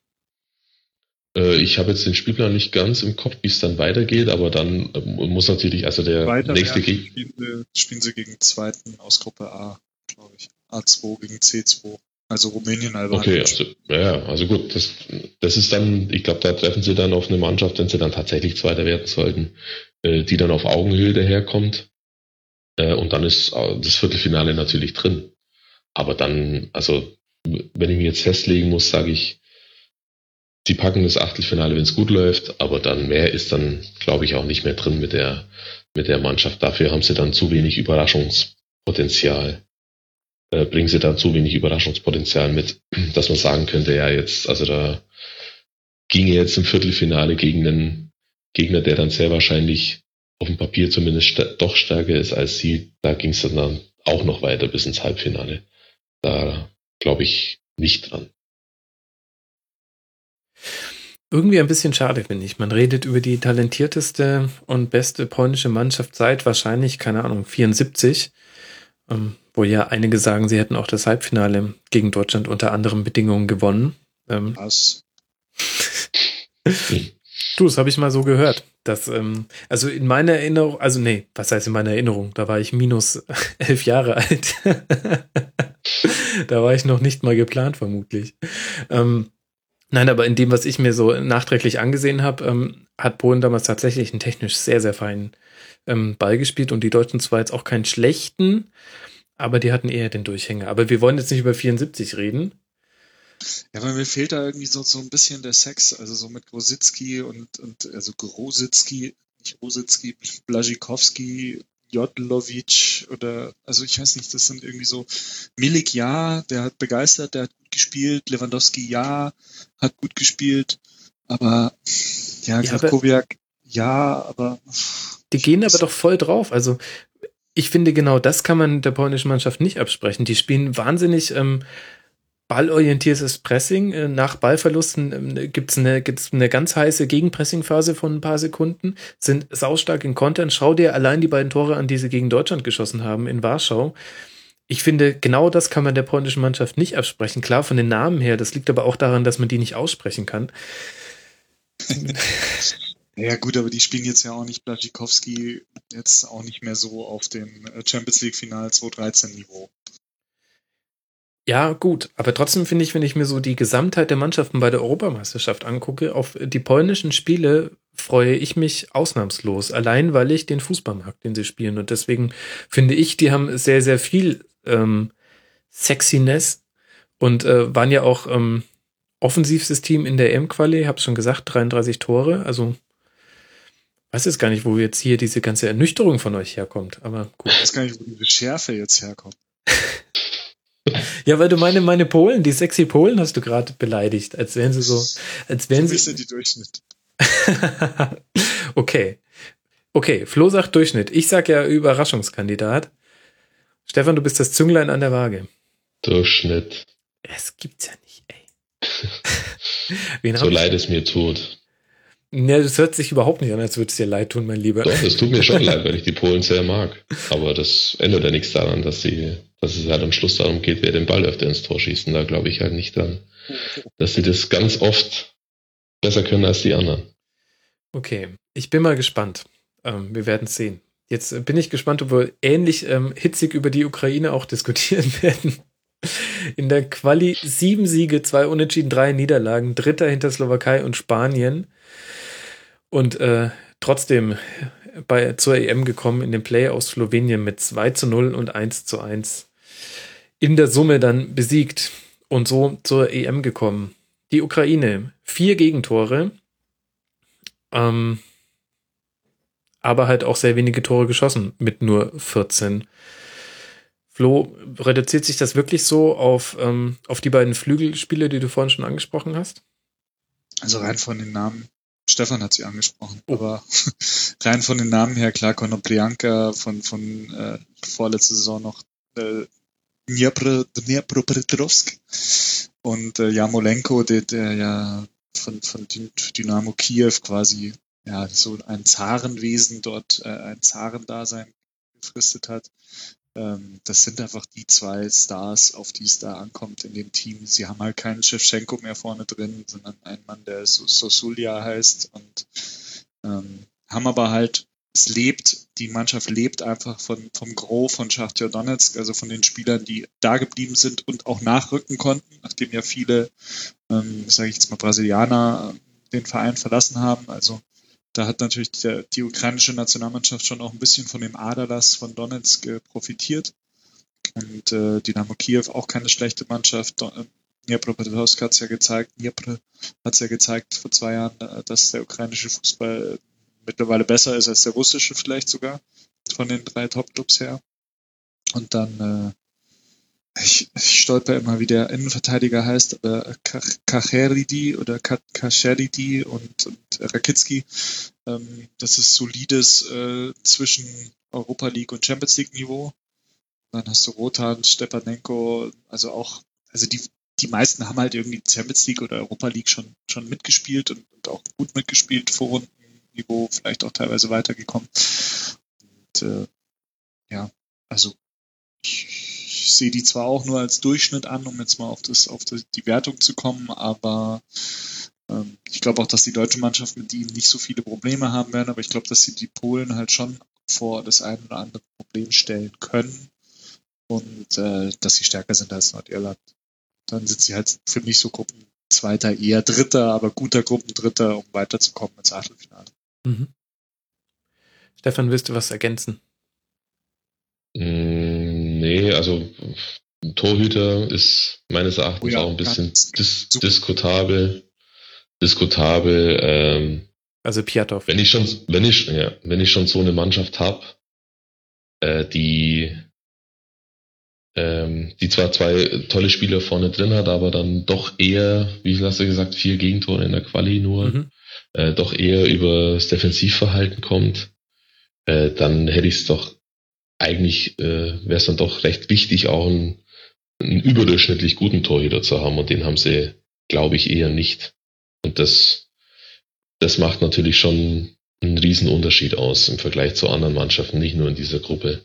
Äh, ich habe jetzt den Spielplan nicht ganz im Kopf, wie es dann weitergeht, aber dann äh, muss natürlich, also der Weiter nächste Gegner. Spielen, spielen sie gegen zweiten aus Gruppe A, glaube ich. A2 gegen C2. Also Rumänien, Albanien. Okay, also, ja, also gut, das, das ist dann, ich glaube, da treffen sie dann auf eine Mannschaft, wenn sie dann tatsächlich Zweiter werden sollten, äh, die dann auf Augenhöhe daherkommt. Äh, und dann ist äh, das Viertelfinale natürlich drin. Aber dann, also, wenn ich mich jetzt festlegen muss, sage ich, die packen das Achtelfinale, wenn es gut läuft, aber dann mehr ist dann, glaube ich, auch nicht mehr drin mit der, mit der Mannschaft. Dafür haben sie dann zu wenig Überraschungspotenzial. Äh, bringen sie dann zu wenig Überraschungspotenzial mit, [CLEARS THROAT] dass man sagen könnte, ja, jetzt, also da ginge jetzt im Viertelfinale gegen einen Gegner, der dann sehr wahrscheinlich auf dem Papier zumindest st doch stärker ist als sie. Da ging es dann auch noch weiter bis ins Halbfinale. Da glaube ich nicht dran. Irgendwie ein bisschen schade, finde ich. Man redet über die talentierteste und beste polnische Mannschaft seit wahrscheinlich, keine Ahnung, 74. Ähm, wo ja einige sagen, sie hätten auch das Halbfinale gegen Deutschland unter anderen Bedingungen gewonnen. Ähm, Was? [LAUGHS] du, das habe ich mal so gehört. Dass, ähm, also in meiner Erinnerung, also nee, was heißt in meiner Erinnerung? Da war ich minus [LAUGHS] elf Jahre alt. [LAUGHS] da war ich noch nicht mal geplant, vermutlich. Ähm, Nein, aber in dem, was ich mir so nachträglich angesehen habe, ähm, hat Polen damals tatsächlich einen technisch sehr, sehr feinen ähm, Ball gespielt und die Deutschen zwar jetzt auch keinen schlechten, aber die hatten eher den Durchhänger. Aber wir wollen jetzt nicht über 74 reden. Ja, weil mir fehlt da irgendwie so, so ein bisschen der Sex, also so mit Grosicki und, und also Grosicki, nicht Grosicki, Blazikowski, Jodlovic oder, also ich weiß nicht, das sind irgendwie so, Milik ja, der hat begeistert, der hat gut gespielt, Lewandowski ja, hat gut gespielt, aber ja, ja Krakowiak ja, aber. Die gehen aber doch voll drauf. Also ich finde genau das kann man der polnischen Mannschaft nicht absprechen. Die spielen wahnsinnig ähm, ballorientiertes Pressing. Äh, nach Ballverlusten ähm, gibt's eine, gibt's eine ganz heiße Gegenpressingphase von ein paar Sekunden, sind saustark in Kontern. Schau dir allein die beiden Tore an, die sie gegen Deutschland geschossen haben in Warschau. Ich finde, genau das kann man der polnischen Mannschaft nicht absprechen. Klar, von den Namen her, das liegt aber auch daran, dass man die nicht aussprechen kann. [LAUGHS] Ja gut, aber die spielen jetzt ja auch nicht Blaschikowski jetzt auch nicht mehr so auf dem äh, Champions League Final 2013 Niveau. Ja, gut, aber trotzdem finde ich, wenn ich mir so die Gesamtheit der Mannschaften bei der Europameisterschaft angucke, auf die polnischen Spiele freue ich mich ausnahmslos, allein weil ich den Fußball mag, den sie spielen. Und deswegen finde ich, die haben sehr, sehr viel ähm, Sexiness und äh, waren ja auch ähm, offensivstes Team in der M-Quali, habe schon gesagt, 33 Tore, also weiß jetzt gar nicht, wo jetzt hier diese ganze Ernüchterung von euch herkommt, aber gut. Ich weiß gar nicht, wo diese Schärfe jetzt herkommt. [LAUGHS] ja, weil du meine, meine Polen, die sexy Polen hast du gerade beleidigt, als wären sie so, als wären sie. sind die Durchschnitt. [LAUGHS] okay. Okay, Flo sagt Durchschnitt. Ich sag ja Überraschungskandidat. Stefan, du bist das Zünglein an der Waage. Durchschnitt. Es gibt's ja nicht, ey. [LAUGHS] so leid es mir tut. Ja, das hört sich überhaupt nicht an, als würde es dir leid tun, mein Lieber. Doch, es tut mir schon [LAUGHS] leid, weil ich die Polen sehr mag. Aber das ändert ja nichts daran, dass sie, dass es halt am Schluss darum geht, wer den Ball öfter ins Tor schießt. Und da glaube ich halt nicht dran, dass sie das ganz oft besser können als die anderen. Okay, ich bin mal gespannt. Ähm, wir werden sehen. Jetzt bin ich gespannt, ob wir ähnlich ähm, hitzig über die Ukraine auch diskutieren [LAUGHS] werden. In der Quali sieben Siege, zwei Unentschieden, drei Niederlagen, Dritter hinter Slowakei und Spanien. Und äh, trotzdem bei, zur EM gekommen in den Play aus Slowenien mit 2 zu 0 und 1 zu 1. In der Summe dann besiegt und so zur EM gekommen. Die Ukraine, vier Gegentore, ähm, aber halt auch sehr wenige Tore geschossen mit nur 14. Flo, reduziert sich das wirklich so auf, ähm, auf die beiden Flügelspiele, die du vorhin schon angesprochen hast? Also rein von den Namen, Stefan hat sie angesprochen, aber [LAUGHS] rein von den Namen her, klar, Konoplyanka von, von äh, vorletzte Saison noch äh, Dnipro, Dnipropetrovsk und äh, Jamolenko, der, der ja von, von Dynamo Kiew quasi ja so ein Zarenwesen dort, äh, ein Zarendasein gefristet hat. Ähm, das sind einfach die zwei Stars, auf die es da ankommt in dem Team. Sie haben halt keinen Shevchenko mehr vorne drin, sondern einen Mann, der Sosulia heißt und ähm, haben aber halt, es lebt, die Mannschaft lebt einfach von, vom Gros von Schachtja Donetsk, also von den Spielern, die da geblieben sind und auch nachrücken konnten, nachdem ja viele, ähm, sage ich jetzt mal, Brasilianer den Verein verlassen haben. Also da hat natürlich die, die ukrainische Nationalmannschaft schon auch ein bisschen von dem Aderlass von Donetsk äh, profitiert. Und äh, Dynamo Kiew auch keine schlechte Mannschaft. Äh, Dnipropetrovsk hat es ja gezeigt, Dnipro hat es ja gezeigt vor zwei Jahren, äh, dass der ukrainische Fußball mittlerweile besser ist als der russische vielleicht sogar von den drei Top-Clubs her. Und dann ich, ich stolper immer, wie der Innenverteidiger heißt, aber Kacheridi oder Kacheridi und, und Rakitski. Ähm, das ist solides äh, zwischen Europa League und Champions League Niveau. Dann hast du Rotan, Stepanenko, also auch, also die, die meisten haben halt irgendwie Champions League oder Europa League schon, schon mitgespielt und, und auch gut mitgespielt, Vorrundenniveau, vielleicht auch teilweise weitergekommen. Und äh, ja, also ich, ich sehe die zwar auch nur als Durchschnitt an, um jetzt mal auf, das, auf die Wertung zu kommen, aber ähm, ich glaube auch, dass die deutsche Mannschaft mit ihnen nicht so viele Probleme haben werden, aber ich glaube, dass sie die Polen halt schon vor das ein oder andere Problem stellen können und äh, dass sie stärker sind als Nordirland. Dann sind sie halt für mich so Gruppenzweiter, eher Dritter, aber guter Gruppendritter, um weiterzukommen ins Achtelfinale. Mhm. Stefan, willst du was ergänzen? Mm, Nee, also Torhüter ist meines Erachtens oh ja, auch ein bisschen dis diskutabel. Diskutabel. Ähm, also Piatov. Wenn ich schon, wenn ich, ja, wenn ich schon so eine Mannschaft habe, äh, die ähm, die zwar zwei tolle Spieler vorne drin hat, aber dann doch eher, wie hast du gesagt, vier Gegentore in der Quali nur, mhm. äh, doch eher über das Defensivverhalten kommt, äh, dann hätte ich es doch eigentlich äh, wäre es dann doch recht wichtig, auch einen, einen überdurchschnittlich guten Torhüter zu haben und den haben sie, glaube ich, eher nicht. Und das, das macht natürlich schon einen riesen Unterschied aus im Vergleich zu anderen Mannschaften, nicht nur in dieser Gruppe.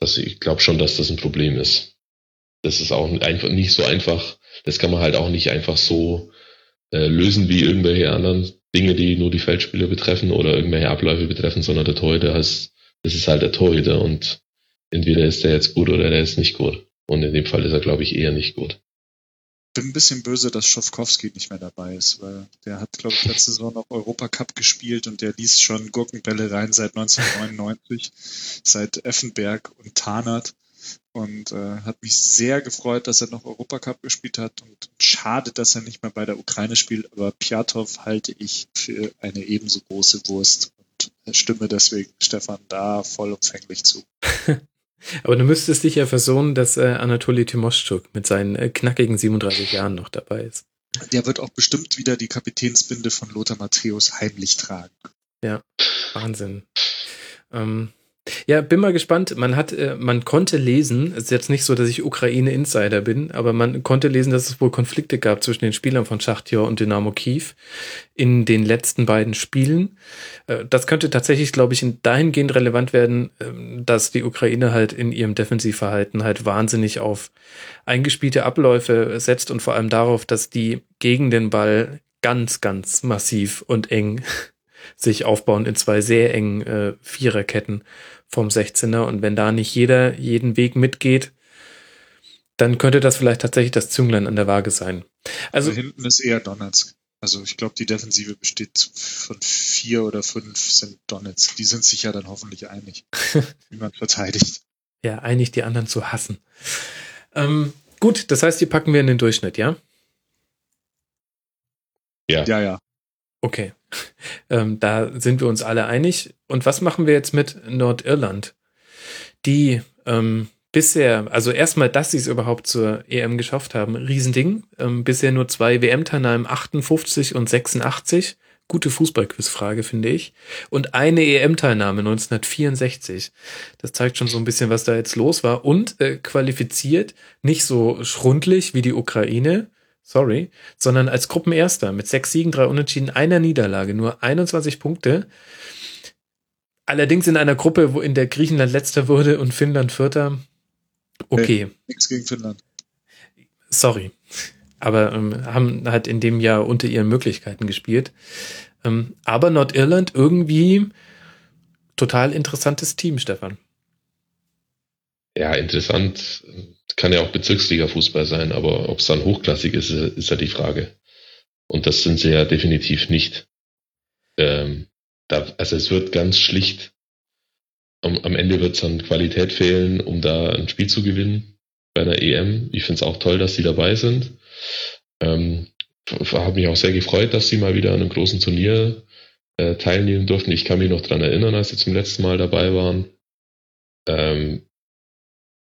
Das, ich glaube schon, dass das ein Problem ist. Das ist auch einfach nicht so einfach. Das kann man halt auch nicht einfach so äh, lösen wie irgendwelche anderen Dinge, die nur die Feldspieler betreffen oder irgendwelche Abläufe betreffen, sondern der Torhüter heißt das ist halt der Torhüter und entweder ist der jetzt gut oder der ist nicht gut. Und in dem Fall ist er, glaube ich, eher nicht gut. Bin ein bisschen böse, dass Schofkowski nicht mehr dabei ist, weil der hat, glaube ich, letzte Saison noch Europacup gespielt und der ließ schon Gurkenbälle rein seit 1999, seit Effenberg und Tarnert und äh, hat mich sehr gefreut, dass er noch Europacup gespielt hat und schade, dass er nicht mehr bei der Ukraine spielt, aber Piatov halte ich für eine ebenso große Wurst stimme deswegen Stefan da vollumfänglich zu. [LAUGHS] Aber du müsstest dich ja versohnen, dass äh, Anatoly Timoschuk mit seinen äh, knackigen 37 Jahren noch dabei ist. Der wird auch bestimmt wieder die Kapitänsbinde von Lothar Matthäus heimlich tragen. Ja, Wahnsinn. Ähm, ja, bin mal gespannt. Man hat, äh, man konnte lesen, es ist jetzt nicht so, dass ich Ukraine-Insider bin, aber man konnte lesen, dass es wohl Konflikte gab zwischen den Spielern von Schachtjor und Dynamo Kiew in den letzten beiden Spielen. Äh, das könnte tatsächlich, glaube ich, dahingehend relevant werden, ähm, dass die Ukraine halt in ihrem Defensivverhalten halt wahnsinnig auf eingespielte Abläufe setzt und vor allem darauf, dass die gegen den Ball ganz, ganz massiv und eng sich aufbauen in zwei sehr engen äh, Viererketten vom 16er. Und wenn da nicht jeder jeden Weg mitgeht, dann könnte das vielleicht tatsächlich das Zünglein an der Waage sein. Also, also hinten ist eher Donetsk. Also ich glaube, die Defensive besteht von vier oder fünf sind Donets. Die sind sich ja dann hoffentlich einig, [LAUGHS] wie man verteidigt. Ja, einig, die anderen zu hassen. Ähm, gut, das heißt, die packen wir in den Durchschnitt, ja? Ja, Ja, ja. Okay. Ähm, da sind wir uns alle einig. Und was machen wir jetzt mit Nordirland? Die ähm, bisher, also erstmal, dass sie es überhaupt zur EM geschafft haben, Riesending. Ähm, bisher nur zwei WM-Teilnahmen, 58 und 86. Gute Fußballquizfrage, finde ich. Und eine EM-Teilnahme 1964. Das zeigt schon so ein bisschen, was da jetzt los war. Und äh, qualifiziert, nicht so schrundlich wie die Ukraine, sorry, sondern als Gruppenerster mit sechs Siegen, drei Unentschieden, einer Niederlage, nur 21 Punkte. Allerdings in einer Gruppe, wo in der Griechenland letzter wurde und Finnland vierter. Okay, Nichts gegen Finnland. sorry. Aber ähm, haben halt in dem Jahr unter ihren Möglichkeiten gespielt. Ähm, aber Nordirland irgendwie total interessantes Team, Stefan. ja, interessant. Kann ja auch Bezirksliga-Fußball sein, aber ob es dann hochklassig ist, ist ja die Frage. Und das sind sie ja definitiv nicht. Ähm, da, also es wird ganz schlicht. Am, am Ende wird es an Qualität fehlen, um da ein Spiel zu gewinnen bei einer EM. Ich finde es auch toll, dass sie dabei sind. Ähm, habe mich auch sehr gefreut, dass sie mal wieder an einem großen Turnier äh, teilnehmen durften. Ich kann mich noch dran erinnern, als sie zum letzten Mal dabei waren. Ähm,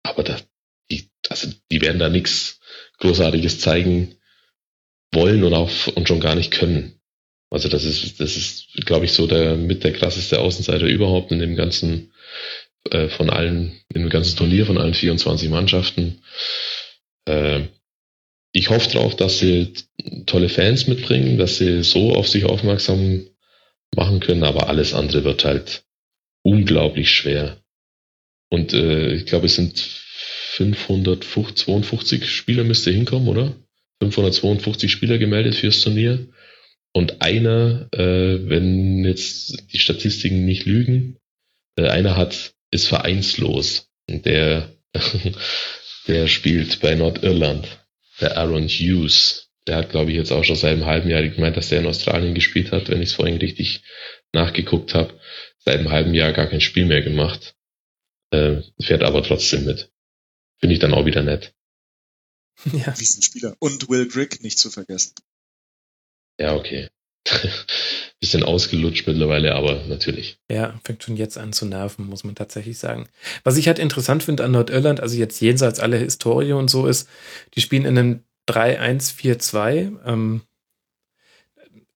aber da, die, also die werden da nichts Großartiges zeigen wollen und auch und schon gar nicht können. Also das ist, das ist, glaube ich, so der mit der krasseste Außenseiter überhaupt in dem ganzen äh, von allen, in dem ganzen Turnier von allen 24 Mannschaften. Äh, ich hoffe drauf, dass sie tolle Fans mitbringen, dass sie so auf sich aufmerksam machen können, aber alles andere wird halt unglaublich schwer. Und äh, ich glaube, es sind 552 Spieler müsste hinkommen, oder? 552 Spieler gemeldet fürs Turnier. Und einer, äh, wenn jetzt die Statistiken nicht lügen, äh, einer hat, ist vereinslos. Der, [LAUGHS] der spielt bei Nordirland. Der Aaron Hughes. Der hat, glaube ich, jetzt auch schon seit einem halben Jahr gemeint, dass der in Australien gespielt hat, wenn ich es vorhin richtig nachgeguckt habe. Seit einem halben Jahr gar kein Spiel mehr gemacht. Äh, fährt aber trotzdem mit. Finde ich dann auch wieder nett. [LAUGHS] Ja. Riesenspieler. Und Will Grigg nicht zu vergessen. Ja, okay. [LAUGHS] Bisschen ausgelutscht mittlerweile, aber natürlich. Ja, fängt schon jetzt an zu nerven, muss man tatsächlich sagen. Was ich halt interessant finde an Nordirland, also jetzt jenseits aller Historie und so ist, die spielen in einem 3-1-4-2, ähm,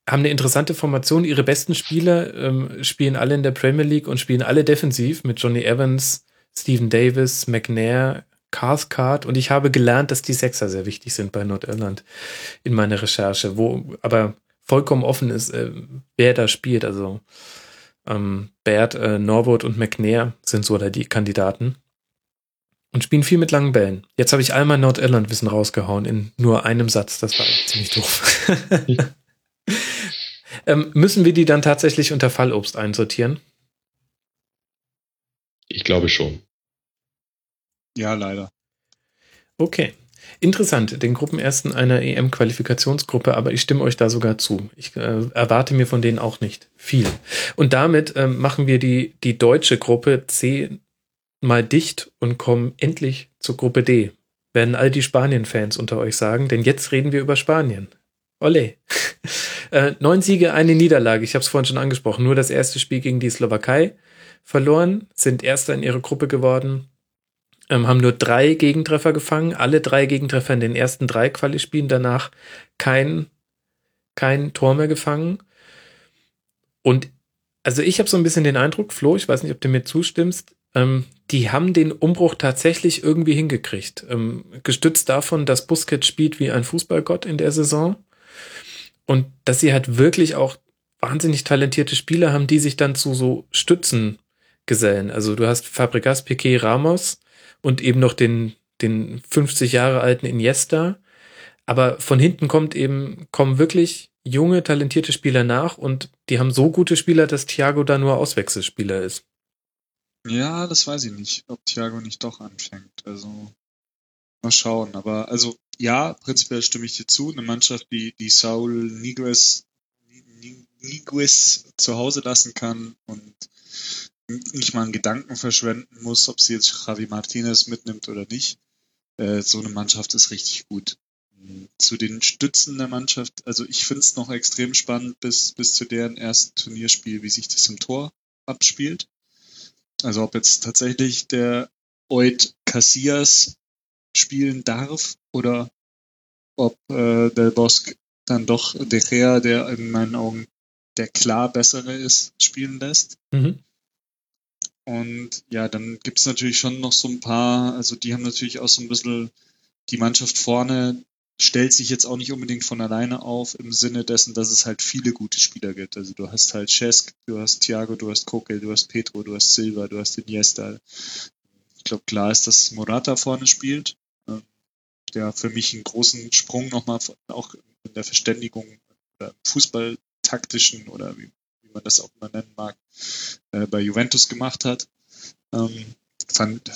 haben eine interessante Formation. Ihre besten Spieler ähm, spielen alle in der Premier League und spielen alle defensiv mit Johnny Evans, Stephen Davis, McNair, Cathcart und ich habe gelernt, dass die Sechser sehr wichtig sind bei Nordirland in meiner Recherche, wo aber vollkommen offen ist, äh, wer da spielt. Also ähm, Baird, äh, Norwood und McNair sind so da die Kandidaten und spielen viel mit langen Bällen. Jetzt habe ich all mein Nordirland-Wissen rausgehauen in nur einem Satz. Das war ziemlich doof. [LAUGHS] ähm, müssen wir die dann tatsächlich unter Fallobst einsortieren? Ich glaube schon. Ja, leider. Okay. Interessant, den Gruppenersten einer EM-Qualifikationsgruppe, aber ich stimme euch da sogar zu. Ich äh, erwarte mir von denen auch nicht viel. Und damit ähm, machen wir die, die deutsche Gruppe C mal dicht und kommen endlich zur Gruppe D. Werden all die Spanien-Fans unter euch sagen, denn jetzt reden wir über Spanien. Olle. [LAUGHS] äh, neun Siege, eine Niederlage. Ich habe es vorhin schon angesprochen. Nur das erste Spiel gegen die Slowakei verloren, sind Erster in ihre Gruppe geworden, ähm, haben nur drei Gegentreffer gefangen, alle drei Gegentreffer in den ersten drei Quali-Spielen, danach kein, kein Tor mehr gefangen. Und also ich habe so ein bisschen den Eindruck, Flo, ich weiß nicht, ob du mir zustimmst, ähm, die haben den Umbruch tatsächlich irgendwie hingekriegt. Ähm, gestützt davon, dass Busquets spielt wie ein Fußballgott in der Saison und dass sie halt wirklich auch wahnsinnig talentierte Spieler haben, die sich dann zu so Stützen gesellen. Also du hast Fabregas, Piquet, Ramos und eben noch den, den 50 Jahre alten Iniesta. Aber von hinten kommt eben, kommen wirklich junge, talentierte Spieler nach und die haben so gute Spieler, dass Thiago da nur Auswechselspieler ist. Ja, das weiß ich nicht, ob Thiago nicht doch anfängt. Also Mal schauen. Aber also ja, prinzipiell stimme ich dir zu. Eine Mannschaft, die, die Saul Niguez, Niguez zu Hause lassen kann und nicht mal einen Gedanken verschwenden muss, ob sie jetzt Javi Martinez mitnimmt oder nicht. Äh, so eine Mannschaft ist richtig gut. Zu den Stützen der Mannschaft, also ich finde es noch extrem spannend bis, bis zu deren ersten Turnierspiel, wie sich das im Tor abspielt. Also ob jetzt tatsächlich der Oid Casillas spielen darf oder ob äh, der Bosk dann doch De Gea, der in meinen Augen der klar bessere ist, spielen lässt. Mhm. Und ja, dann gibt's natürlich schon noch so ein paar, also die haben natürlich auch so ein bisschen die Mannschaft vorne stellt sich jetzt auch nicht unbedingt von alleine auf im Sinne dessen, dass es halt viele gute Spieler gibt. Also du hast halt Cesc, du hast Thiago, du hast Koke, du hast Petro, du hast Silva, du hast Iniesta. Ich glaube, klar ist, dass Morata vorne spielt, äh, der für mich einen großen Sprung nochmal auch in der Verständigung oder Fußballtaktischen oder wie man das auch immer nennen mag, äh, bei Juventus gemacht hat. Ähm, fand,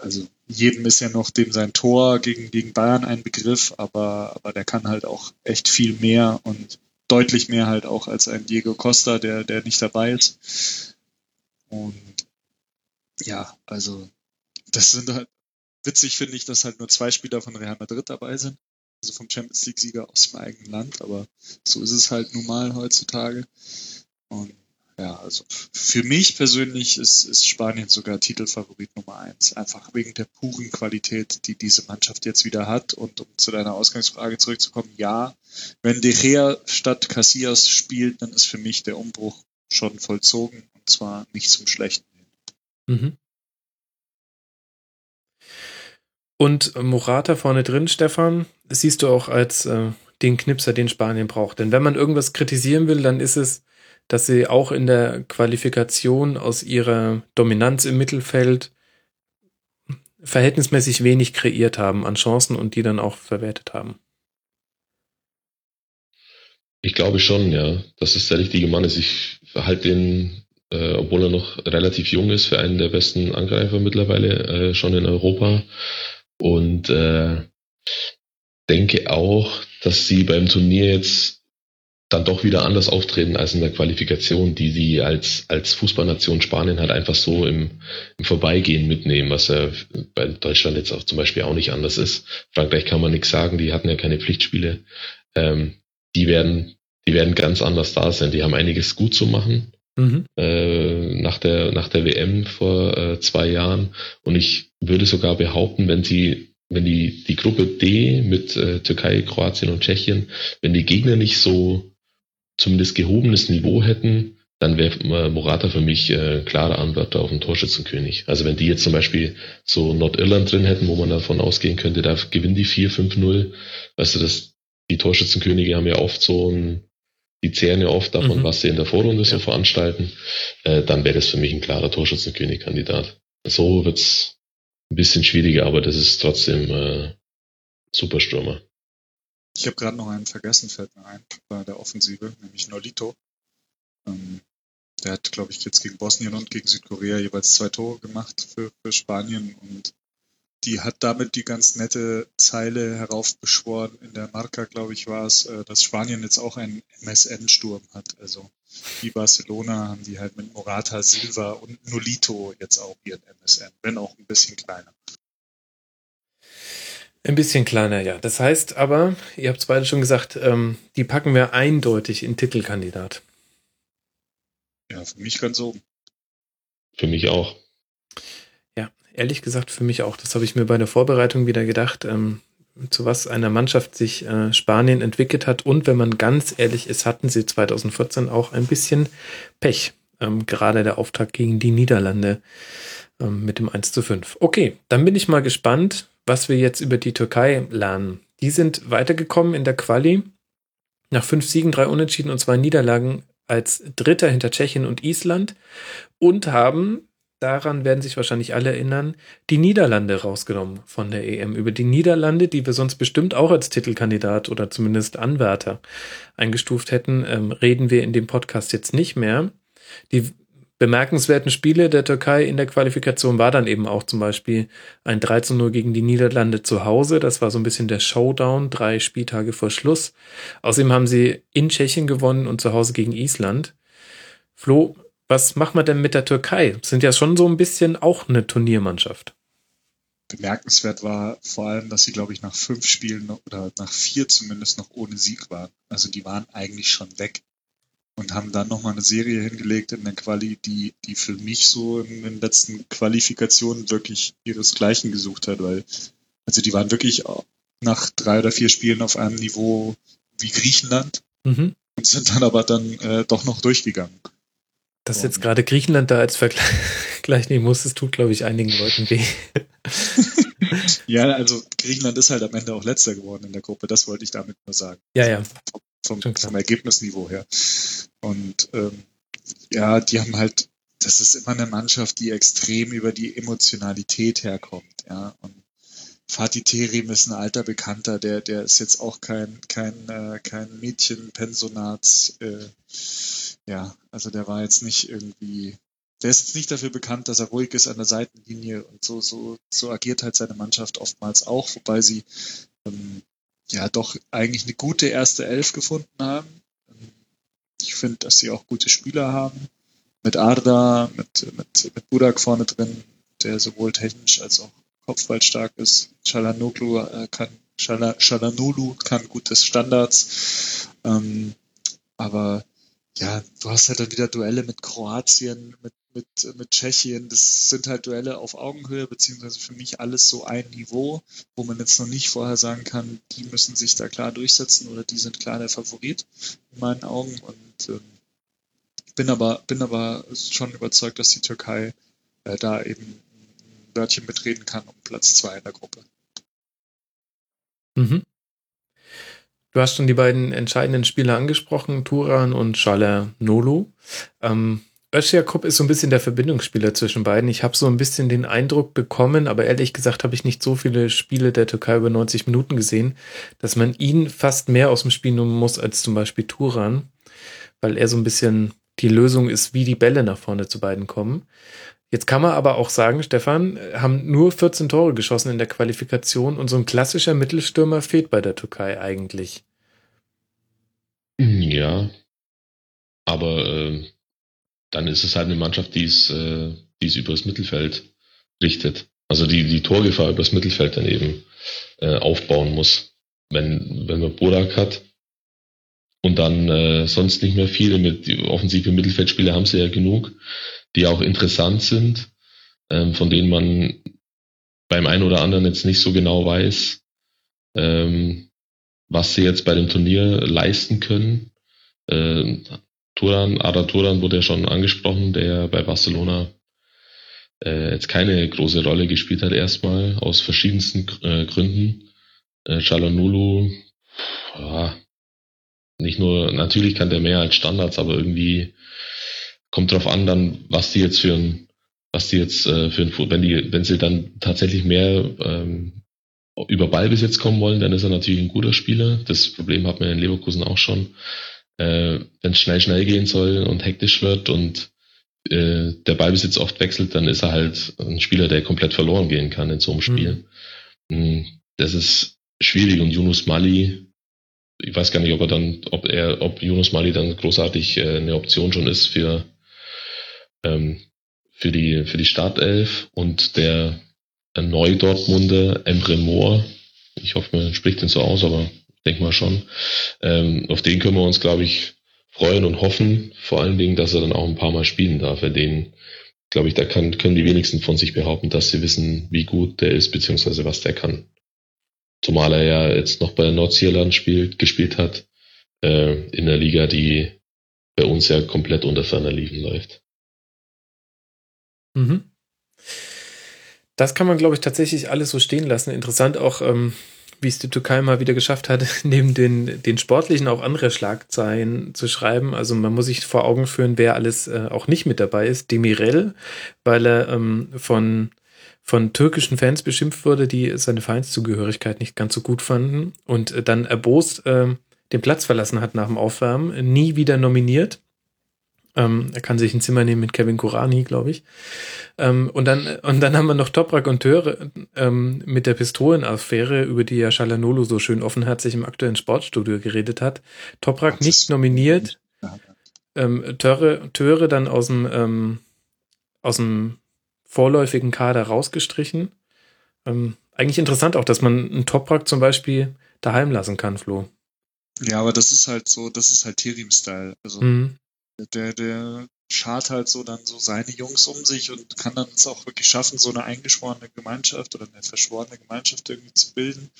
also jedem ist ja noch dem sein Tor gegen, gegen Bayern ein Begriff, aber, aber der kann halt auch echt viel mehr und deutlich mehr halt auch als ein Diego Costa, der, der nicht dabei ist. Und ja, also das sind halt witzig, finde ich, dass halt nur zwei Spieler von Real Madrid dabei sind. Also vom Champions League-Sieger aus dem eigenen Land, aber so ist es halt nun mal heutzutage. Und ja, also für mich persönlich ist, ist Spanien sogar Titelfavorit Nummer eins. Einfach wegen der puren Qualität, die diese Mannschaft jetzt wieder hat. Und um zu deiner Ausgangsfrage zurückzukommen, ja, wenn De Gea statt Casillas spielt, dann ist für mich der Umbruch schon vollzogen. Und zwar nicht zum Schlechten. Mhm. Und Morata vorne drin, Stefan, siehst du auch als äh, den Knipser, den Spanien braucht. Denn wenn man irgendwas kritisieren will, dann ist es, dass sie auch in der Qualifikation aus ihrer Dominanz im Mittelfeld verhältnismäßig wenig kreiert haben an Chancen und die dann auch verwertet haben. Ich glaube schon, ja, dass es der richtige Mann ist. Ich halte den, äh, obwohl er noch relativ jung ist, für einen der besten Angreifer mittlerweile äh, schon in Europa. Und äh, denke auch, dass sie beim Turnier jetzt dann doch wieder anders auftreten als in der Qualifikation, die sie als, als Fußballnation Spanien halt einfach so im, im Vorbeigehen mitnehmen, was ja bei Deutschland jetzt auch zum Beispiel auch nicht anders ist. Frankreich kann man nichts sagen, die hatten ja keine Pflichtspiele. Ähm, die werden, die werden ganz anders da sein. Die haben einiges gut zu machen. Mhm. Äh, nach der nach der WM vor äh, zwei Jahren und ich würde sogar behaupten, wenn sie wenn die die Gruppe D mit äh, Türkei, Kroatien und Tschechien, wenn die Gegner nicht so zumindest gehobenes Niveau hätten, dann wäre äh, Morata für mich äh, klarer Anwärter auf den Torschützenkönig. Also wenn die jetzt zum Beispiel so Nordirland drin hätten, wo man davon ausgehen könnte, da gewinnen die 4-5-0, weißt du, das, die Torschützenkönige haben ja oft so ein, die zehren ja oft davon, mhm. was sie in der Vorrunde ja. so veranstalten, äh, dann wäre das für mich ein klarer Torschützenkönig-Kandidat. So wird's ein bisschen schwieriger, aber das ist trotzdem äh, Superstürmer. Ich habe gerade noch einen vergessen, fällt mir ein, bei der Offensive, nämlich Nolito. Ähm, der hat, glaube ich, jetzt gegen Bosnien und gegen Südkorea jeweils zwei Tore gemacht für, für Spanien und die hat damit die ganz nette Zeile heraufbeschworen. In der Marca, glaube ich, war es, äh, dass Spanien jetzt auch einen MSN-Sturm hat. Also wie Barcelona haben die halt mit Morata, Silva und Nolito jetzt auch ihren MSN, wenn auch ein bisschen kleiner. Ein bisschen kleiner, ja. Das heißt aber, ihr habt es beide schon gesagt, ähm, die packen wir eindeutig in Titelkandidat. Ja, für mich ganz oben. Für mich auch. Ja, ehrlich gesagt, für mich auch. Das habe ich mir bei der Vorbereitung wieder gedacht, ähm, zu was einer Mannschaft sich äh, Spanien entwickelt hat. Und wenn man ganz ehrlich ist, hatten sie 2014 auch ein bisschen Pech. Ähm, gerade der Auftakt gegen die Niederlande ähm, mit dem 1 zu 5. Okay, dann bin ich mal gespannt, was wir jetzt über die Türkei lernen. Die sind weitergekommen in der Quali nach fünf Siegen, drei Unentschieden und zwei Niederlagen als Dritter hinter Tschechien und Island und haben, daran werden sich wahrscheinlich alle erinnern, die Niederlande rausgenommen von der EM. Über die Niederlande, die wir sonst bestimmt auch als Titelkandidat oder zumindest Anwärter eingestuft hätten, ähm, reden wir in dem Podcast jetzt nicht mehr. Die bemerkenswerten Spiele der Türkei in der Qualifikation war dann eben auch zum Beispiel ein 3 zu 0 gegen die Niederlande zu Hause. Das war so ein bisschen der Showdown, drei Spieltage vor Schluss. Außerdem haben sie in Tschechien gewonnen und zu Hause gegen Island. Flo, was macht man denn mit der Türkei? Sind ja schon so ein bisschen auch eine Turniermannschaft. Bemerkenswert war vor allem, dass sie, glaube ich, nach fünf Spielen oder nach vier zumindest noch ohne Sieg waren. Also die waren eigentlich schon weg und haben dann nochmal eine Serie hingelegt in der Quali, die, die für mich so in den letzten Qualifikationen wirklich ihresgleichen gesucht hat, weil, also die waren wirklich nach drei oder vier Spielen auf einem Niveau wie Griechenland mhm. und sind dann aber dann äh, doch noch durchgegangen. Dass jetzt gerade Griechenland da als Vergleich [LAUGHS] nehmen muss, das tut, glaube ich, einigen Leuten weh. [LAUGHS] ja, also Griechenland ist halt am Ende auch letzter geworden in der Gruppe, das wollte ich damit nur sagen. Ja, ja. Vom, vom Ergebnisniveau her. Und ähm, ja, die haben halt, das ist immer eine Mannschaft, die extrem über die Emotionalität herkommt, ja. Und Fatih Terim ist ein alter Bekannter, der, der ist jetzt auch kein, kein, äh, kein Mädchenpensionats, äh, ja, also der war jetzt nicht irgendwie, der ist jetzt nicht dafür bekannt, dass er ruhig ist an der Seitenlinie und so, so, so agiert halt seine Mannschaft oftmals auch, wobei sie ähm, ja doch eigentlich eine gute erste Elf gefunden haben. Ich finde, dass sie auch gute Spieler haben. Mit Arda, mit, mit, mit Budak vorne drin, der sowohl technisch als auch kopfballstark ist. Chalanoglu äh, kann, Chalanolu kann gutes Standards. Ähm, aber ja, du hast halt dann wieder Duelle mit Kroatien, mit, mit, mit Tschechien. Das sind halt Duelle auf Augenhöhe, beziehungsweise für mich alles so ein Niveau, wo man jetzt noch nicht vorher sagen kann, die müssen sich da klar durchsetzen oder die sind klar der Favorit in meinen Augen. Und ähm, bin aber, bin aber schon überzeugt, dass die Türkei äh, da eben ein Wörtchen mitreden kann um Platz zwei in der Gruppe. Mhm. Du hast schon die beiden entscheidenden Spieler angesprochen, Turan und Schaller Nolu. Ähm, Özjakob ist so ein bisschen der Verbindungsspieler zwischen beiden. Ich habe so ein bisschen den Eindruck bekommen, aber ehrlich gesagt habe ich nicht so viele Spiele der Türkei über 90 Minuten gesehen, dass man ihn fast mehr aus dem Spiel nehmen muss als zum Beispiel Turan, weil er so ein bisschen die Lösung ist, wie die Bälle nach vorne zu beiden kommen. Jetzt kann man aber auch sagen, Stefan, haben nur 14 Tore geschossen in der Qualifikation und so ein klassischer Mittelstürmer fehlt bei der Türkei eigentlich. Ja, aber äh, dann ist es halt eine Mannschaft, die es, äh, die es übers Mittelfeld richtet. Also die die Torgefahr übers Mittelfeld dann eben äh, aufbauen muss. Wenn, wenn man Bodak hat und dann äh, sonst nicht mehr viele mit offensive Mittelfeldspieler haben sie ja genug, die auch interessant sind, ähm, von denen man beim einen oder anderen jetzt nicht so genau weiß, ähm, was sie jetzt bei dem Turnier leisten können. Äh, Turan, Ada Turan wurde ja schon angesprochen, der bei Barcelona äh, jetzt keine große Rolle gespielt hat erstmal, aus verschiedensten äh, Gründen. Äh, Chalanulu, ja, nicht nur, natürlich kann der mehr als Standards, aber irgendwie kommt drauf an, dann, was die jetzt für ein, was die jetzt äh, für ein, wenn die, wenn sie dann tatsächlich mehr ähm, über Ballbesitz kommen wollen, dann ist er natürlich ein guter Spieler. Das Problem hat man in Leverkusen auch schon. Äh, wenn es schnell, schnell gehen soll und hektisch wird und äh, der Ballbesitz oft wechselt, dann ist er halt ein Spieler, der komplett verloren gehen kann in so einem Spiel. Mhm. Das ist schwierig und Yunus Mali, ich weiß gar nicht, ob er dann, ob er, ob Yunus Mali dann großartig äh, eine Option schon ist für ähm, für die für die Startelf und der Neu-Dortmunder Emre Moore. Ich hoffe, man spricht den so aus, aber denk mal schon. Ähm, auf den können wir uns, glaube ich, freuen und hoffen. Vor allen Dingen, dass er dann auch ein paar Mal spielen darf. Für den, glaube ich, da kann, können die wenigsten von sich behaupten, dass sie wissen, wie gut der ist, beziehungsweise was der kann. Zumal er ja jetzt noch bei Nordirland spielt, gespielt hat, äh, in der Liga, die bei uns ja komplett unter ferner Liegen läuft. Mhm. Das kann man, glaube ich, tatsächlich alles so stehen lassen. Interessant auch, ähm, wie es die Türkei mal wieder geschafft hat, [LAUGHS] neben den, den sportlichen auch andere Schlagzeilen zu schreiben. Also man muss sich vor Augen führen, wer alles äh, auch nicht mit dabei ist. Demirel, weil er ähm, von, von türkischen Fans beschimpft wurde, die seine Vereinszugehörigkeit nicht ganz so gut fanden und äh, dann erbost äh, den Platz verlassen hat nach dem Aufwärmen, nie wieder nominiert. Ähm, er kann sich ein Zimmer nehmen mit Kevin Kurani, glaube ich. Ähm, und dann und dann haben wir noch Toprak und Töre ähm, mit der Pistolenaffäre, über die ja Shalanolo so schön offenherzig im aktuellen Sportstudio geredet hat. Toprak nicht nominiert, ähm, Töre, Töre dann aus dem ähm, aus dem vorläufigen Kader rausgestrichen. Ähm, eigentlich interessant auch, dass man einen Toprak zum Beispiel daheim lassen kann, Flo. Ja, aber das ist halt so, das ist halt Terim-Style. Also Mhm. Der, der schart halt so dann so seine Jungs um sich und kann dann es auch wirklich schaffen, so eine eingeschworene Gemeinschaft oder eine verschworene Gemeinschaft irgendwie zu bilden.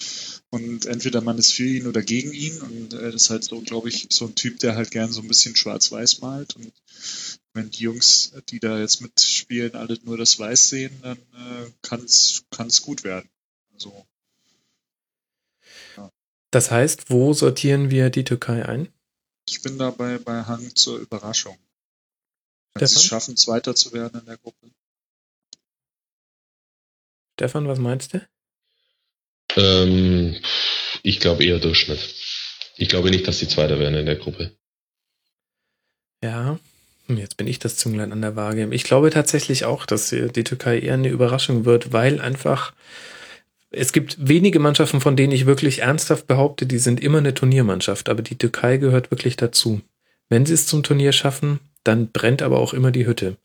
Und entweder man ist für ihn oder gegen ihn. Und er ist halt so, glaube ich, so ein Typ, der halt gern so ein bisschen schwarz-weiß malt. Und wenn die Jungs, die da jetzt mitspielen, alle nur das Weiß sehen, dann äh, kann es gut werden. Also Das heißt, wo sortieren wir die Türkei ein? Ich bin dabei bei Hang zur Überraschung. Wenn sie Stefan? es schaffen, Zweiter zu werden in der Gruppe. Stefan, was meinst du? Ähm, ich glaube eher Durchschnitt. Ich glaube nicht, dass die Zweiter werden in der Gruppe. Ja, hm, jetzt bin ich das Zünglein an der Waage. Ich glaube tatsächlich auch, dass die Türkei eher eine Überraschung wird, weil einfach es gibt wenige Mannschaften, von denen ich wirklich ernsthaft behaupte, die sind immer eine Turniermannschaft, aber die Türkei gehört wirklich dazu. Wenn sie es zum Turnier schaffen, dann brennt aber auch immer die Hütte.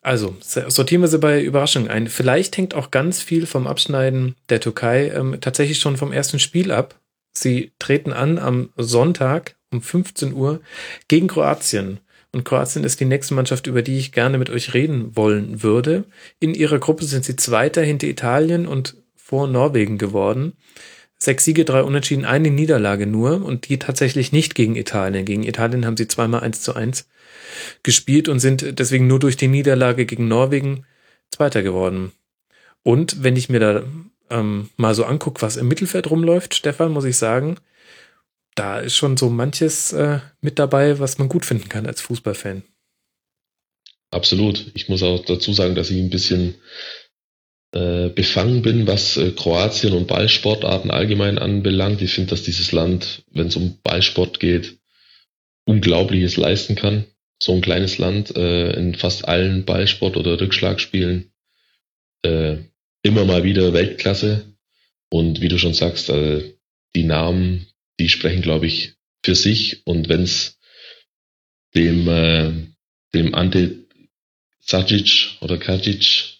Also, sortieren wir sie bei Überraschung ein. Vielleicht hängt auch ganz viel vom Abschneiden der Türkei ähm, tatsächlich schon vom ersten Spiel ab. Sie treten an am Sonntag um 15 Uhr gegen Kroatien. Und Kroatien ist die nächste Mannschaft, über die ich gerne mit euch reden wollen würde. In ihrer Gruppe sind sie Zweiter hinter Italien und vor Norwegen geworden. Sechs Siege, drei Unentschieden, eine Niederlage nur und die tatsächlich nicht gegen Italien. Gegen Italien haben sie zweimal eins zu eins gespielt und sind deswegen nur durch die Niederlage gegen Norwegen Zweiter geworden. Und wenn ich mir da ähm, mal so angucke, was im Mittelfeld rumläuft, Stefan, muss ich sagen, da ist schon so manches äh, mit dabei, was man gut finden kann als Fußballfan. Absolut. Ich muss auch dazu sagen, dass ich ein bisschen äh, befangen bin, was äh, Kroatien und Ballsportarten allgemein anbelangt. Ich finde, dass dieses Land, wenn es um Ballsport geht, Unglaubliches leisten kann. So ein kleines Land äh, in fast allen Ballsport- oder Rückschlagspielen äh, immer mal wieder Weltklasse. Und wie du schon sagst, äh, die Namen, die sprechen, glaube ich, für sich. Und wenn es dem, äh, dem Ante Sajic oder Kajic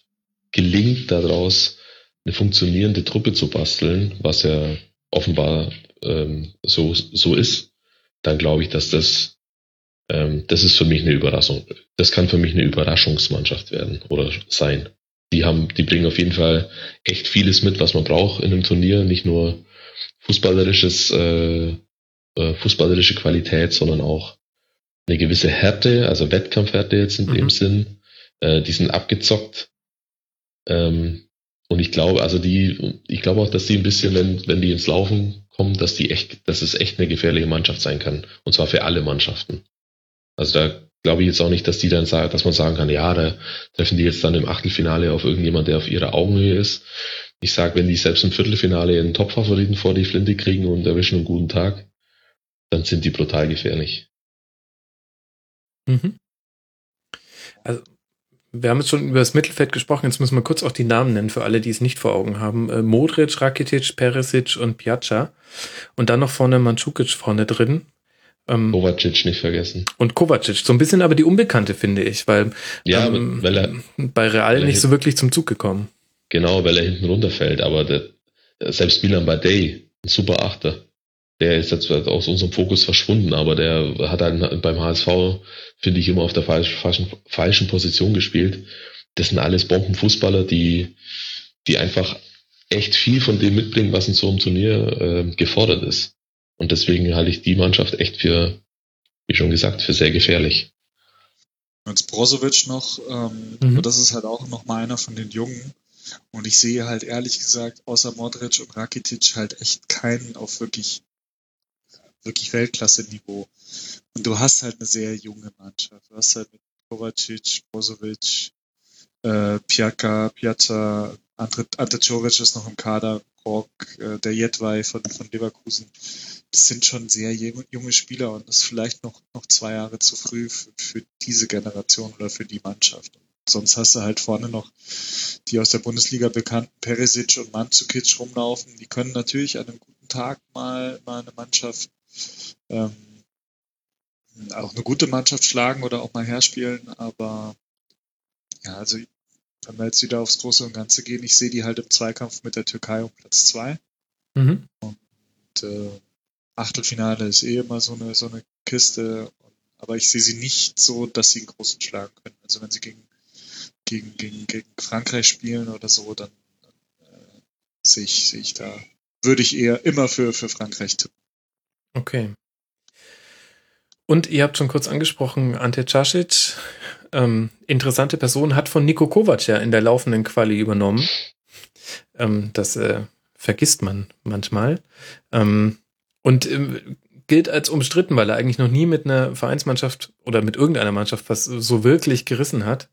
gelingt, daraus eine funktionierende Truppe zu basteln, was ja offenbar ähm, so, so ist, dann glaube ich, dass das, ähm, das ist für mich eine Überraschung. Das kann für mich eine Überraschungsmannschaft werden oder sein. Die haben, die bringen auf jeden Fall echt vieles mit, was man braucht in einem Turnier. Nicht nur fußballerisches, äh, äh, fußballerische Qualität, sondern auch eine gewisse Härte, also Wettkampfhärte jetzt in Mhm. dem Sinn. Äh, die sind abgezockt. Ähm, und ich glaube, also die, ich glaube auch, dass die ein bisschen, wenn, wenn die ins Laufen kommen, dass die echt, dass es echt eine gefährliche Mannschaft sein kann. Und zwar für alle Mannschaften. Also da glaube ich jetzt auch nicht, dass die dann sagen, dass man sagen kann, ja, da treffen die jetzt dann im Achtelfinale auf irgendjemand, der auf ihrer Augenhöhe ist. Ich sage, wenn die selbst im Viertelfinale einen Topfavoriten vor die Flinte kriegen und erwischen einen guten Tag, dann sind die brutal gefährlich. Mhm. Also, wir haben jetzt schon über das Mittelfeld gesprochen, jetzt müssen wir kurz auch die Namen nennen für alle, die es nicht vor Augen haben. Äh, Modric, Rakitic, Perisic und Piazza. Und dann noch vorne Mandzukic vorne drin. Ähm, Kovacic nicht vergessen. Und Kovacic. So ein bisschen aber die Unbekannte, finde ich, weil Ja, ähm, weil er, bei Real nicht so wirklich zum Zug gekommen. Genau, weil er hinten runterfällt, aber der, selbst Milan Badei, ein super Achter, der ist jetzt aus unserem Fokus verschwunden, aber der hat dann beim HSV, finde ich, immer auf der falsch, falschen, falschen Position gespielt. Das sind alles Bombenfußballer, die, die einfach echt viel von dem mitbringen, was in so einem Turnier äh, gefordert ist. Und deswegen halte ich die Mannschaft echt für, wie schon gesagt, für sehr gefährlich. Jetzt Brozovic noch, ähm, Mhm. aber das ist halt auch noch mal einer von den Jungen. Und ich sehe halt ehrlich gesagt, außer Modric und Rakitic halt echt keinen auf wirklich, wirklich Weltklasse-Niveau. Und du hast halt eine sehr junge Mannschaft. Du hast halt mit Kovacic, Brozovic, äh, Piaka, Piazza, Ante, ist noch im Kader, Borg, äh, der Jedwai von, von Leverkusen. Das sind schon sehr junge Spieler und ist vielleicht noch, noch zwei Jahre zu früh für, für diese Generation oder für die Mannschaft. Sonst hast du halt vorne noch die aus der Bundesliga bekannten Perisic und Mandzukic rumlaufen. Die können natürlich an einem guten Tag mal, mal eine Mannschaft, ähm, auch eine gute Mannschaft schlagen oder auch mal herspielen. Aber ja, also wenn wir jetzt wieder aufs Große und Ganze gehen, ich sehe die halt im Zweikampf mit der Türkei um Platz zwei. Mhm. Und äh, Achtelfinale ist eh immer so eine, so eine Kiste. Aber ich sehe sie nicht so, dass sie einen großen schlagen können. Also wenn sie gegen gegen, gegen, gegen Frankreich spielen oder so, dann, äh, sehe ich, sehe ich da, würde ich eher immer für, für Frankreich tippen. Okay. Und ihr habt schon kurz angesprochen, Ante Casic, ähm, interessante Person, hat von Nico Kovac ja in der laufenden Quali übernommen. Ähm, das äh, vergisst man manchmal. Ähm, und ähm, gilt als umstritten, weil er eigentlich noch nie mit einer Vereinsmannschaft oder mit irgendeiner Mannschaft was so wirklich gerissen hat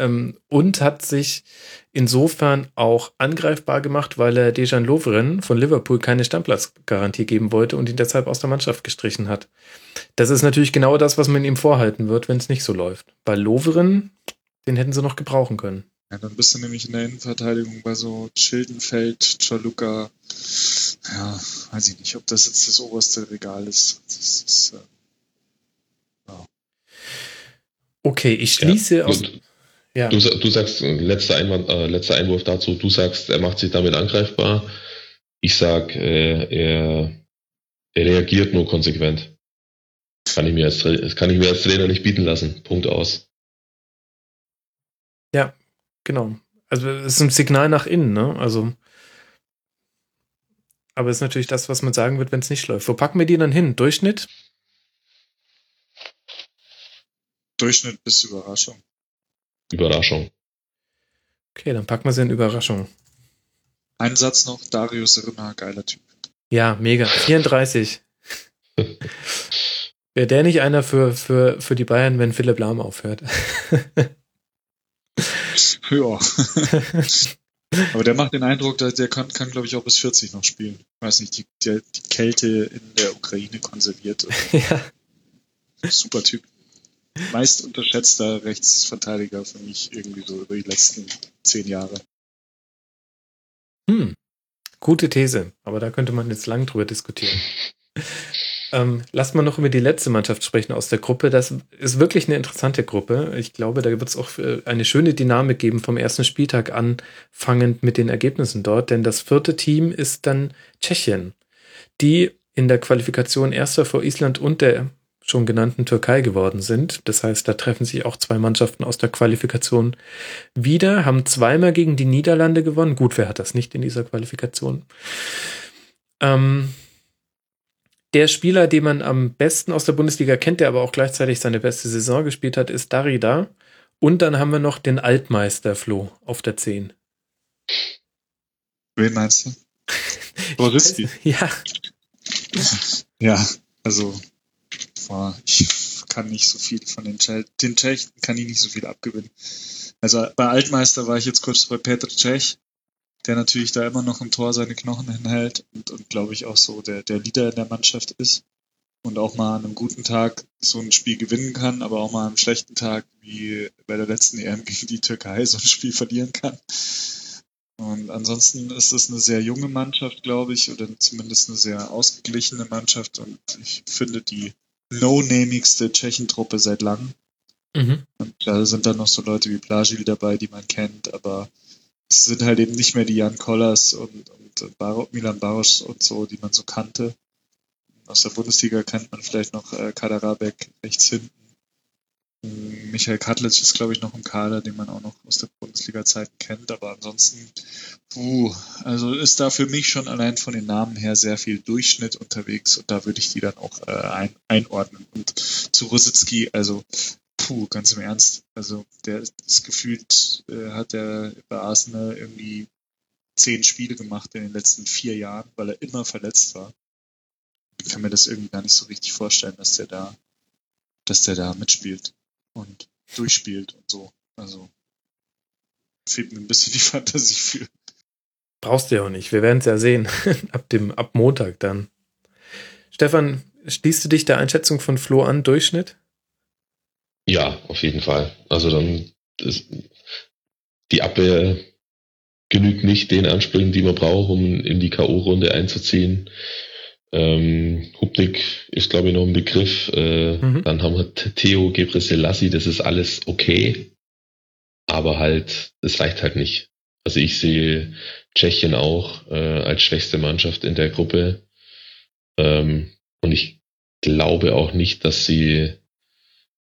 ähm, und hat sich insofern auch angreifbar gemacht, weil er Dejan Lovren von Liverpool keine Stammplatzgarantie geben wollte und ihn deshalb aus der Mannschaft gestrichen hat. Das ist natürlich genau das, was man ihm vorhalten wird, wenn es nicht so läuft. Bei Lovren, den hätten sie noch gebrauchen können. Ja, dann bist du nämlich in der Innenverteidigung bei so Schildenfeld, Chaluka. Ja, weiß ich nicht, ob das jetzt das oberste Regal ist. Das ist äh, ja. Okay, ich schließe ja, aus. Ja. Du, du sagst, letzter, Einwand, äh, letzter Einwurf dazu, du sagst, er macht sich damit angreifbar. Ich sag, äh, er, er reagiert nur konsequent. Kann ich, mir als, kann ich mir als Trainer nicht bieten lassen. Punkt aus. Ja, genau. Also es ist ein Signal nach innen, ne? Also. Aber es ist natürlich das, was man sagen wird, wenn es nicht läuft. Wo packen wir die dann hin? Durchschnitt? Durchschnitt bis Überraschung. Überraschung. Okay, dann packen wir sie in Überraschung. Ein Satz noch, Darius Rimmer, geiler Typ. Ja, mega. 34. [LAUGHS] Wäre der nicht einer für, für, für die Bayern, wenn Philipp Lahm aufhört? [LAUGHS] ja. [LAUGHS] Aber der macht den Eindruck, der, der kann, kann glaube ich, auch bis 40 noch spielen. Ich weiß nicht, die, die, die Kälte in der Ukraine konserviert. ja. Super Typ meist unterschätzter Rechtsverteidiger für mich irgendwie so über die letzten zehn Jahre. Hm, gute These, aber da könnte man jetzt lang drüber diskutieren. [LAUGHS] ähm, lasst mal noch über die letzte Mannschaft sprechen aus der Gruppe. Das ist wirklich eine interessante Gruppe. Ich glaube, da wird es auch äh, eine schöne Dynamik geben vom ersten Spieltag anfangend mit den Ergebnissen dort, denn das vierte Team ist dann Tschechien, die in der Qualifikation erster vor Island und der schon genannten Türkei geworden sind. Das heißt, da treffen sich auch zwei Mannschaften aus der Qualifikation wieder, haben zweimal gegen die Niederlande gewonnen. Gut, wer hat das nicht in dieser Qualifikation? Ähm, der Spieler, den man am besten aus der Bundesliga kennt, der aber auch gleichzeitig seine beste Saison gespielt hat, ist Darida. Und dann haben wir noch den Altmeister Flo auf der 10. Wen meinst du? Borowski. ja. Ja, also war. Ich kann nicht so viel von den, Tschech den Tschechen kann ich nicht so viel abgewinnen. Also bei Altmeister war ich jetzt kurz bei Petr Tschech, der natürlich da immer noch im Tor seine Knochen hinhält und, und glaube ich auch so der, der Leader in der Mannschaft ist und auch mal an einem guten Tag so ein Spiel gewinnen kann, aber auch mal an einem schlechten Tag wie bei der letzten EM gegen die Türkei so ein Spiel verlieren kann. Und ansonsten ist es eine sehr junge Mannschaft, glaube ich, oder zumindest eine sehr ausgeglichene Mannschaft. Und ich finde, die no-namigste Tschechentruppe seit langem. Mhm. Und da sind dann noch so Leute wie Plagil dabei, die man kennt, aber es sind halt eben nicht mehr die Jan Kollers und, und Bar Milan Baros und so, die man so kannte. Aus der Bundesliga kennt man vielleicht noch äh, Kaderabek rechts hinten. Michael Katlitsch ist, glaube ich, noch im Kader, den man auch noch aus der Bundesliga-Zeiten kennt, aber ansonsten, puh, also ist da für mich schon allein von den Namen her sehr viel Durchschnitt unterwegs und da würde ich die dann auch äh, ein, einordnen. Und zu Rositzky, also, puh, ganz im Ernst, also der ist gefühlt, äh, hat er bei Arsenal irgendwie zehn Spiele gemacht in den letzten vier Jahren, weil er immer verletzt war. Ich kann mir das irgendwie gar nicht so richtig vorstellen, dass der da, dass der da mitspielt und durchspielt und so. Also fehlt mir ein bisschen die [LAUGHS] Fantasie für. Brauchst du ja auch nicht. Wir werden es ja sehen. [LAUGHS] ab dem, ab Montag dann. Stefan, schließt du dich der Einschätzung von Flo an, Durchschnitt? Ja, auf jeden Fall. Also dann ist, die Abwehr genügt nicht den Ansprüchen, die man braucht, um in die K.O.-Runde einzuziehen. Ähm, Hubnik ist, glaube ich, noch ein Begriff. Äh, mhm. Dann haben wir Theo Gebre-Selassie, das ist alles okay. Aber halt, es reicht halt nicht. Also ich sehe Tschechien auch äh, als schwächste Mannschaft in der Gruppe. Ähm, und ich glaube auch nicht, dass sie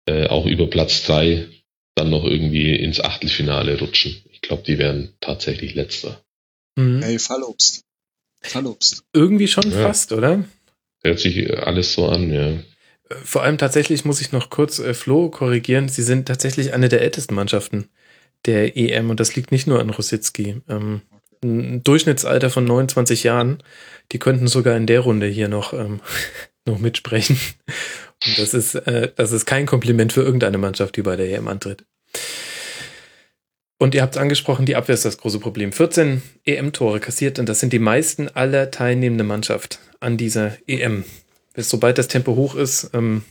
äh, auch über Platz drei dann noch irgendwie ins Achtelfinale rutschen. Ich glaube, die werden tatsächlich letzter. Mhm. Hey, Fallobst. Fallobst. Irgendwie schon ja. fast, oder? Hört sich alles so an, ja. Vor allem tatsächlich muss ich noch kurz äh, Flo korrigieren. Sie sind tatsächlich eine der ältesten Mannschaften der EM und das liegt nicht nur an Rositzky. Ähm, ein Durchschnittsalter von 29 Jahren. Die könnten sogar in der Runde hier noch, ähm, [LAUGHS] noch mitsprechen. Und das ist, äh, das ist kein Kompliment für irgendeine Mannschaft, die bei der EM antritt. Und ihr habt angesprochen, die Abwehr ist das große Problem. 14 EM-Tore kassiert und das sind die meisten aller teilnehmenden Mannschaft an dieser EM. Sobald das Tempo hoch ist, ähm,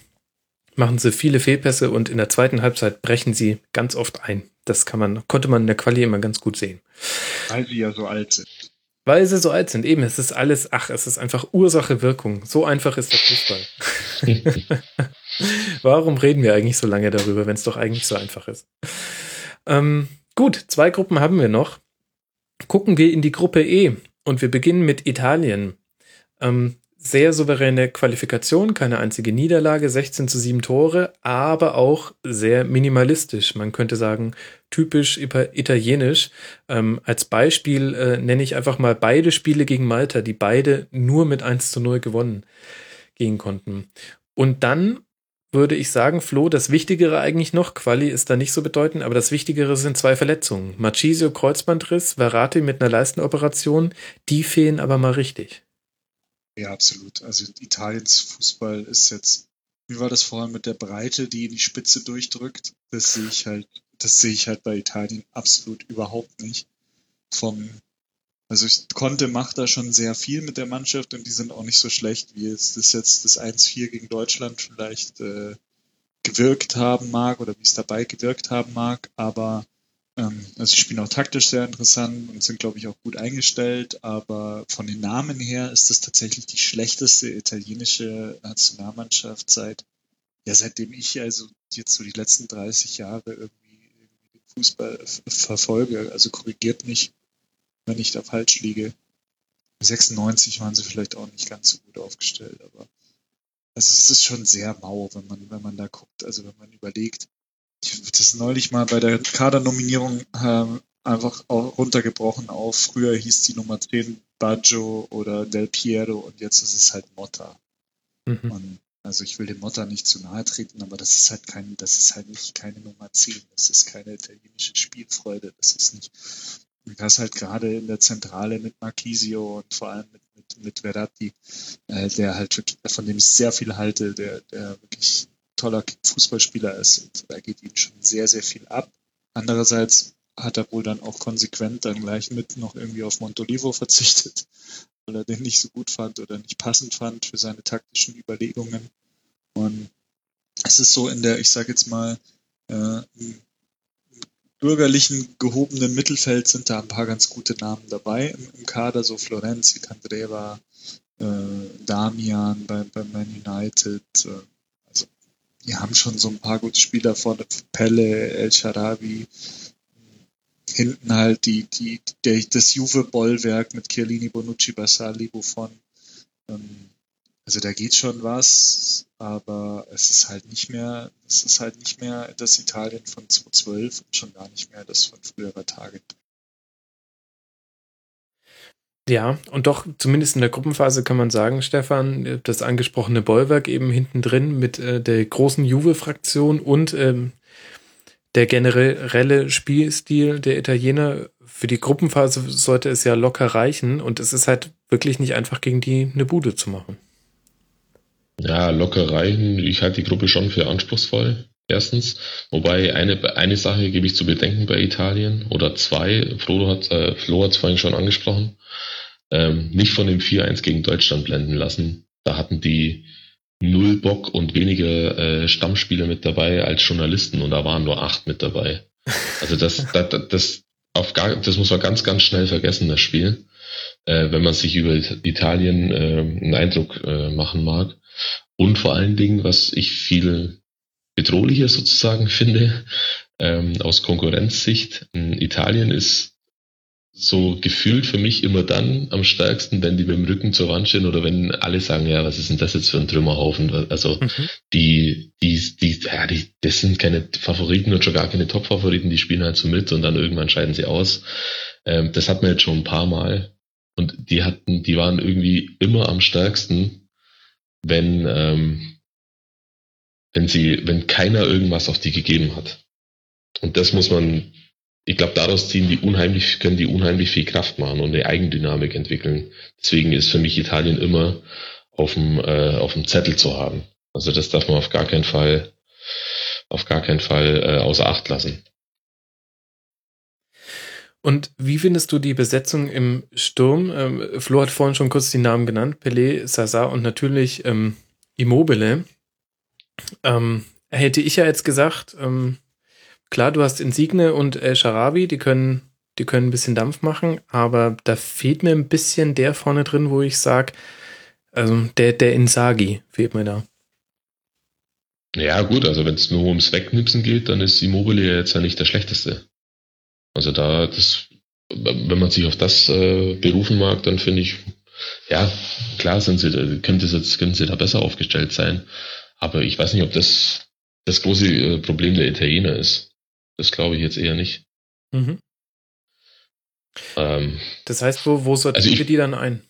machen sie viele Fehlpässe und in der zweiten Halbzeit brechen sie ganz oft ein. Das kann man, konnte man in der Quali immer ganz gut sehen. Weil sie ja so alt sind. Weil sie so alt sind. Eben, es ist alles, ach, es ist einfach Ursache, Wirkung. So einfach ist der Fußball. [LAUGHS] Warum reden wir eigentlich so lange darüber, wenn es doch eigentlich so einfach ist? Ähm, gut, zwei Gruppen haben wir noch. Gucken wir in die Gruppe E und wir beginnen mit Italien. Ähm, sehr souveräne Qualifikation, keine einzige Niederlage, 16 zu 7 Tore, aber auch sehr minimalistisch. Man könnte sagen, typisch italienisch. Ähm, als Beispiel äh, nenne ich einfach mal beide Spiele gegen Malta, die beide nur mit 1 zu 0 gewonnen gehen konnten. Und dann würde ich sagen, Flo, das Wichtigere eigentlich noch, Quali ist da nicht so bedeutend, aber das Wichtigere sind zwei Verletzungen. Machisio Kreuzbandriss, Verratti mit einer Leistenoperation, die fehlen aber mal richtig. Ja, absolut. Also Italiens Fußball ist jetzt, wie war das vorhin mit der Breite, die in die Spitze durchdrückt? Das sehe ich halt, das sehe ich halt bei Italien absolut überhaupt nicht. Vom, also ich konnte macht da schon sehr viel mit der Mannschaft und die sind auch nicht so schlecht, wie es das jetzt das 1-4 gegen Deutschland vielleicht äh, gewirkt haben mag oder wie es dabei gewirkt haben mag, aber ähm, also sie spielen auch taktisch sehr interessant und sind, glaube ich, auch gut eingestellt, aber von den Namen her ist das tatsächlich die schlechteste italienische Nationalmannschaft seit, ja, seitdem ich also jetzt so die letzten 30 Jahre irgendwie, irgendwie den Fußball verfolge. Also korrigiert mich, wenn ich da falsch liege. 96 waren sie vielleicht auch nicht ganz so gut aufgestellt, aber also es ist schon sehr mau, wenn man, wenn man da guckt, also wenn man überlegt, ich habe das neulich mal bei der Kadernominierung äh, einfach runtergebrochen auf, früher hieß die Nummer 10 Baggio oder Del Piero und jetzt ist es halt Motta. Mhm. Und also ich will dem Motta nicht zu nahe treten, aber das ist halt kein, das ist halt nicht keine Nummer 10. Das ist keine italienische Spielfreude. Das ist nicht, das halt gerade in der Zentrale mit Marquisio und vor allem mit, mit, mit Verratti, äh, der halt wirklich, von dem ich sehr viel halte, der, der wirklich toller Fußballspieler ist. Und da geht ihm schon sehr, sehr viel ab. Andererseits hat er wohl dann auch konsequent dann gleich mit noch irgendwie auf Montolivo verzichtet, [LAUGHS] weil er den nicht so gut fand oder nicht passend fand für seine taktischen Überlegungen. Und es ist so in der, ich sage jetzt mal, äh, bürgerlichen gehobenen Mittelfeld sind da ein paar ganz gute Namen dabei. Im, im Kader, so Florenzi, Candreva, äh, Damian bei, bei Man United, äh, die haben schon so ein paar gute Spieler vorne, Pelle, El Sharabi, hinten halt die, die, der, das Juve-Bollwerk mit Chiellini, Bonucci, Basali, Buffon. Ähm, also da geht schon was, aber es ist halt nicht mehr, es ist halt nicht mehr das Italien von 2012 und schon gar nicht mehr das von früherer Tage. Ja, und doch zumindest in der Gruppenphase kann man sagen, Stefan, das angesprochene Bollwerk eben hinten drin mit äh, der großen Juve-Fraktion und ähm, der generelle Spielstil der Italiener. Für die Gruppenphase sollte es ja locker reichen und es ist halt wirklich nicht einfach gegen die eine Bude zu machen. Ja, locker reichen. Ich halte die Gruppe schon für anspruchsvoll. Erstens, wobei eine, eine Sache gebe ich zu bedenken bei Italien oder zwei, Frodo hat, äh, Flo hat es vorhin schon angesprochen, ähm, nicht von dem 4-1 gegen Deutschland blenden lassen. Da hatten die null Bock und weniger äh, Stammspieler mit dabei als Journalisten und da waren nur acht mit dabei. Also das, [LAUGHS] das, das, auf gar, das muss man ganz, ganz schnell vergessen, das Spiel, äh, wenn man sich über Italien äh, einen Eindruck äh, machen mag. Und vor allen Dingen, was ich viel bedrohlicher sozusagen [LAUGHS] finde, ähm, aus Konkurrenzsicht, Italien ist so gefühlt für mich immer dann am stärksten, wenn die mit dem Rücken zur Wand stehen oder wenn alle sagen, ja, was ist denn das jetzt für ein Trümmerhaufen? Also mhm. die, die, die, ja, die, das sind keine Favoriten und schon gar keine Top-Favoriten, die spielen halt so mit und dann irgendwann scheiden sie aus. Ähm, das hat man jetzt schon ein paar Mal. Und die hatten, die waren irgendwie immer am stärksten, wenn, ähm, wenn sie, wenn keiner irgendwas auf die gegeben hat. Und das muss man ich glaube, daraus ziehen die unheimlich, können die unheimlich viel Kraft machen und eine Eigendynamik entwickeln. Deswegen ist für mich Italien immer auf dem, äh, auf dem Zettel zu haben. Also das darf man auf gar keinen Fall, auf gar keinen Fall äh, außer Acht lassen. Und wie findest du die Besetzung im Sturm? Ähm, Flo hat vorhin schon kurz die Namen genannt, Pelé, Sasa und natürlich ähm, Immobile. Ähm, hätte ich ja jetzt gesagt, ähm, klar, du hast Insigne und El Sharabi, die können, die können ein bisschen Dampf machen, aber da fehlt mir ein bisschen der vorne drin, wo ich sage, also der, der Insagi fehlt mir da. Ja, gut, also wenn es nur ums Wegknipsen geht, dann ist Immobile jetzt ja nicht der schlechteste. Also da, das, wenn man sich auf das äh, berufen mag, dann finde ich, ja, klar sind sie, könnte jetzt, können sie da besser aufgestellt sein. Aber ich weiß nicht, ob das das große äh, Problem der Italiener ist. Das glaube ich jetzt eher nicht. Mhm. Ähm, das heißt, wo, wo sortieren also wir die dann ein?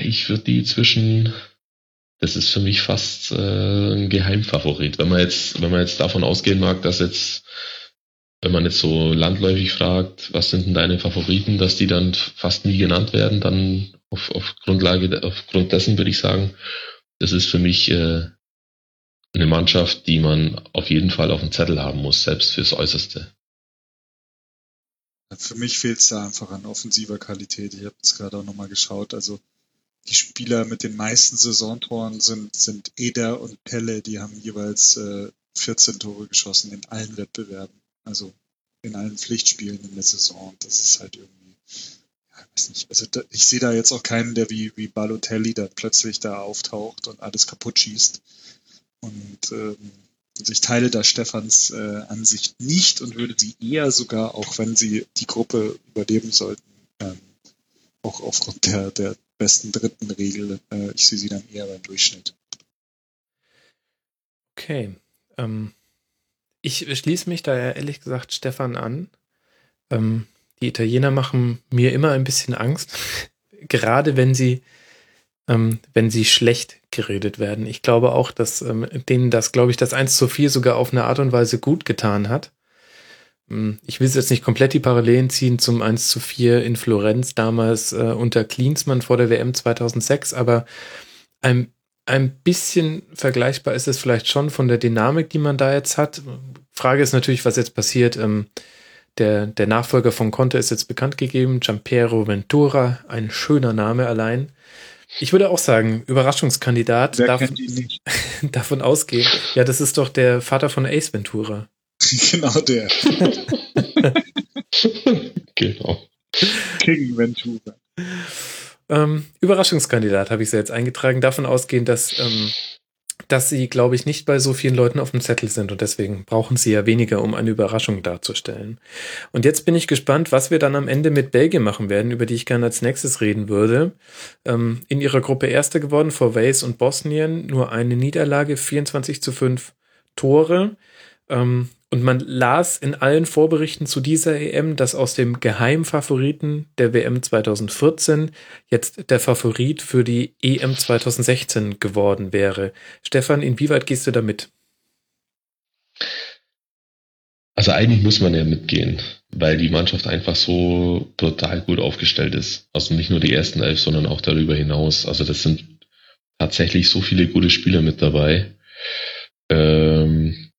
Ich würde die zwischen, das ist für mich fast äh, ein Geheimfavorit. Wenn man jetzt, wenn man jetzt davon ausgehen mag, dass jetzt, wenn man jetzt so landläufig fragt, was sind denn deine Favoriten, dass die dann fast nie genannt werden, dann auf, auf Grundlage, aufgrund dessen würde ich sagen, das ist für mich äh, eine Mannschaft, die man auf jeden Fall auf dem Zettel haben muss, selbst fürs Äußerste. Für mich fehlt es da einfach an offensiver Qualität. Ich habe es gerade auch nochmal geschaut. Also die Spieler mit den meisten Saisontoren sind, sind Eder und Pelle, die haben jeweils äh, 14 Tore geschossen in allen Wettbewerben. Also in allen Pflichtspielen in der Saison. Das ist halt irgendwie, ja, weiß nicht. Also da, ich sehe da jetzt auch keinen, der wie, wie Balotelli da plötzlich da auftaucht und alles kaputt schießt. Und ähm, also ich teile da Stefans äh, Ansicht nicht und würde sie eher sogar, auch wenn sie die Gruppe überleben sollten, ähm, auch aufgrund der, der besten dritten Regel, äh, ich sehe sie dann eher beim Durchschnitt. Okay. Ähm, ich schließe mich da ja ehrlich gesagt Stefan an. Ähm, die Italiener machen mir immer ein bisschen Angst, [LAUGHS] gerade wenn sie ähm, wenn sie schlecht geredet werden. Ich glaube auch, dass ähm, denen das, glaube ich, das 1 zu 4 sogar auf eine Art und Weise gut getan hat. Ähm, ich will jetzt nicht komplett die Parallelen ziehen zum 1 zu 4 in Florenz damals äh, unter Klinsmann vor der WM 2006, aber ein, ein bisschen vergleichbar ist es vielleicht schon von der Dynamik, die man da jetzt hat. Frage ist natürlich, was jetzt passiert. Ähm, der, der Nachfolger von Conte ist jetzt bekannt gegeben, Giampiero Ventura, ein schöner Name allein. Ich würde auch sagen, Überraschungskandidat. Wer darf, kennt ihn nicht? [LAUGHS] davon ausgehen. Ja, das ist doch der Vater von Ace Ventura. [LAUGHS] genau der. [LAUGHS] genau. King Ventura. Ähm, Überraschungskandidat habe ich sie jetzt eingetragen. Davon ausgehen, dass ähm, dass sie, glaube ich, nicht bei so vielen Leuten auf dem Zettel sind und deswegen brauchen sie ja weniger, um eine Überraschung darzustellen. Und jetzt bin ich gespannt, was wir dann am Ende mit Belgien machen werden, über die ich gerne als nächstes reden würde. Ähm, in ihrer Gruppe Erster geworden vor Wales und Bosnien, nur eine Niederlage, 24 zu 5 Tore. Ähm, und man las in allen Vorberichten zu dieser EM, dass aus dem Geheimfavoriten der WM 2014 jetzt der Favorit für die EM 2016 geworden wäre. Stefan, inwieweit gehst du da mit? Also eigentlich muss man ja mitgehen, weil die Mannschaft einfach so total gut aufgestellt ist. Also nicht nur die ersten elf, sondern auch darüber hinaus. Also das sind tatsächlich so viele gute Spieler mit dabei. Ähm,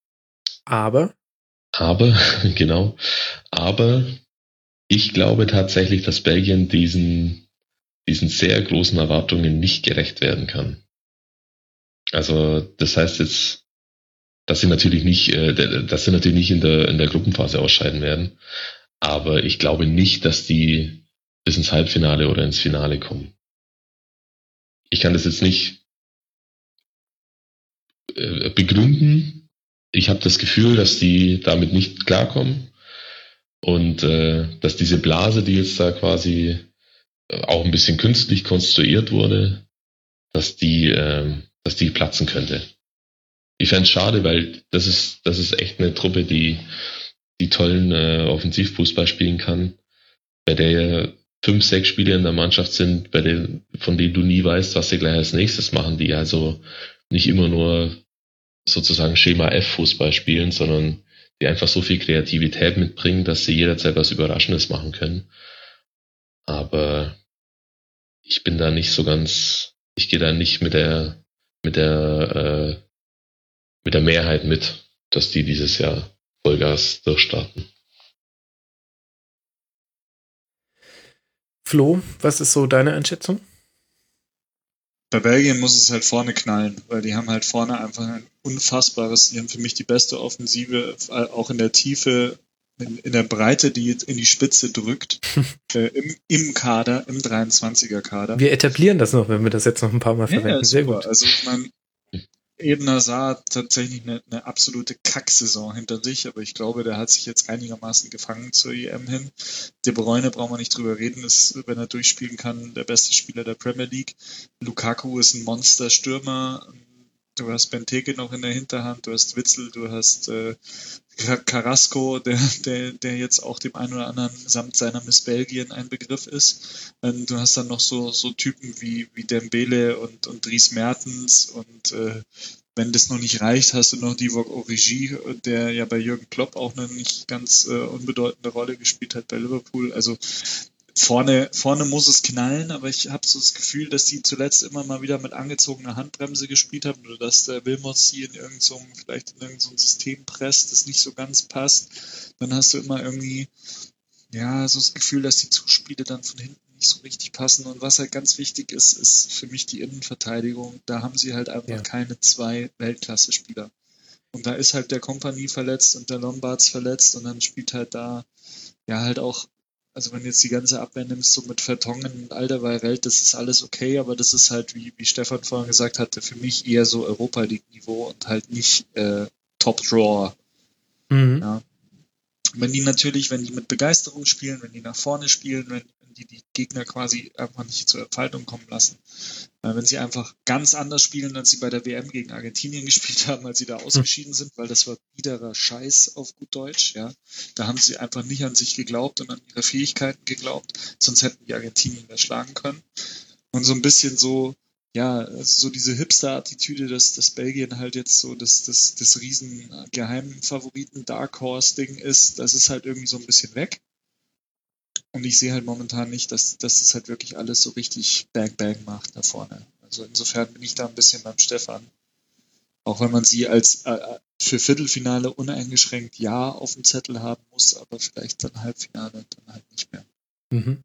Aber aber, [LAUGHS] genau, aber ich glaube tatsächlich, dass Belgien diesen, diesen sehr großen Erwartungen nicht gerecht werden kann. Also, das heißt jetzt, dass sie natürlich nicht, äh, dass sie natürlich nicht in der, in der Gruppenphase ausscheiden werden. Aber ich glaube nicht, dass die bis ins Halbfinale oder ins Finale kommen. Ich kann das jetzt nicht äh, begründen. Ich habe das Gefühl, dass die damit nicht klarkommen und äh, dass diese Blase, die jetzt da quasi äh, auch ein bisschen künstlich konstruiert wurde, dass die, äh, dass die platzen könnte. Ich fände schade, weil das ist, das ist echt eine Truppe, die, die tollen äh, Offensivfußball spielen kann, bei der fünf, sechs Spieler in der Mannschaft sind, bei denen, von denen du nie weißt, was sie gleich als nächstes machen, die also nicht immer nur sozusagen Schema F Fußball spielen, sondern die einfach so viel Kreativität mitbringen, dass sie jederzeit was Überraschendes machen können. Aber ich bin da nicht so ganz, ich gehe da nicht mit der, mit der, äh, mit der Mehrheit mit, dass die dieses Jahr Vollgas durchstarten. Flo, was ist so deine Einschätzung? Bei Belgien muss es halt vorne knallen, weil die haben halt vorne einfach ein unfassbares, die haben für mich die beste Offensive, auch in der Tiefe, in, in der Breite, die jetzt in die Spitze drückt, [LAUGHS] äh, im, im Kader, im 23er Kader. Wir etablieren das noch, wenn wir das jetzt noch ein paar Mal verwenden. ja, Sehr gut. Also man, Eden Hazard hat tatsächlich eine, eine absolute Kacksaison hinter sich, aber ich glaube, der hat sich jetzt einigermaßen gefangen zur EM hin. De Bruyne brauchen wir nicht drüber reden, ist, wenn er durchspielen kann, der beste Spieler der Premier League. Lukaku ist ein Monsterstürmer. Du hast Benteke noch in der Hinterhand, du hast Witzel, du hast äh, Carrasco, der, der, der jetzt auch dem einen oder anderen samt seiner Miss Belgien ein Begriff ist. Ähm, du hast dann noch so, so Typen wie, wie Dembele und, und Dries Mertens und äh, wenn das noch nicht reicht, hast du noch Divock Origi, der ja bei Jürgen Klopp auch eine nicht ganz äh, unbedeutende Rolle gespielt hat bei Liverpool. Also vorne, vorne muss es knallen, aber ich habe so das Gefühl, dass die zuletzt immer mal wieder mit angezogener Handbremse gespielt haben oder dass der Wilmot sie in irgendeinem, so, vielleicht in irgendein so System presst, das nicht so ganz passt. Dann hast du immer irgendwie, ja, so das Gefühl, dass die Zuspiele dann von hinten nicht so richtig passen. Und was halt ganz wichtig ist, ist für mich die Innenverteidigung. Da haben sie halt einfach Ja. keine zwei Weltklasse-Spieler. Und da ist halt der Kompanie verletzt und der Lombards verletzt und dann spielt halt da ja halt auch, also wenn du jetzt die ganze Abwehr nimmst, so mit Vertongen und Alderweireld, das ist alles okay, aber das ist halt, wie, wie Stefan vorhin gesagt hatte, für mich eher so Europa League-Niveau und halt nicht äh, Top Drawer. Mhm. Ja. Wenn die natürlich, wenn die mit Begeisterung spielen, wenn die nach vorne spielen, wenn, wenn die die Gegner quasi einfach nicht zur Entfaltung kommen lassen, wenn sie einfach ganz anders spielen, als sie bei der WM gegen Argentinien [LAUGHS] gespielt haben, als sie da ausgeschieden sind, weil das war biederer Scheiß auf gut Deutsch, ja. Da haben sie einfach nicht an sich geglaubt und an ihre Fähigkeiten geglaubt, sonst hätten die Argentinien erschlagen können. Und so ein bisschen so, ja, also so diese Hipster-Attitüde, dass, dass Belgien halt jetzt so das, das, das riesen geheimen Favoriten Dark Horse-Ding ist, das ist halt irgendwie so ein bisschen weg. Und ich sehe halt momentan nicht, dass, dass das halt wirklich alles so richtig Bang Bang macht da vorne. Also insofern bin ich da ein bisschen beim Stefan. Auch wenn man sie als äh, für Viertelfinale uneingeschränkt ja auf dem Zettel haben muss, aber vielleicht dann Halbfinale dann halt nicht mehr. Mhm.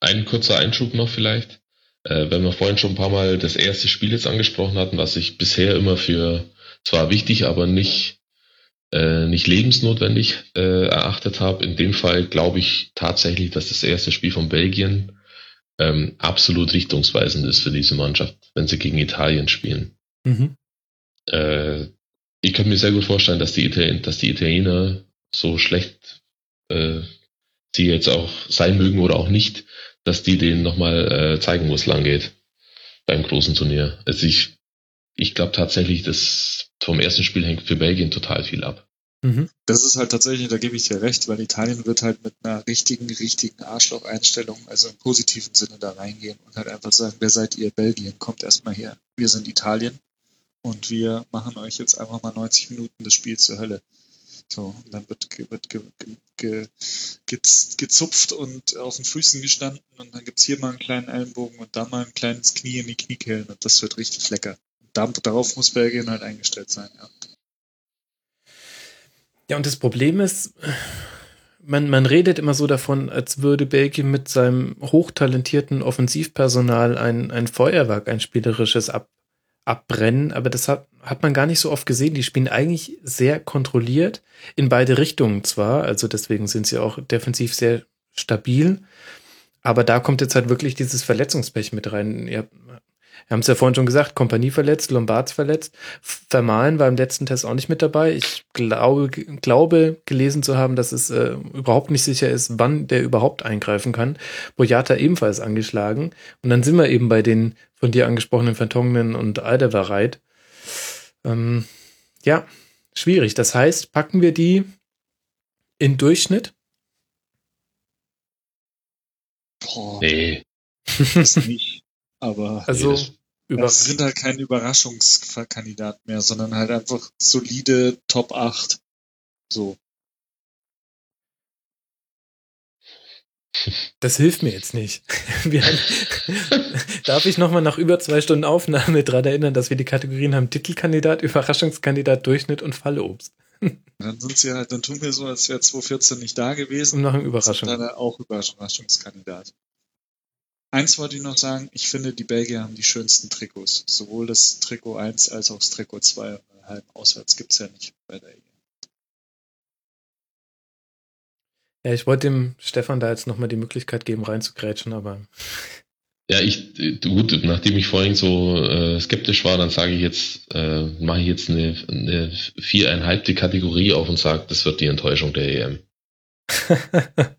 Ein kurzer Einschub noch vielleicht. Äh, wenn wir vorhin schon ein paar Mal das erste Spiel jetzt angesprochen hatten, was ich bisher immer für zwar wichtig, aber nicht, äh, nicht lebensnotwendig äh, erachtet habe. In dem Fall glaube ich tatsächlich, dass das erste Spiel von Belgien ähm, absolut richtungsweisend ist für diese Mannschaft, wenn sie gegen Italien spielen. Mhm. Äh, ich kann mir sehr gut vorstellen, dass die, Italien, dass die Italiener so schlecht äh, sie jetzt auch sein mögen oder auch nicht, dass die denen nochmal äh, zeigen, wo es lang geht beim großen Turnier. Also ich, ich glaube tatsächlich, dass vom ersten Spiel hängt für Belgien total viel ab. Mhm. Das ist halt tatsächlich, da gebe ich dir recht, weil Italien wird halt mit einer richtigen, richtigen Arschloch-Einstellung, also im positiven Sinne da reingehen und halt einfach sagen, wer seid ihr? Belgien, kommt erstmal her. Wir sind Italien und wir machen euch jetzt einfach mal 90 Minuten das Spiel zur Hölle. So, und dann wird, wird ge, ge, ge, gez- gezupft und auf den Füßen gestanden und dann gibt's hier mal einen kleinen Ellenbogen und da mal ein kleines Knie in die Kniekehlen und das wird richtig lecker. Da, darauf muss Belgien halt eingestellt sein, ja. Ja, und das Problem ist, man, man redet immer so davon, als würde Belgien mit seinem hochtalentierten Offensivpersonal ein, ein Feuerwerk, ein spielerisches ab, abbrennen, aber das hat, hat man gar nicht so oft gesehen. Die spielen eigentlich sehr kontrolliert, in beide Richtungen zwar, also deswegen sind sie auch defensiv sehr stabil, aber da kommt jetzt halt wirklich dieses Verletzungspech mit rein. Ihr wir haben es ja vorhin schon gesagt, Kompanie verletzt, Lombards verletzt. Vermahlen war im letzten Test auch nicht mit dabei. Ich glaube, glaube gelesen zu haben, dass es äh, überhaupt nicht sicher ist, wann der überhaupt eingreifen kann. Boyata ebenfalls angeschlagen. Und dann sind wir eben bei den von dir angesprochenen Vertongenen und Alderweireld. Ähm, ja, schwierig. Das heißt, packen wir die in Durchschnitt? Boah, Nee. das nicht. Aber Also das- sind halt kein Überraschungskandidat mehr, sondern halt einfach solide Top 8. So. Das hilft mir jetzt nicht. [LAUGHS] Haben, [LAUGHS] darf ich nochmal nach über zwei Stunden Aufnahme daran erinnern, dass wir die Kategorien haben Titelkandidat, Überraschungskandidat, Durchschnitt und Fallobst. [LAUGHS] Dann sind sie halt, dann tun wir so, als wäre 2014 nicht da gewesen. Und Sind Überraschung. dann auch Überraschungskandidat. Eins wollte ich noch sagen, ich finde, die Belgier haben die schönsten Trikots. Sowohl das Trikot 1 als auch das Trikot 2. Halb auswärts gibt's ja nicht bei der EM. Ja, ich wollte dem Stefan da jetzt nochmal die Möglichkeit geben, reinzugrätschen, aber [LAUGHS] Ja, ich, äh, gut, nachdem ich vorhin so äh, skeptisch war, dann sage ich jetzt, äh, mache ich jetzt eine, eine viereinhalbte Kategorie auf und sage, das wird die Enttäuschung der EM. [LAUGHS]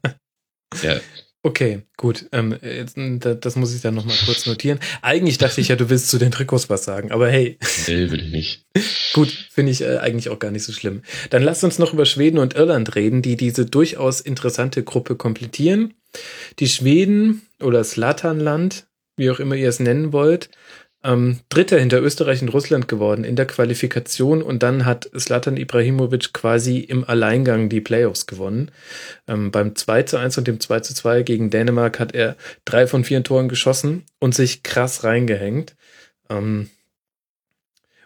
Ja, okay, gut. Ähm, jetzt, da- das muss ich dann nochmal kurz notieren. Eigentlich dachte ich ja, du willst zu den Trikots was sagen, aber hey, nee, will ich nicht. [LAUGHS] Gut, finde ich äh, eigentlich auch gar nicht so schlimm. Dann lasst uns noch über Schweden und Irland reden, die diese durchaus interessante Gruppe komplettieren. Die Schweden oder Slatanland, wie auch immer ihr es nennen wollt, ähm, Dritter hinter Österreich und Russland geworden in der Qualifikation und dann hat Slatan Ibrahimovic quasi im Alleingang die Playoffs gewonnen. Ähm, beim 2 zu 1 und dem 2 zu 2 gegen Dänemark hat er drei von vier Toren geschossen und sich krass reingehängt. Ähm,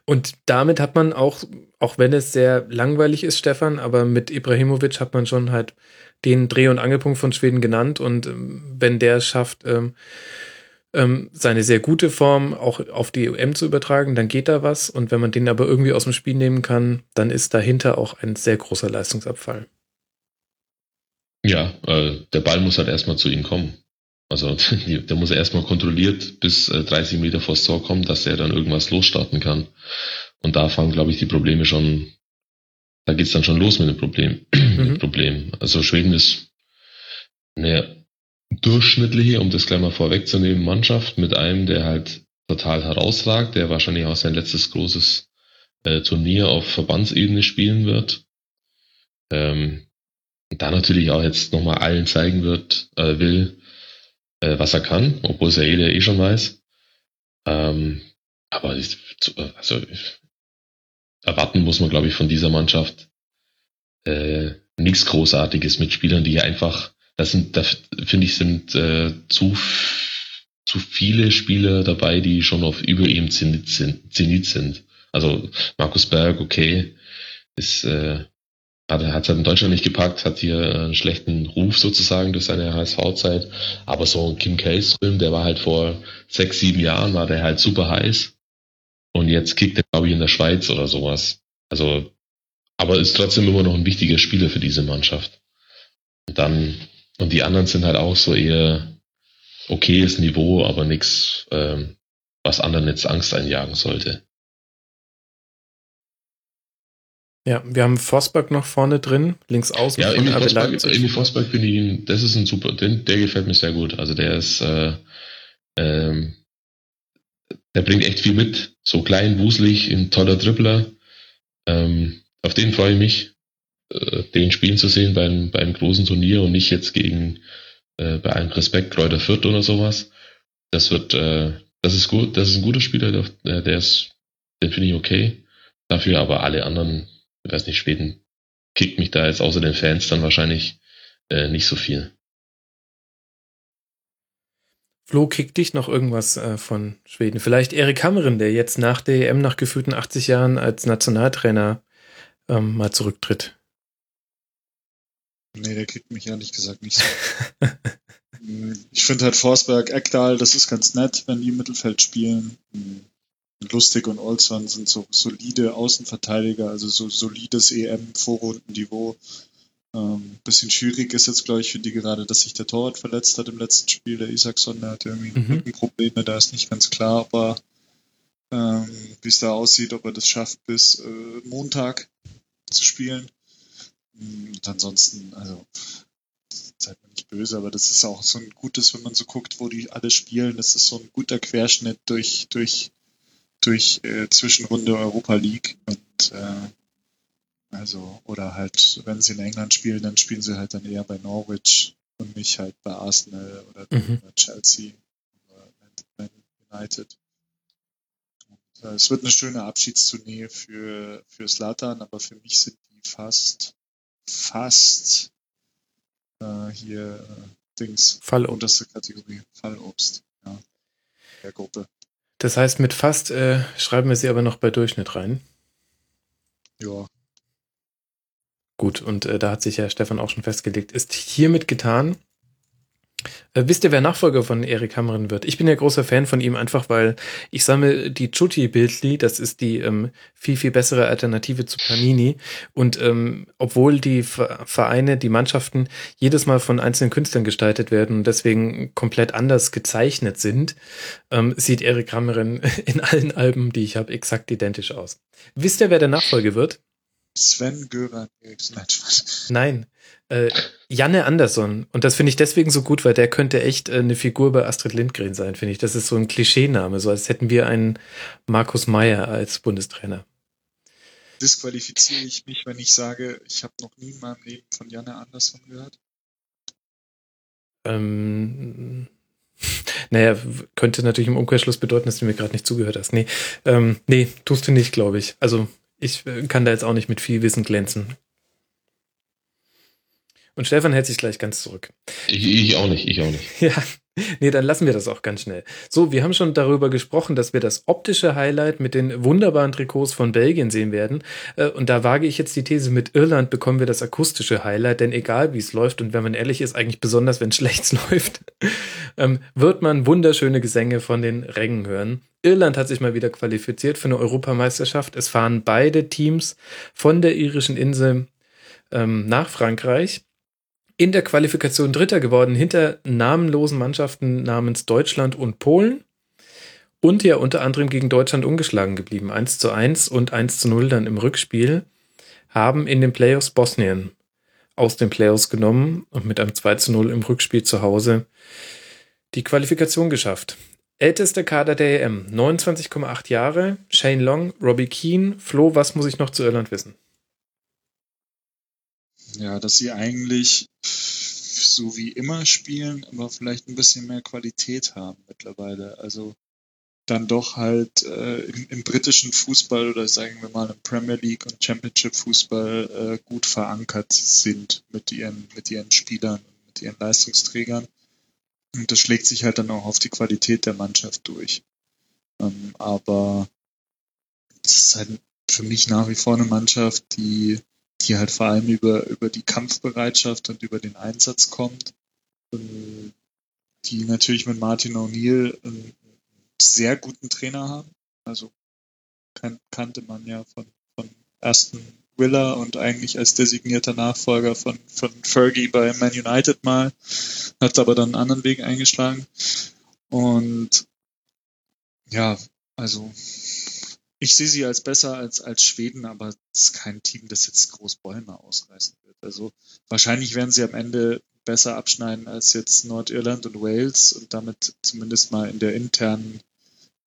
und damit hat man auch, auch wenn es sehr langweilig ist, Stefan, aber mit Ibrahimovic hat man schon halt den Dreh- und Angelpunkt von Schweden genannt. Und ähm, wenn der schafft, ähm, ähm, seine sehr gute Form auch auf die EM zu übertragen, dann geht da was. Und wenn man den aber irgendwie aus dem Spiel nehmen kann, dann ist dahinter auch ein sehr großer Leistungsabfall. Ja, äh, der Ball muss halt erstmal zu ihm kommen. Also [LAUGHS] der muss erstmal kontrolliert bis äh, 30 Meter vors Tor kommen, dass er dann irgendwas losstarten kann. Und da fangen, glaube ich, die Probleme schon, da geht's dann schon los mit dem Problem. [CLEARS THROAT] Mhm. mit Problem. Also Schweden ist eine durchschnittliche, um das gleich mal vorwegzunehmen, Mannschaft mit einem, der halt total herausragt, der wahrscheinlich auch sein letztes großes äh, Turnier auf Verbandsebene spielen wird. Ähm, da natürlich auch jetzt nochmal allen zeigen wird, äh, will, äh, was er kann, obwohl es ja jeder eh schon weiß. Ähm, aber ich, also, erwarten muss man, glaube ich, von dieser Mannschaft äh, nichts Großartiges mit Spielern, die einfach, das sind, da finde ich, sind äh, zu, zu viele Spieler dabei, die schon auf über ihrem Zenit sind. Zenit sind. Also Markus Berg, okay, ist äh, hat hat halt in Deutschland nicht gepackt, hat hier einen schlechten Ruf sozusagen durch seine HSV-Zeit. Aber so ein Kim Kallström, der war halt vor sechs, sieben Jahren, war der halt super heiß. Und jetzt kickt er, glaube ich, in der Schweiz oder sowas. Also, aber ist trotzdem immer noch ein wichtiger Spieler für diese Mannschaft. Und dann, und die anderen sind halt auch so eher okayes Niveau, aber nichts, ähm, was anderen jetzt Angst einjagen sollte. Ja, wir haben Forsberg noch vorne drin, links außen Ja, Emil Forsberg. Emil Forsberg finde ich, ihn- das ist ein super, den, der gefällt mir sehr gut. Also der ist, äh, ähm, der bringt echt viel mit. So klein, wuselig, ein toller Dribbler. Ähm, auf den freue ich mich, äh, den spielen zu sehen beim, beim großen Turnier und nicht jetzt gegen, äh, bei allem Respekt, Kräuter Fürth oder sowas. Das wird, äh, das ist gut, das ist ein guter Spieler, der, der ist, den finde ich okay. Dafür aber alle anderen, ich weiß nicht, Schweden kickt mich da jetzt außer den Fans dann wahrscheinlich äh, nicht so viel. Flo, kriegt dich noch irgendwas äh, von Schweden? Vielleicht Erik Hammerin, der jetzt nach der EM nach gefühlten 80 Jahren als Nationaltrainer ähm, mal zurücktritt. Nee, der kriegt mich ehrlich gesagt nicht so. [LAUGHS] ich finde halt Forsberg, Eckdahl, das ist ganz nett, wenn die im Mittelfeld spielen. Lustig und Olsson sind so solide Außenverteidiger, also so solides EM-Vorrundenniveau. Ähm, bisschen schwierig ist jetzt, glaube ich, für die gerade, dass sich der Torwart verletzt hat im letzten Spiel. Der Isaacson, der hat irgendwie Mhm. Rückenprobleme, da ist nicht ganz klar, ob er, ähm, wie es da aussieht, ob er das schafft, bis äh, Montag zu spielen. Und ansonsten, also, seid mir nicht böse, aber das ist auch so ein gutes, wenn man so guckt, wo die alle spielen, das ist so ein guter Querschnitt durch, durch, durch äh, Zwischenrunde Europa League und äh, also, oder halt, wenn sie in England spielen, dann spielen sie halt dann eher bei Norwich und nicht halt bei Arsenal oder Mhm. bei Chelsea oder Man United. Und, äh, es wird eine schöne Abschiedstournee für, für Slatan, aber für mich sind die fast, fast äh, hier äh, Dings, Fall unterste Kategorie, Fallobst, ja, der Gruppe. Das heißt, mit fast äh, schreiben wir sie aber noch bei Durchschnitt rein. Ja, Gut, und äh, da hat sich ja Stefan auch schon festgelegt, ist hiermit getan. Äh, wisst ihr, wer Nachfolger von Erik Hammerin wird? Ich bin ja großer Fan von ihm, einfach weil ich sammle die Chutti-Bildli, das ist die ähm, viel, viel bessere Alternative zu Panini. Und ähm, obwohl die Ver- Vereine, die Mannschaften jedes Mal von einzelnen Künstlern gestaltet werden und deswegen komplett anders gezeichnet sind, ähm, sieht Erik Hammerin [LAUGHS] in allen Alben, die ich habe, exakt identisch aus. Wisst ihr, wer der Nachfolger wird? Sven Göran Spaß. Nein, äh, Janne Andersson. Und das finde ich deswegen so gut, weil der könnte echt äh, eine Figur bei Astrid Lindgren sein, finde ich. Das ist so ein Klischeename, so als hätten wir einen Markus Meyer als Bundestrainer. disqualifiziere ich mich, wenn ich sage, ich habe noch nie in meinem Leben von Janne Andersson gehört? Ähm, naja, könnte natürlich im Umkehrschluss bedeuten, dass du mir gerade nicht zugehört hast. Nee, ähm, nee, tust du nicht, glaube ich. Also ich äh, kann da jetzt auch nicht mit viel Wissen glänzen. Und Stefan hält sich gleich ganz zurück. Ich, ich auch nicht, ich auch nicht. [LAUGHS] Ja, nee, dann lassen wir das auch ganz schnell. So, wir haben schon darüber gesprochen, dass wir das optische Highlight mit den wunderbaren Trikots von Belgien sehen werden. Äh, Und da wage ich jetzt die These, mit Irland bekommen wir das akustische Highlight, denn egal wie es läuft und wenn man ehrlich ist, eigentlich besonders, wenn es [LAUGHS] schlecht läuft, ähm, wird man wunderschöne Gesänge von den Rängen hören. Irland hat sich mal wieder qualifiziert für eine Europameisterschaft. Es fahren beide Teams von der irischen Insel ähm, nach Frankreich in der Qualifikation Dritter geworden, hinter namenlosen Mannschaften namens Deutschland und Polen. Und ja unter anderem gegen Deutschland ungeschlagen geblieben. 1 zu 1 und 1 zu 0 dann im Rückspiel. Haben in den Playoffs Bosnien aus den Playoffs genommen und mit einem 2 zu 0 im Rückspiel zu Hause die Qualifikation geschafft. Ältester Kader der EM, 29,8 Jahre, Shane Long, Robbie Keane. Flo, was muss ich noch zu Irland wissen? Ja, dass sie eigentlich so wie immer spielen, aber vielleicht ein bisschen mehr Qualität haben mittlerweile. Also dann doch halt äh, im, im britischen Fußball oder sagen wir mal im Premier League und Championship Fußball äh, gut verankert sind mit ihren mit ihren Spielern mit ihren Leistungsträgern. Und das schlägt sich halt dann auch auf die Qualität der Mannschaft durch. Ähm, aber es ist halt für mich nach wie vor eine Mannschaft, die die halt vor allem über, über die Kampfbereitschaft und über den Einsatz kommt. Ähm, Die natürlich mit Martin O'Neill einen sehr guten Trainer haben. Also kan kannte man ja von, von ersten Villa und eigentlich als designierter Nachfolger von, von Fergie bei Man United mal, hat aber dann einen anderen Weg eingeschlagen. Und ja, also ich sehe sie als besser als, als Schweden, aber es ist kein Team, das jetzt groß Bäume ausreißen wird. Also wahrscheinlich werden sie am Ende besser abschneiden als jetzt Nordirland und Wales und damit zumindest mal in der internen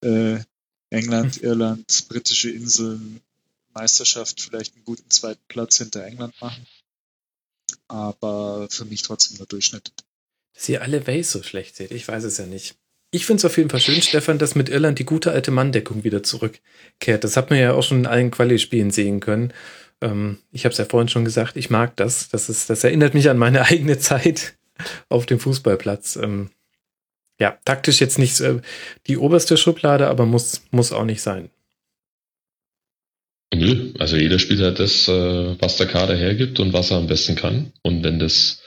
äh, England, Irland, britische Inseln Meisterschaft vielleicht einen guten zweiten Platz hinter England machen. Aber für mich trotzdem nur Durchschnitt. Dass ihr alle Ways so schlecht seht, ich weiß es ja nicht. Ich finde es auf jeden Fall schön, Stefan, dass mit Irland die gute alte Manndeckung wieder zurückkehrt. Das hat man ja auch schon in allen Quali-Spielen sehen können. Ähm, ich habe es ja vorhin schon gesagt, ich mag das. Das, ist, das erinnert mich an meine [LAUGHS] eigene Zeit auf dem Fußballplatz. Ähm, ja, taktisch jetzt nicht äh, die oberste Schublade, aber muss, muss auch nicht sein. Nö, also jeder spielt halt das, äh, was der Kader hergibt und was er am besten kann. Und wenn das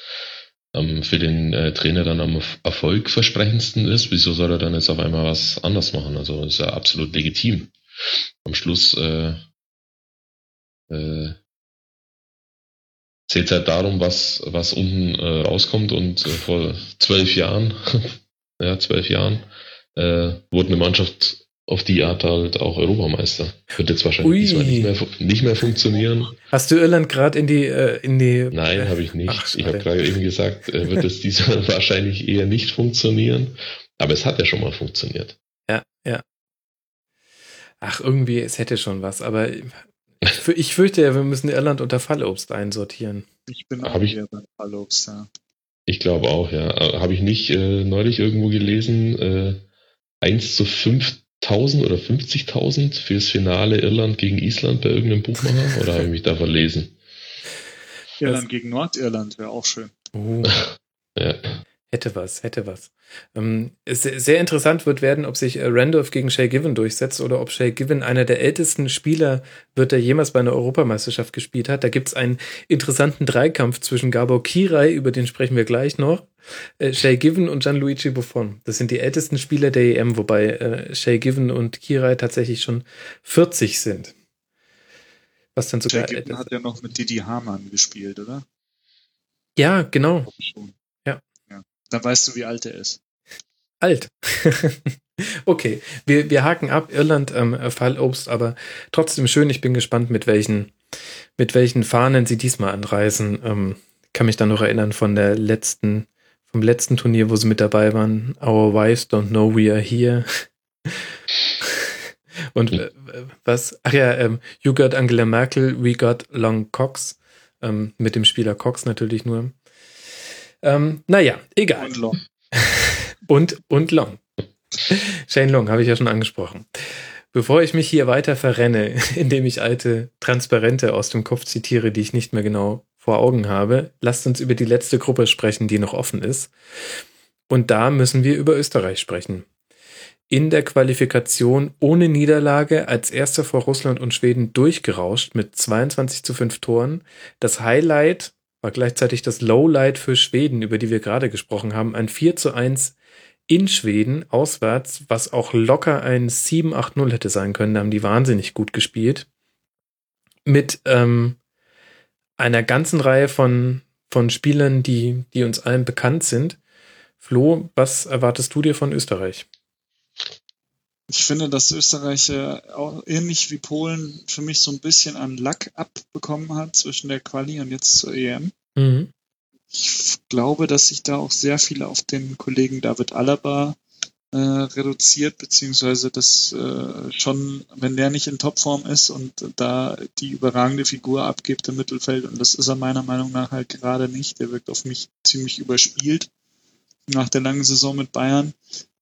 für den äh, Trainer dann am erfolgversprechendsten ist, wieso soll er dann jetzt auf einmal was anders machen? Also ist ja absolut legitim. Am Schluss äh, äh, zählt halt darum, was, was unten äh, rauskommt und äh, vor zwölf Jahren, [LAUGHS] ja, zwölf Jahren, äh, wurde eine Mannschaft auf die Art halt auch Europameister. Wird jetzt wahrscheinlich diesmal nicht mehr, nicht mehr funktionieren. Hast du Irland gerade in die äh, in die Nein, habe ich nicht. ach, ich habe gerade eben gesagt, äh, wird es diesmal [LAUGHS] wahrscheinlich eher nicht funktionieren. Aber es hat ja schon mal funktioniert. Ja, ja. Ach, irgendwie, es hätte schon was, aber ich, ich fürchte ja, wir müssen Irland unter Fallobst einsortieren. Ich bin Hab auch ich- wieder beim Fallobst, ja. Ich glaube auch, ja. Äh, Habe ich nicht äh, neulich irgendwo gelesen, äh, 1 zu 5000 oder 50.000 fürs Finale Irland gegen Island bei irgendeinem Buchmacher? Oder habe ich mich da verlesen? Irland gegen Nordirland wäre auch schön. Oh, [LAUGHS] Ja. hätte was, hätte was. Ähm, es- sehr interessant wird werden, ob sich äh, Randolph gegen Shay Given durchsetzt oder ob Shay Given einer der ältesten Spieler wird, der jemals bei einer Europameisterschaft gespielt hat. Da gibt's einen interessanten Dreikampf zwischen Gabor Kirai, über den sprechen wir gleich noch, äh, Shay Given und Gianluigi Buffon. Das sind die ältesten Spieler der EM, wobei äh, Shay Given und Kirai tatsächlich schon 40 sind. Was dann sogar Jack älter hat ja noch mit Didi Hamann gespielt, oder? Ja, genau. Dann weißt du, wie alt er ist. Alt. [LAUGHS] okay, wir, wir haken ab. Irland ähm, Fallobst, aber trotzdem schön. Ich bin gespannt, mit welchen, mit welchen Fahnen sie diesmal anreisen. Ähm, kann mich dann noch erinnern von der letzten, vom letzten Turnier, wo sie mit dabei waren. Our wives don't know we are here. [LAUGHS] Und äh, was? Ach ja, ähm, you got Angela Merkel, we got Long Cox. Ähm, mit dem Spieler Cox natürlich nur. Ähm, naja, egal. Und Long. [LAUGHS] Und, und Long. Shane Long habe ich ja schon angesprochen. Bevor ich mich hier weiter verrenne, [LAUGHS] indem ich alte Transparente aus dem Kopf zitiere, die ich nicht mehr genau vor Augen habe, lasst uns über die letzte Gruppe sprechen, die noch offen ist. Und da müssen wir über Österreich sprechen. In der Qualifikation ohne Niederlage als erster vor Russland und Schweden durchgerauscht mit 22 zu 5 Toren. Das Highlight war gleichzeitig das Lowlight für Schweden, über die wir gerade gesprochen haben. Ein 4 zu 1 in Schweden auswärts, was auch locker ein 7-8-0 hätte sein können. Da haben die wahnsinnig gut gespielt. Mit ähm, einer ganzen Reihe von, von Spielern, die, die uns allen bekannt sind. Flo, was erwartest du dir von Österreich? Ich finde, dass Österreich äh, auch ähnlich wie Polen für mich so ein bisschen an Lack abbekommen hat zwischen der Quali und jetzt zur EM. Mhm. Ich glaube, dass sich da auch sehr viel auf den Kollegen David Alaba äh, reduziert, beziehungsweise dass äh, schon, wenn der nicht in Topform ist und da die überragende Figur abgibt im Mittelfeld, und das ist er meiner Meinung nach halt gerade nicht, der wirkt auf mich ziemlich überspielt nach der langen Saison mit Bayern,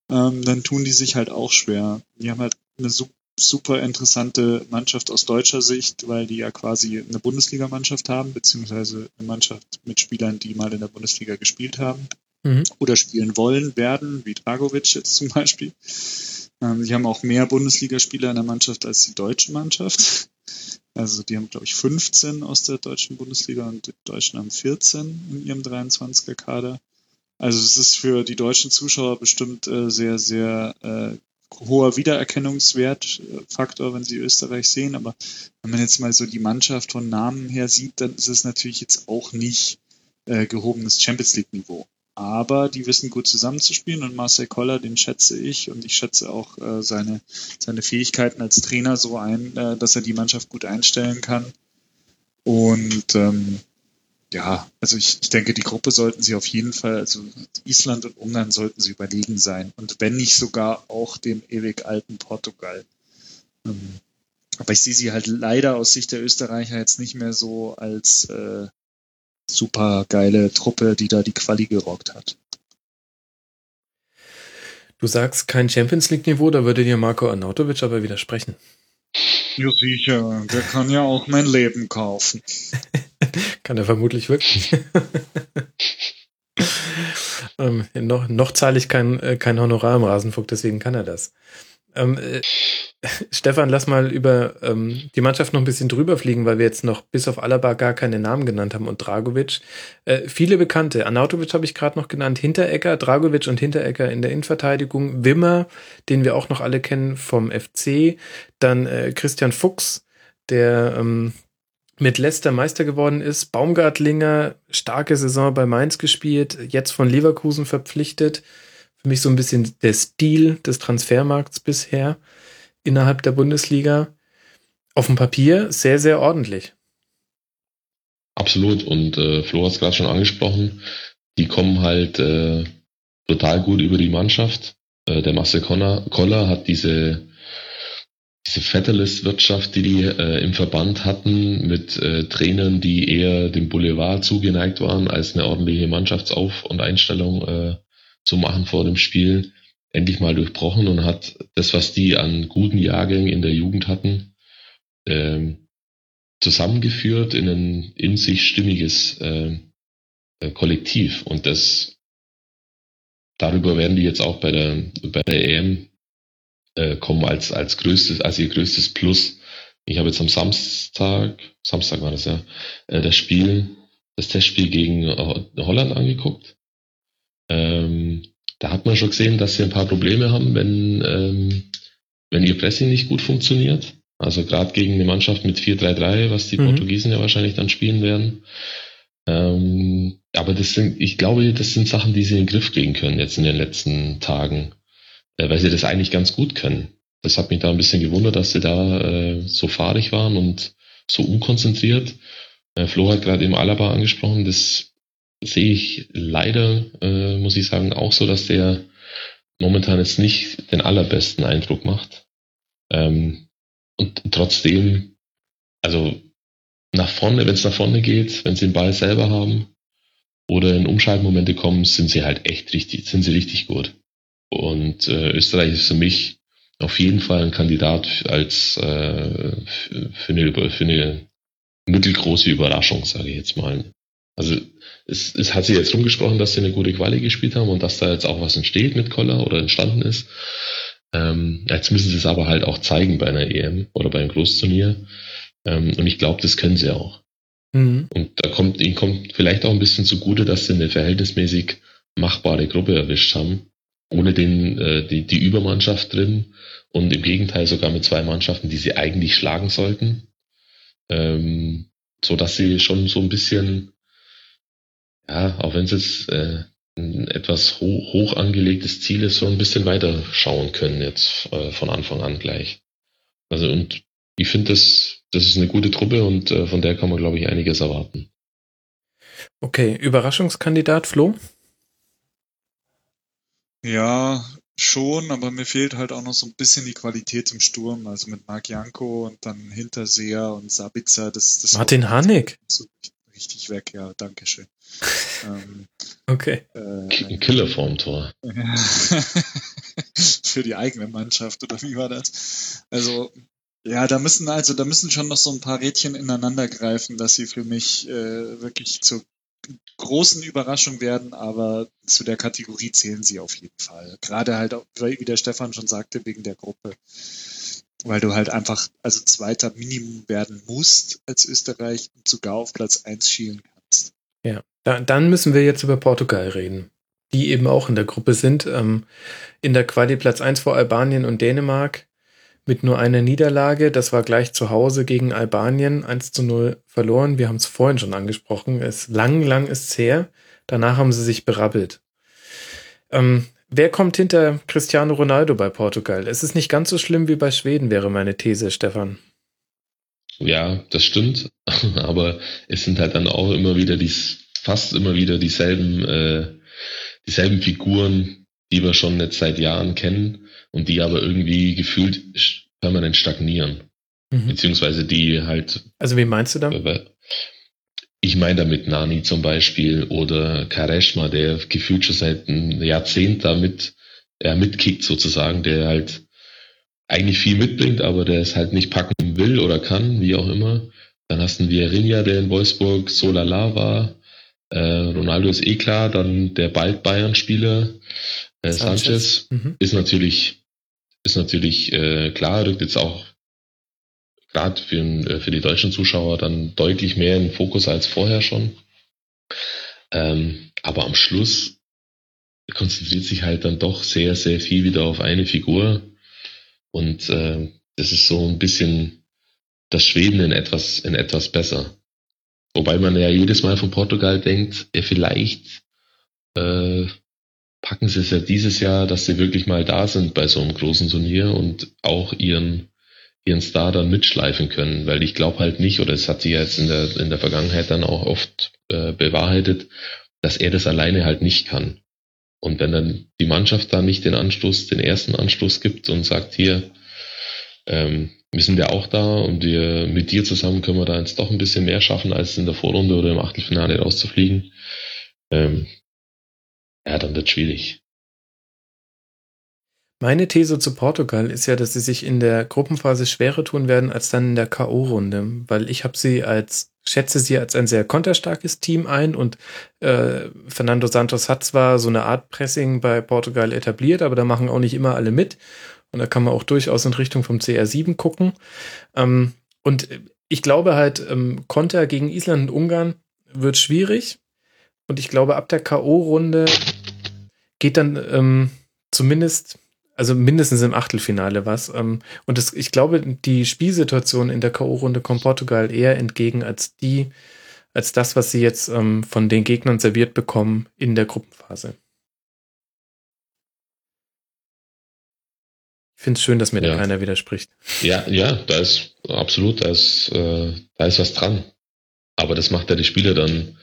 ähm, dann tun die sich halt auch schwer. Die haben halt eine su super interessante Mannschaft aus deutscher Sicht, weil die ja quasi eine Bundesligamannschaft haben, beziehungsweise eine Mannschaft mit Spielern, die mal in der Bundesliga gespielt haben Mhm. oder spielen wollen, werden, wie Dragovic jetzt zum Beispiel. Ähm, sie haben auch mehr Bundesligaspieler in der Mannschaft als die deutsche Mannschaft. Also die haben, glaube ich, 15 aus der deutschen Bundesliga und die Deutschen haben 14 in ihrem 23er Kader. Also es ist für die deutschen Zuschauer bestimmt äh, sehr, sehr äh, hoher Wiedererkennungswertfaktor, wenn sie Österreich sehen. Aber wenn man jetzt mal so die Mannschaft von Namen her sieht, dann ist es natürlich jetzt auch nicht äh, gehobenes Champions League Niveau. Aber die wissen gut zusammenzuspielen und Marcel Koller, den schätze ich und ich schätze auch äh, seine, seine Fähigkeiten als Trainer so ein, äh, dass er die Mannschaft gut einstellen kann. Und ähm, ja, also ich, ich denke, die Gruppe sollten sie auf jeden Fall, also Island und Ungarn sollten sie überlegen sein. Und wenn nicht sogar auch dem ewig alten Portugal. Ähm, aber ich sehe sie halt leider aus Sicht der Österreicher jetzt nicht mehr so als äh, super geile Truppe, die da die Quali gerockt hat. Du sagst kein Champions League-Niveau, da würde dir Marco Arnautovic aber widersprechen. Ja, sicher. Der kann ja auch mein Leben kaufen. [LAUGHS] Kann er vermutlich wirklich. äh, [LAUGHS] ähm, noch, noch zahle ich kein, äh, kein Honorar im Rasenfunk, deswegen kann er das. Ähm, äh, [LAUGHS] Stefan, lass mal über ähm, die Mannschaft noch ein bisschen drüber fliegen, weil wir jetzt noch bis auf Alaba gar keine Namen genannt haben und Dragovic. Äh, viele Bekannte. Anautovic habe ich gerade noch genannt, Hinterecker, Dragovic und Hinterecker in der Innenverteidigung, Wimmer, den wir auch noch alle kennen vom FC, dann äh, Christian Fuchs, der ähm, mit Leicester Meister geworden ist, Baumgartlinger, starke Saison bei Mainz gespielt, jetzt von Leverkusen verpflichtet. Für mich so ein bisschen der Stil des Transfermarkts bisher innerhalb der Bundesliga. Auf dem Papier sehr, sehr ordentlich. Absolut. Und äh, Flo hat es gerade schon angesprochen. Die kommen halt äh, total gut über die Mannschaft. Äh, der Marcel Koller hat diese diese Fetterlist-Wirtschaft, die die äh, im Verband hatten, mit äh, Trainern, die eher dem Boulevard zugeneigt waren, als eine ordentliche Mannschaftsauf- und Einstellung äh, zu machen vor dem Spiel, endlich mal durchbrochen und hat das, was die an guten Jahrgängen in der Jugend hatten, ähm, zusammengeführt in ein in sich stimmiges äh, äh Kollektiv. Und das darüber werden die jetzt auch bei der bei der EM äh, kommen als als größtes als ihr größtes Plus. Ich habe jetzt am Samstag Samstag war das ja äh, das Spiel das Testspiel gegen Holland angeguckt. Ähm, da hat man schon gesehen, dass sie ein paar Probleme haben, wenn, ähm, wenn ihr Pressing nicht gut funktioniert. Also gerade gegen eine Mannschaft mit 4-3-3, was die mhm. Portugiesen ja wahrscheinlich dann spielen werden. Ähm, aber das sind, ich glaube, das sind Sachen, die sie in den Griff kriegen können jetzt in den letzten Tagen, äh, weil sie das eigentlich ganz gut können. Das hat mich da ein bisschen gewundert, dass sie da äh, so fahrig waren und so unkonzentriert. Äh, Flo hat gerade eben Alaba angesprochen, das sehe ich leider, äh, muss ich sagen, auch so, dass der momentan jetzt nicht den allerbesten Eindruck macht. Ähm, und trotzdem, also nach vorne, wenn es nach vorne geht, wenn sie den Ball selber haben oder in Umschaltmomente kommen, sind sie halt echt richtig, sind sie richtig gut. Und äh, Österreich ist für mich auf jeden Fall ein Kandidat als äh, für, eine, für eine mittelgroße Überraschung, sage ich jetzt mal. Also es, es hat sich jetzt rumgesprochen, dass sie eine gute Quali gespielt haben und dass da jetzt auch was entsteht mit Koller oder entstanden ist. Ähm, jetzt müssen sie es aber halt auch zeigen bei einer EM oder bei einem Großturnier. Ähm, und ich glaube, das können sie auch. Mhm. Und da kommt ihnen kommt vielleicht auch ein bisschen zugute, dass sie eine verhältnismäßig machbare Gruppe erwischt haben, ohne den, äh, die, die Übermannschaft drin und im Gegenteil sogar mit zwei Mannschaften, die sie eigentlich schlagen sollten. Ähm, so dass sie schon so ein bisschen ja, auch wenn es jetzt äh, ein etwas ho hoch angelegtes Ziel ist, so ein bisschen weiter schauen können jetzt äh, von Anfang an gleich. Also und ich finde, das, das ist eine gute Truppe und äh, von der kann man, glaube ich, einiges erwarten. Okay, Überraschungskandidat Flo? Ja, schon, aber mir fehlt halt auch noch so ein bisschen die Qualität im Sturm. Also mit Marc Janko und dann Hinterseher und Sabitzer. Das, das Martin Hanek. So richtig weg, ja, danke schön. Ähm, okay. Äh, Killer vorm Tor. [LAUGHS] für die eigene Mannschaft, oder wie war das? Also, ja, da müssen also, da müssen schon noch so ein paar Rädchen ineinander greifen, dass sie für mich äh, wirklich zur großen Überraschung werden, aber zu der Kategorie zählen sie auf jeden Fall. Gerade halt, wie der Stefan schon sagte, wegen der Gruppe weil du halt einfach also Zweiter Minimum werden musst als Österreich und sogar auf Platz 1 schielen kannst. Ja, da, dann müssen wir jetzt über Portugal reden, die eben auch in der Gruppe sind. Ähm, in der Quali Platz 1 vor Albanien und Dänemark mit nur einer Niederlage. Das war gleich zu Hause gegen Albanien 1 zu 0 verloren. Wir haben es vorhin schon angesprochen. Es lang, lang ist her. Danach haben sie sich berabbelt. Ähm, Wer kommt hinter Cristiano Ronaldo bei Portugal? Es ist nicht ganz so schlimm wie bei Schweden, wäre meine These, Stefan. Ja, das stimmt. [LAUGHS] Aber es sind halt dann auch immer wieder die, fast immer wieder dieselben, äh, dieselben Figuren, die wir schon jetzt seit Jahren kennen und die aber irgendwie gefühlt permanent stagnieren. Mhm. Beziehungsweise die halt. Also wie meinst du da? Ich meine damit Nani zum Beispiel oder Kareshma, der gefühlt schon seit einem Jahrzehnt damit ja, mitkickt sozusagen, der halt eigentlich viel mitbringt, aber der es halt nicht packen will oder kann, wie auch immer. Dann hast du einen Vierinha, der in Wolfsburg so lala war. Äh, Ronaldo ist eh klar, dann der bald Bayern-Spieler äh, Sanchez, Sanchez. Mhm. ist natürlich ist natürlich äh, klar, rückt jetzt auch gerade für, äh, für die deutschen Zuschauer dann deutlich mehr in den Fokus als vorher schon. Ähm, aber am Schluss konzentriert sich halt dann doch sehr, sehr viel wieder auf eine Figur. Und äh, das ist so ein bisschen das Schweben in etwas, in etwas besser. Wobei man ja jedes Mal von Portugal denkt, ja, vielleicht äh, packen sie es ja dieses Jahr, dass sie wirklich mal da sind bei so einem großen Turnier und auch ihren, ihren Star dann mitschleifen können. Weil ich glaube halt nicht, oder es hat sich ja jetzt in der, in der Vergangenheit dann auch oft äh, bewahrheitet, dass er das alleine halt nicht kann. Und wenn dann die Mannschaft da nicht den Anstoß, den ersten Anstoß gibt und sagt, hier, ähm, wir sind ja auch da und wir mit dir zusammen können wir da jetzt doch ein bisschen mehr schaffen, als in der Vorrunde oder im Achtelfinale rauszufliegen, ähm, ja, dann wird schwierig. Meine These zu Portugal ist ja, dass sie sich in der Gruppenphase schwerer tun werden als dann in der K.O.-Runde, weil ich habe sie als, schätze sie als ein sehr konterstarkes Team ein und äh, Fernando Santos hat zwar so eine Art Pressing bei Portugal etabliert, aber da machen auch nicht immer alle mit und da kann man auch durchaus in Richtung vom CR7 gucken. Ähm, und ich glaube halt, ähm, Konter gegen Island und Ungarn wird schwierig und ich glaube, ab der K.O.-Runde geht dann ähm, zumindest also mindestens im Achtelfinale was. Ähm, und das, ich glaube, die Spielsituation in der K.O.-Runde kommt Portugal eher entgegen als die, als das, was sie jetzt ähm, von den Gegnern serviert bekommen in der Gruppenphase. Ich finde es schön, dass mir da Ja. keiner widerspricht. Ja, ja, da ist absolut, da ist, äh, da ist was dran. Aber das macht ja die Spieler dann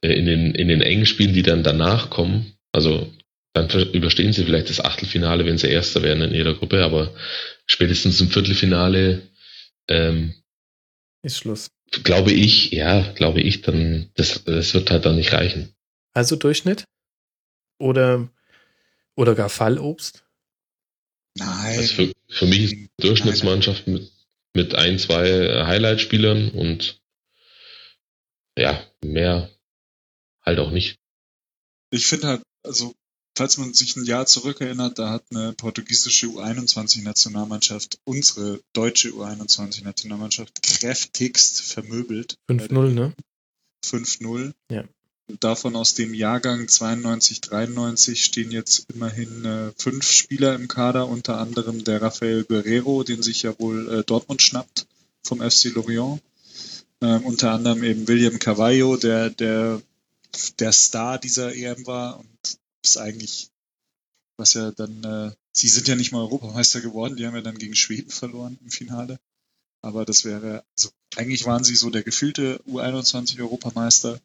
äh, in den, in den engen Spielen, die dann danach kommen. Also dann überstehen sie vielleicht das Achtelfinale, wenn sie Erster werden in ihrer Gruppe, aber spätestens im Viertelfinale, ähm, Ist Schluss. glaube ich, ja, glaube ich, dann, das, das wird halt dann nicht reichen. Also Durchschnitt? Oder, oder gar Fallobst? Nein. Also für, für mich ist eine Durchschnittsmannschaft mit, mit ein, zwei Highlight-Spielern und ja, mehr halt auch nicht. Ich finde halt, also, falls man sich ein Jahr zurückerinnert, da hat eine portugiesische U21-Nationalmannschaft unsere deutsche U21-Nationalmannschaft kräftigst vermöbelt. 5-0, ne? 5-0. Ja. Davon aus dem Jahrgang 92, 93 stehen jetzt immerhin äh, fünf Spieler im Kader, unter anderem der Rafael Guerrero, den sich ja wohl äh, Dortmund schnappt vom FC Lorient. Ähm, unter anderem eben William Carvalho, der, der, der Star dieser EM war und ist eigentlich, was ja dann, äh, sie sind ja nicht mal Europameister geworden, die haben ja dann gegen Schweden verloren im Finale. Aber das wäre, also eigentlich waren sie so der gefühlte U21-Europameister.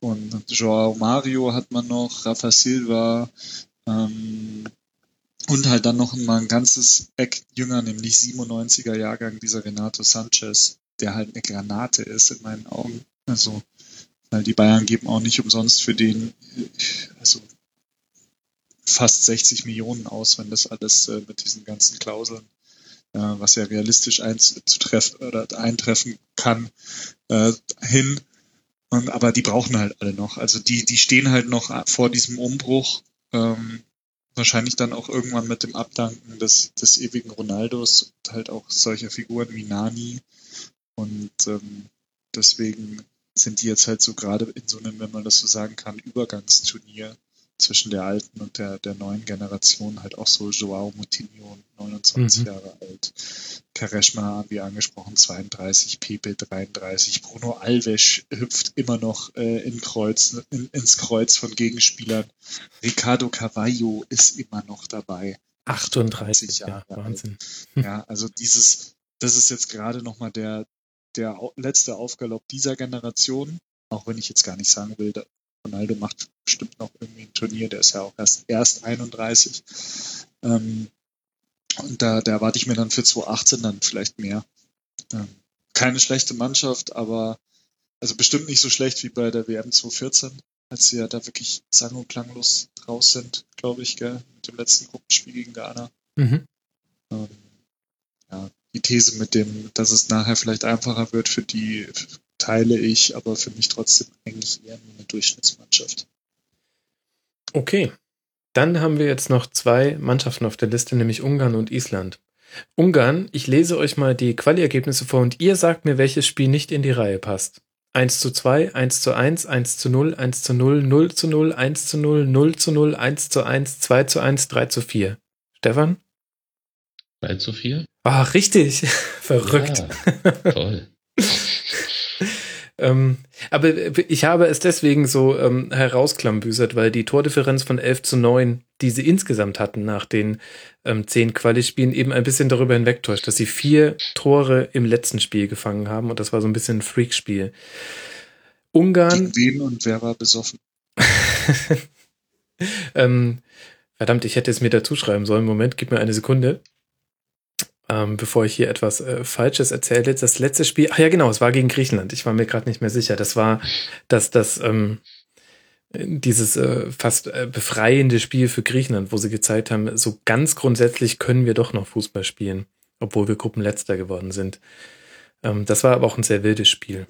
Und Joao Mario hat man noch, Rafa Silva ähm, und halt dann noch mal ein ganzes Eck jünger, nämlich 97er Jahrgang, dieser Renato Sanchez, der halt eine Granate ist in meinen Augen. Also, weil die Bayern geben auch nicht umsonst für den, äh, also fast 60 Millionen aus, wenn das alles äh, mit diesen ganzen Klauseln, äh, was ja realistisch einzutreffen oder eintreffen kann, äh, hin. Und, aber die brauchen halt alle noch. Also die, die stehen halt noch vor diesem Umbruch. Ähm, wahrscheinlich dann auch irgendwann mit dem Abdanken des, des ewigen Ronaldos und halt auch solcher Figuren wie Nani. Und ähm, deswegen sind die jetzt halt so gerade in so einem, wenn man das so sagen kann, Übergangsturnier zwischen der alten und der, der neuen Generation halt auch so Joao Moutinho, 29 Mhm. Jahre alt, Kareshma haben wir angesprochen, 32, Pepe 33, Bruno Alves hüpft immer noch äh, in Kreuz, in, ins Kreuz von Gegenspielern, Ricardo Carvalho ist immer noch dabei. 38, ja, Jahre alt. Wahnsinn. Ja, [LAUGHS] also dieses, das ist jetzt gerade nochmal der, der letzte Aufgalopp dieser Generation, auch wenn ich jetzt gar nicht sagen will, Ronaldo macht bestimmt noch irgendwie ein Turnier, der ist ja auch erst, erst 31. Ähm, und da, da erwarte ich mir dann für 2018 dann vielleicht mehr. Ähm, keine schlechte Mannschaft, aber also bestimmt nicht so schlecht wie bei der WM 2014, als sie ja da wirklich sang- und klanglos raus sind, glaube ich, gell, mit dem letzten Gruppenspiel gegen Ghana. Mhm. Ähm, ja, die These mit dem, dass es nachher vielleicht einfacher wird für die teile ich, aber für mich trotzdem eigentlich eher nur eine Durchschnittsmannschaft. Okay. Dann haben wir jetzt noch zwei Mannschaften auf der Liste, nämlich Ungarn und Island. Ungarn, ich lese euch mal die Quali-Ergebnisse vor und ihr sagt mir, welches Spiel nicht in die Reihe passt. 1 zu 2, 1 zu 1, 1 zu 0, 1 zu 0, 0 zu 0, 1 zu 0, 0 zu 0, 1 zu 1, 2 zu 1, 3 zu 4. Stefan? 3 zu 4? Ah, richtig. [LAUGHS] Verrückt. Ja, toll. [LAUGHS] Ähm, aber ich habe es deswegen so ähm, herausklambüsert, weil die Tordifferenz von 11 zu 9, die sie insgesamt hatten nach den ähm, zehn Quali-Spielen, eben ein bisschen darüber hinwegtäuscht, dass sie vier Tore im letzten Spiel gefangen haben und das war so ein bisschen ein Freakspiel. Ungarn. Gegen wen und wer war besoffen? [LAUGHS] ähm, verdammt, ich hätte es mir dazu schreiben sollen. Moment, gib mir eine Sekunde ähm, bevor ich hier etwas äh, Falsches erzähle. Das letzte Spiel, ach ja genau, es war gegen Griechenland. Ich war mir gerade nicht mehr sicher. Das war das, das, ähm, dieses äh, fast äh, befreiende Spiel für Griechenland, wo sie gezeigt haben, so ganz grundsätzlich können wir doch noch Fußball spielen, obwohl wir Gruppenletzter geworden sind. Ähm, das war aber auch ein sehr wildes Spiel.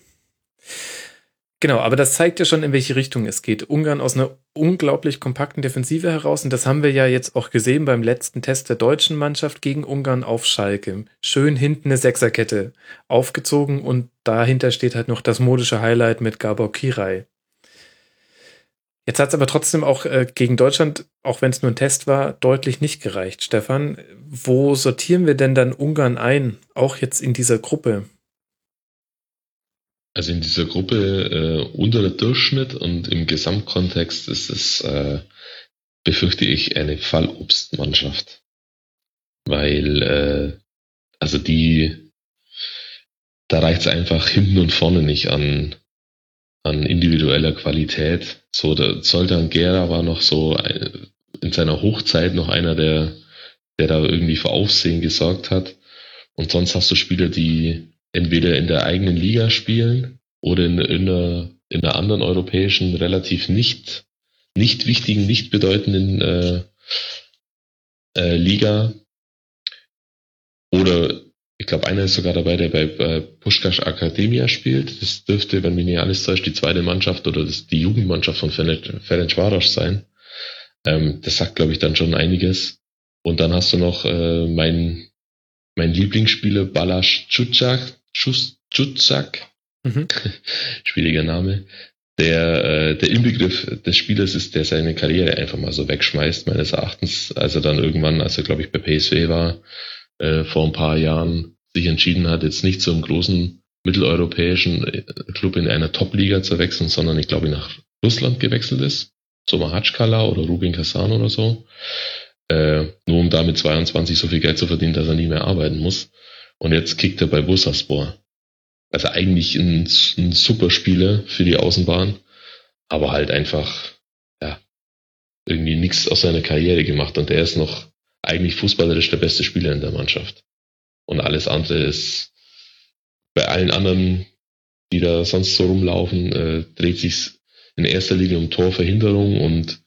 Genau, aber das zeigt ja schon, in welche Richtung es geht. Ungarn aus einer unglaublich kompakten Defensive heraus. Und das haben wir ja jetzt auch gesehen beim letzten Test der deutschen Mannschaft gegen Ungarn auf Schalke. Schön hinten eine Sechserkette aufgezogen und dahinter steht halt noch das modische Highlight mit Gabor Kirai. Jetzt hat es aber trotzdem auch äh, gegen Deutschland, auch wenn es nur ein Test war, deutlich nicht gereicht. Stefan, wo sortieren wir denn dann Ungarn ein, auch jetzt in dieser Gruppe? Also in dieser Gruppe äh, unter der Durchschnitt und im Gesamtkontext ist es, äh, befürchte ich, eine Fallobstmannschaft. Weil, äh, also die, da reicht es einfach hinten und vorne nicht an, an individueller Qualität. So, der Zoltan Gera war noch so äh, in seiner Hochzeit noch einer, der, der da irgendwie für Aufsehen gesorgt hat. Und sonst hast du Spieler, die entweder in der eigenen Liga spielen oder in, in, einer, in einer anderen europäischen, relativ nicht, nicht wichtigen, nicht bedeutenden äh, äh, Liga. Oder ich glaube, einer ist sogar dabei, der bei, bei Pushkash Akademia spielt. Das dürfte, wenn mich nicht alles täuscht, die zweite Mannschaft oder das, die Jugendmannschaft von Ferencvaros sein. Ähm, das sagt, glaube ich, dann schon einiges. Und dann hast du noch äh, mein, mein Lieblingsspieler Balasch Chuchak, Chutzak, mhm. [LAUGHS] schwieriger Name, der äh, der Inbegriff des Spielers ist, der seine Karriere einfach mal so wegschmeißt, meines Erachtens, als er dann irgendwann, als er glaube ich bei PSV war, äh, vor ein paar Jahren sich entschieden hat, jetzt nicht zu einem großen mitteleuropäischen äh, Club in einer Top-Liga zu wechseln, sondern ich glaube nach Russland gewechselt ist, so Mahatschkala oder Rubin Kasan oder so, äh, nur um damit 22 so viel Geld zu verdienen, dass er nie mehr arbeiten muss. Und jetzt kickt er bei Bursaspor. Also eigentlich ein, ein super Spieler für die Außenbahn, aber halt einfach, ja, irgendwie nichts aus seiner Karriere gemacht. Und der ist noch eigentlich fußballerisch der beste Spieler in der Mannschaft. Und alles andere ist bei allen anderen, die da sonst so rumlaufen, äh, dreht sich in erster Linie um Torverhinderung und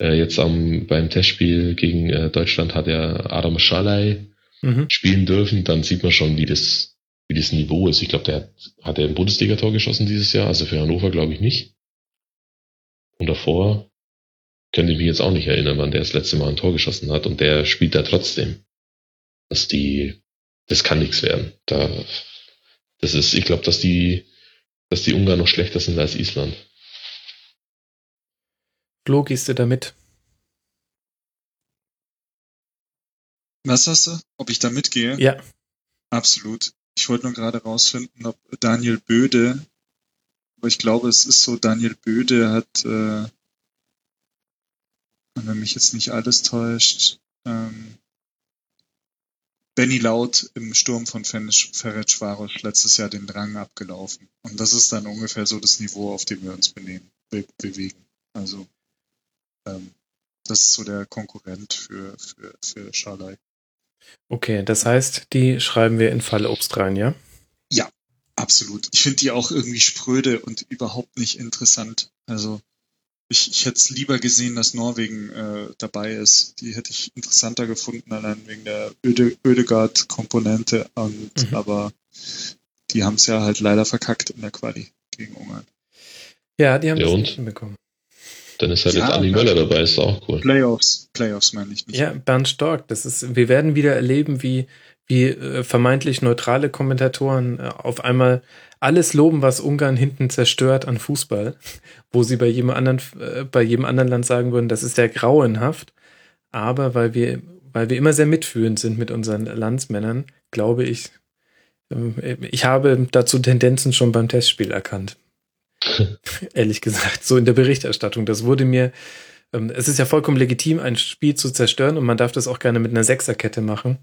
äh, jetzt am, beim Testspiel gegen äh, Deutschland hat er Adam Schalay mhm. spielen dürfen, dann sieht man schon, wie das, wie das Niveau ist. Ich glaube, der hat, hat er ein Bundesliga-Tor geschossen dieses Jahr, also für Hannover glaube ich nicht. Und davor könnte ich mich jetzt auch nicht erinnern, wann der das letzte Mal ein Tor geschossen hat und der spielt da trotzdem. Dass die, das kann nichts werden. Da, das ist, ich glaube, dass die, dass die Ungarn noch schlechter sind als Island. Flo, gehst du damit? Was hast du? Ob ich da mitgehe? Ja. Absolut. Ich wollte nur gerade rausfinden, ob Daniel Böde, aber ich glaube, es ist so, Daniel Böde hat, äh, wenn mich jetzt nicht alles täuscht, ähm, Benny Laut im Sturm von Ferencvaros letztes Jahr den Rang abgelaufen. Und das ist dann ungefähr so das Niveau, auf dem wir uns benehmen, be bewegen. Also ähm, das ist so der Konkurrent für, für, für Schalai. Okay, das heißt, die schreiben wir in Fallobst rein, ja? Ja, absolut. Ich finde die auch irgendwie spröde und überhaupt nicht interessant. Also ich, ich hätte es lieber gesehen, dass Norwegen äh, dabei ist. Die hätte ich interessanter gefunden, allein wegen der Öde, Ödegard-Komponente. Und mhm. aber die haben es ja halt leider verkackt in der Quali gegen Ungarn. Ja, die haben Ja, das nicht hinbekommen. Dann ist halt Ja, jetzt Andi. Möller dabei, ist auch cool. Playoffs, Playoffs meine ich nicht. Ja, Bernd Stork, das ist, wir werden wieder erleben, wie, wie äh, vermeintlich neutrale Kommentatoren äh, auf einmal alles loben, was Ungarn hinten zerstört an Fußball, wo sie bei jedem anderen, äh, bei jedem anderen Land sagen würden, das ist ja grauenhaft. Aber weil wir, weil wir immer sehr mitfühlend sind mit unseren Landsmännern, glaube ich, ähm, ich habe dazu Tendenzen schon beim Testspiel erkannt. [LAUGHS] Ehrlich gesagt, so in der Berichterstattung. Das wurde mir, ähm, es ist ja vollkommen legitim, ein Spiel zu zerstören und man darf das auch gerne mit einer Sechserkette machen.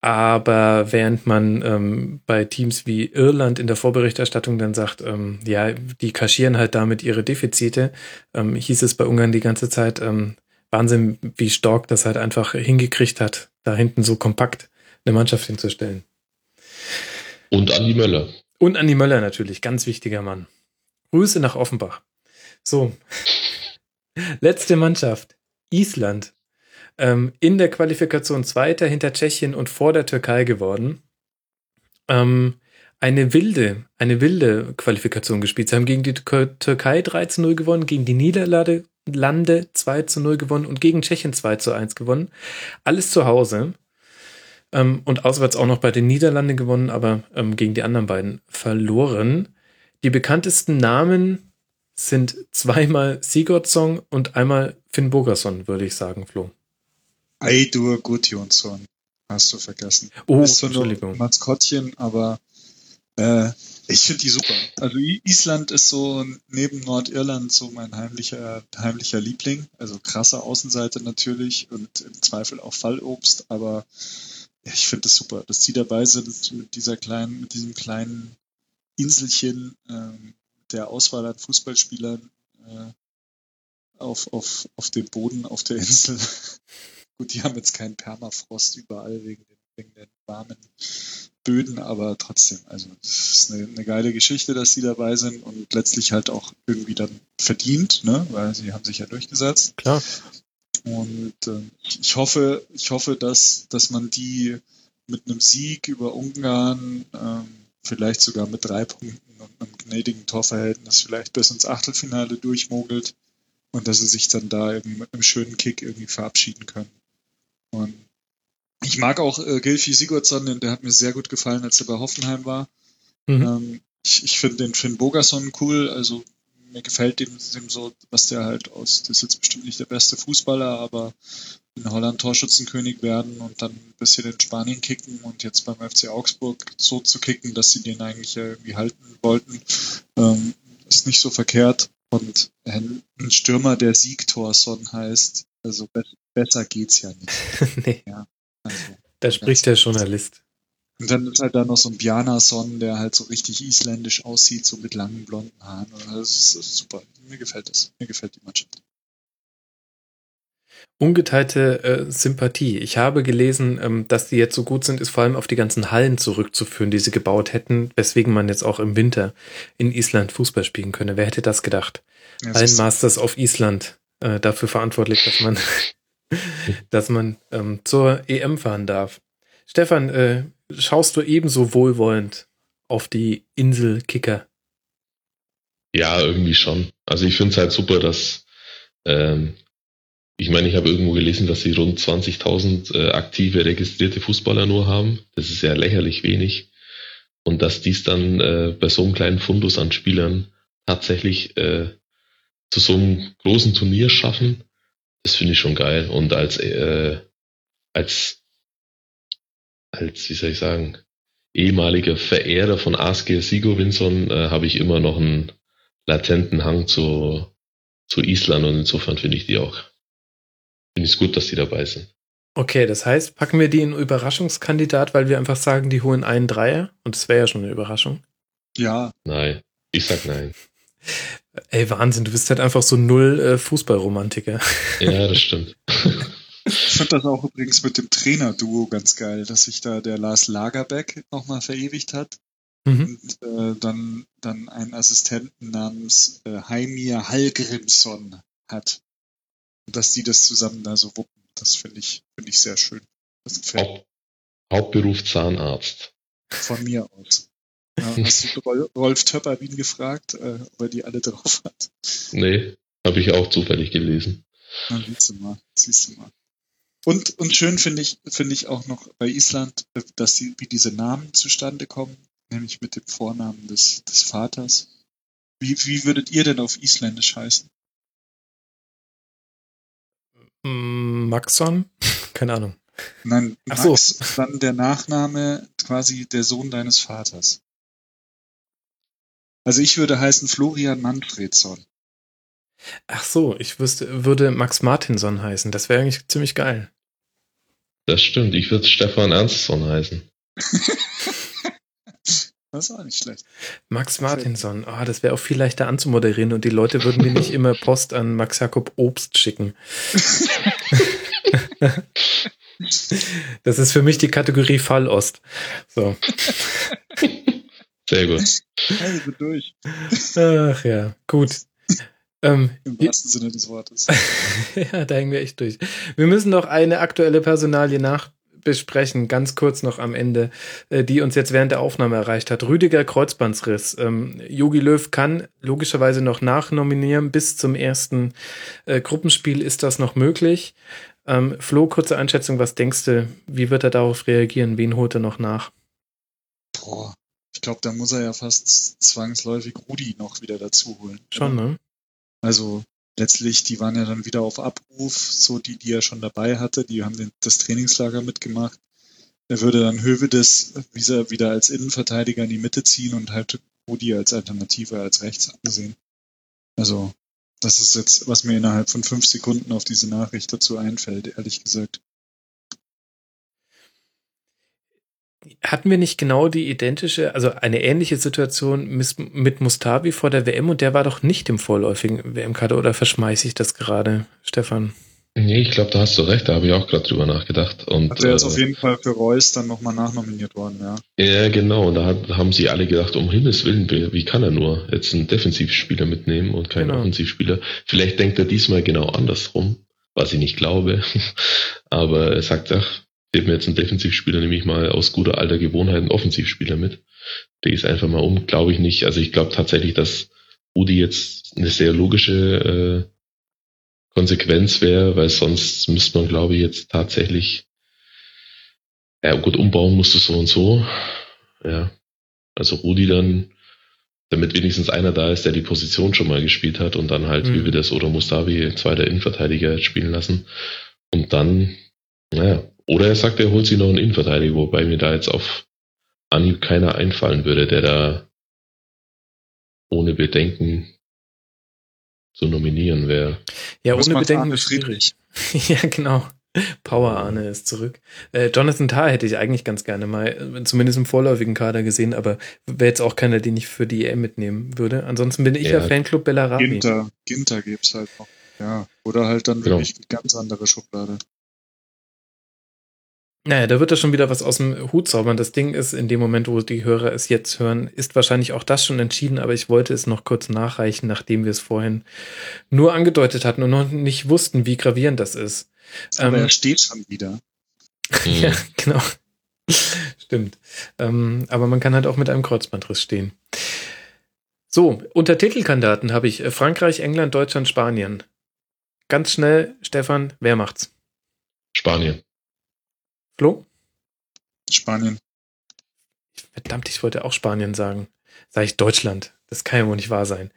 Aber während man ähm, bei Teams wie Irland in der Vorberichterstattung dann sagt, ähm, ja, die kaschieren halt damit ihre Defizite, ähm, hieß es bei Ungarn die ganze Zeit, ähm, Wahnsinn, wie Stork das halt einfach hingekriegt hat, da hinten so kompakt eine Mannschaft hinzustellen. Und Andi Möller. Und Andi Möller natürlich, ganz wichtiger Mann. Grüße nach Offenbach. So. [LAUGHS] Letzte Mannschaft. Island. Ähm, in der Qualifikation Zweiter hinter Tschechien und vor der Türkei geworden. Ähm, eine wilde, eine wilde Qualifikation gespielt. Sie haben gegen die Tür- Türkei 3 zu 0 gewonnen, gegen die Niederlande Lande 2 zu 0 gewonnen und gegen Tschechien 2 zu 1 gewonnen. Alles zu Hause. Ähm, und auswärts auch noch bei den Niederlanden gewonnen, aber ähm, gegen die anderen beiden verloren. Die bekanntesten Namen sind zweimal Sigurdsson und einmal Finn Bogerson, würde ich sagen, Flo. Eidur Gudjonsson hast du vergessen. Oh, ist nur Entschuldigung. Maskottchen, aber äh, ich finde die super. Also Island ist so neben Nordirland so mein heimlicher, heimlicher Liebling. Also krasse Außenseite natürlich und im Zweifel auch Fallobst, aber ich finde das super, dass die dabei sind mit dieser kleinen, mit diesem kleinen Inselchen ähm, der Auswahl an Fußballspielern äh, auf, auf, auf dem Boden auf der Insel. [LAUGHS] Gut, die haben jetzt keinen Permafrost überall wegen den, wegen den warmen Böden, aber trotzdem, also es ist eine, eine geile Geschichte, dass sie dabei sind und letztlich halt auch irgendwie dann verdient, ne? weil sie haben sich ja durchgesetzt. Klar. Und äh, ich- hoffe, ich hoffe, dass, dass man die mit einem Sieg über Ungarn, ähm, vielleicht sogar mit drei Punkten und einem gnädigen Torverhältnis vielleicht bis ins Achtelfinale durchmogelt und dass sie sich dann da irgendwie mit einem schönen Kick irgendwie verabschieden können. Und ich mag auch äh, Gilfi Sigurdsson, denn der hat mir sehr gut gefallen, als er bei Hoffenheim war. Mhm. Ähm, ich ich finde den Finn Bogerson cool, also mir gefällt dem, dem so, was der halt aus, das ist jetzt bestimmt nicht der beste Fußballer, aber in Holland Torschützenkönig werden und dann ein bisschen in Spanien kicken und jetzt beim FC Augsburg so zu kicken, dass sie den eigentlich ja irgendwie halten wollten, ähm, ist nicht so verkehrt. Und ein Stürmer, der Siegtorson heißt, also be besser geht's ja nicht. [LAUGHS] nee, Also, da spricht der Journalist. Und dann ist halt da noch so ein Bjarnason, der halt so richtig isländisch aussieht, so mit langen blonden Haaren. Das ist, das ist super. Mir gefällt das. Mir gefällt die Mannschaft. Ungeteilte äh, Sympathie. Ich habe gelesen, ähm, dass die jetzt so gut sind, ist vor allem auf die ganzen Hallen zurückzuführen, die sie gebaut hätten, weswegen man jetzt auch im Winter in Island Fußball spielen könne. Wer hätte das gedacht? Ja, Allen es ist- Masters of Island äh, dafür verantwortlich, dass man, [LAUGHS] dass man ähm, zur EM fahren darf. Stefan, äh, schaust du ebenso wohlwollend auf die Insel Kicker? Ja, irgendwie schon. Also ich finde es halt super, dass ähm, ich meine, ich habe irgendwo gelesen, dass sie rund 20.000 äh, aktive registrierte Fußballer nur haben. Das ist ja lächerlich wenig. Und dass dies dann äh, bei so einem kleinen Fundus an Spielern tatsächlich äh, zu so einem großen Turnier schaffen, das finde ich schon geil. Und als äh, als als wie soll ich sagen ehemaliger Verehrer von Asker Sigurvinsson äh, habe ich immer noch einen latenten Hang zu, zu Island und insofern finde ich die auch, finde ich es gut, dass die dabei sind. Okay, das heißt, packen wir die in Überraschungskandidat, weil wir einfach sagen, die holen einen Dreier und das wäre ja schon eine Überraschung. Ja, Nein, ich sag nein. Ey, Wahnsinn, du bist halt einfach so null äh, Fußballromantiker. Ja, das stimmt. [LAUGHS] ich finde das auch übrigens mit dem Trainer-Duo ganz geil, dass sich da der Lars Lagerbeck nochmal verewigt hat Mhm. und äh, dann, dann einen Assistenten namens äh, Heimir Hallgrimsson hat. Und dass die das zusammen da so wuppen, das finde ich, finde ich sehr schön. Haupt, Hauptberuf Zahnarzt. Von mir aus. [LAUGHS] Ja, hast du Rol- Rolf Töpperwien gefragt, äh, ob er die alle drauf hat? Nee, habe ich auch zufällig gelesen. Na, siehst du mal, siehst du mal. Und, und schön finde ich, finde ich auch noch bei Island, äh, dass die, wie diese Namen zustande kommen, nämlich mit dem Vornamen des, des Vaters. Wie, wie würdet ihr denn auf Isländisch heißen? Mm, Maxon? [LAUGHS] Keine Ahnung. Nein, Ach so. Max, dann der Nachname quasi der Sohn deines Vaters. Also ich würde heißen Florian Manfredsson. Ach so, ich wüsste, würde Max Martinson heißen. Das wäre eigentlich ziemlich geil. Das stimmt, ich würde Stefan Ernstsson heißen. [LAUGHS] Das ist auch nicht schlecht. Max Martinson, ah, das wäre auch viel leichter anzumoderieren und die Leute würden mir nicht immer Post an Max Jakob Obst schicken. [LAUGHS] Das ist für mich die Kategorie Fallost. So. Sehr gut. Also durch, Ach ja, gut. Ähm, im wahrsten Sinne des Wortes. [LAUGHS] ja, da hängen wir echt durch. Wir müssen noch eine aktuelle Personalie nachbesprechen, ganz kurz noch am Ende, äh, die uns jetzt während der Aufnahme erreicht hat. Rüdiger Kreuzbandsriss. Ähm, Jogi Löw kann logischerweise noch nachnominieren. Bis zum ersten äh, Gruppenspiel ist das noch möglich. Ähm, Flo, kurze Einschätzung, was denkst du, wie wird er darauf reagieren? Wen holt er noch nach? Boah, ich glaube, da muss er ja fast zwangsläufig Rudi noch wieder dazu holen. Schon, ne? Also letztlich, die waren ja dann wieder auf Abruf, so die, die er schon dabei hatte, die haben den, das Trainingslager mitgemacht. Er würde dann Hövedes wieder, als Innenverteidiger in die Mitte ziehen und halt Rudi als Alternative als rechts ansehen. Also, das ist jetzt, was mir innerhalb von fünf Sekunden auf diese Nachricht dazu einfällt, ehrlich gesagt. Hatten wir nicht genau die identische, also eine ähnliche Situation mit Mustavi vor der WM und der war doch nicht im vorläufigen WM-Kader oder verschmeiße ich das gerade, Stefan? Nee, ich glaube, da hast du recht, da habe ich auch gerade drüber nachgedacht. Und, Also er ist äh, auf jeden Fall für Reus dann nochmal nachnominiert worden, ja. Ja, genau. Da hat, haben sie alle gedacht, um Himmels Willen, wie wie kann er nur jetzt einen Defensivspieler mitnehmen und keinen Genau. Offensivspieler? Vielleicht denkt er diesmal genau andersrum, was ich nicht glaube. [LAUGHS] Aber er sagt, ach, ich mir jetzt einen Defensivspieler, nehme ich mal aus guter alter Gewohnheit einen Offensivspieler mit. Der ist einfach mal um, glaube ich nicht. Also ich glaube tatsächlich, dass Rudi jetzt eine sehr logische äh, Konsequenz wäre, weil sonst müsste man, glaube ich, jetzt tatsächlich ja gut, umbauen musst du so und so. Ja. Also Rudi dann, damit wenigstens einer da ist, der die Position schon mal gespielt hat und dann halt, Mhm. wie wir das oder Mustavi, zweiter Innenverteidiger spielen lassen. Und dann, naja, oder er sagt, er holt sich noch einen Innenverteidiger, wobei mir da jetzt auf Anhieb keiner einfallen würde, der da ohne Bedenken zu nominieren wäre. Ja, Was ohne Bedenken ist schwierig. [LAUGHS] ja, genau. Power Arne ist zurück. Äh, Jonathan Tah hätte ich eigentlich ganz gerne mal, äh, zumindest im vorläufigen Kader gesehen, aber wäre jetzt auch keiner, den ich für die EM mitnehmen würde. Ansonsten bin ich ja, Ja. Fanclub Bellarabi. Ginter, Ginter gibt's halt noch. Ja. Oder halt dann Genau. wirklich eine ganz andere Schublade. Naja, da wird er schon wieder was aus dem Hut zaubern. Das Ding ist, in dem Moment, wo die Hörer es jetzt hören, ist wahrscheinlich auch das schon entschieden, aber ich wollte es noch kurz nachreichen, nachdem wir es vorhin nur angedeutet hatten und noch nicht wussten, wie gravierend das ist. Aber Ähm, er steht schon wieder. [LAUGHS] Ja, genau. Stimmt. Ähm, aber man kann halt auch mit einem Kreuzbandriss stehen. So, unter Titelkandidaten habe ich Frankreich, England, Deutschland, Spanien. Ganz schnell, Stefan, wer macht's? Spanien. Flo? Spanien. Verdammt, ich wollte auch Spanien sagen. Sag ich Deutschland. Das kann ja wohl nicht wahr sein.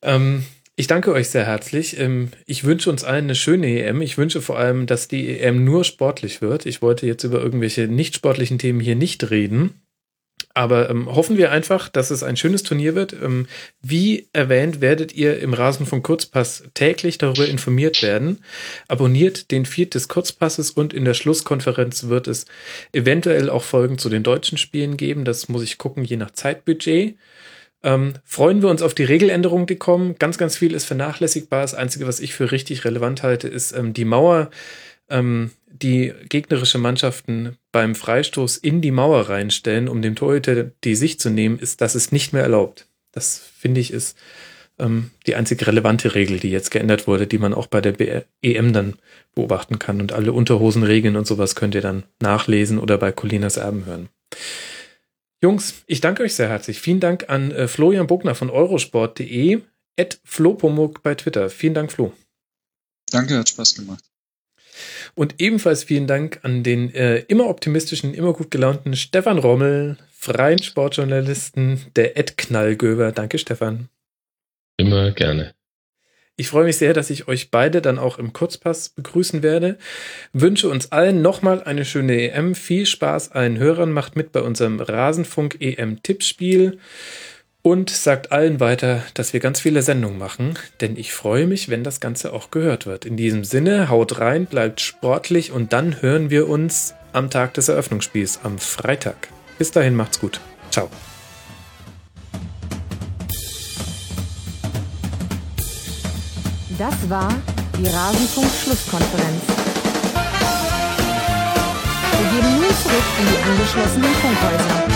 Ähm, ich danke euch sehr herzlich. Ähm, ich wünsche uns allen eine schöne EM. Ich wünsche vor allem, dass die EM nur sportlich wird. Ich wollte jetzt über irgendwelche nicht sportlichen Themen hier nicht reden. Aber ähm, hoffen wir einfach, dass es ein schönes Turnier wird. Ähm, wie erwähnt, werdet ihr im Rasen von Kurzpass täglich darüber informiert werden. Abonniert den Feed des Kurzpasses und in der Schlusskonferenz wird es eventuell auch Folgen zu den deutschen Spielen geben. Das muss ich gucken, je nach Zeitbudget. Ähm, freuen wir uns auf die Regeländerungen, die kommen. Ganz, ganz viel ist vernachlässigbar. Das Einzige, was ich für richtig relevant halte, ist ähm, die Mauer, ähm, die gegnerische Mannschaften beim Freistoß in die Mauer reinstellen, um dem Torhüter die Sicht zu nehmen, ist, das ist nicht mehr erlaubt. Das finde ich ist ähm, die einzig relevante Regel, die jetzt geändert wurde, die man auch bei der EM dann beobachten kann. Und alle Unterhosenregeln und sowas könnt ihr dann nachlesen oder bei Colinas Erben hören. Jungs, ich danke euch sehr herzlich. Vielen Dank an äh, Florian Bogner von eurosport.de, at Flopomuk bei Twitter. Vielen Dank, Flo. Danke, hat Spaß gemacht. Und ebenfalls vielen Dank an den äh, immer optimistischen, immer gut gelaunten Stefan Rommel, freien Sportjournalisten der Ed Knallgöber. Danke, Stefan. Immer gerne. Ich freue mich sehr, dass ich euch beide dann auch im Kurzpass begrüßen werde. Wünsche uns allen nochmal eine schöne EM. Viel Spaß allen Hörern. Macht mit bei unserem Rasenfunk EM-Tippspiel und sagt allen weiter, dass wir ganz viele Sendungen machen, denn ich freue mich, wenn das Ganze auch gehört wird. In diesem Sinne, haut rein, bleibt sportlich und dann hören wir uns am Tag des Eröffnungsspiels, am Freitag. Bis dahin, macht's gut. Ciao. Das war die Rasenfunk-Schlusskonferenz. Wir geben nun zurück in die angeschlossenen Funkhäuser.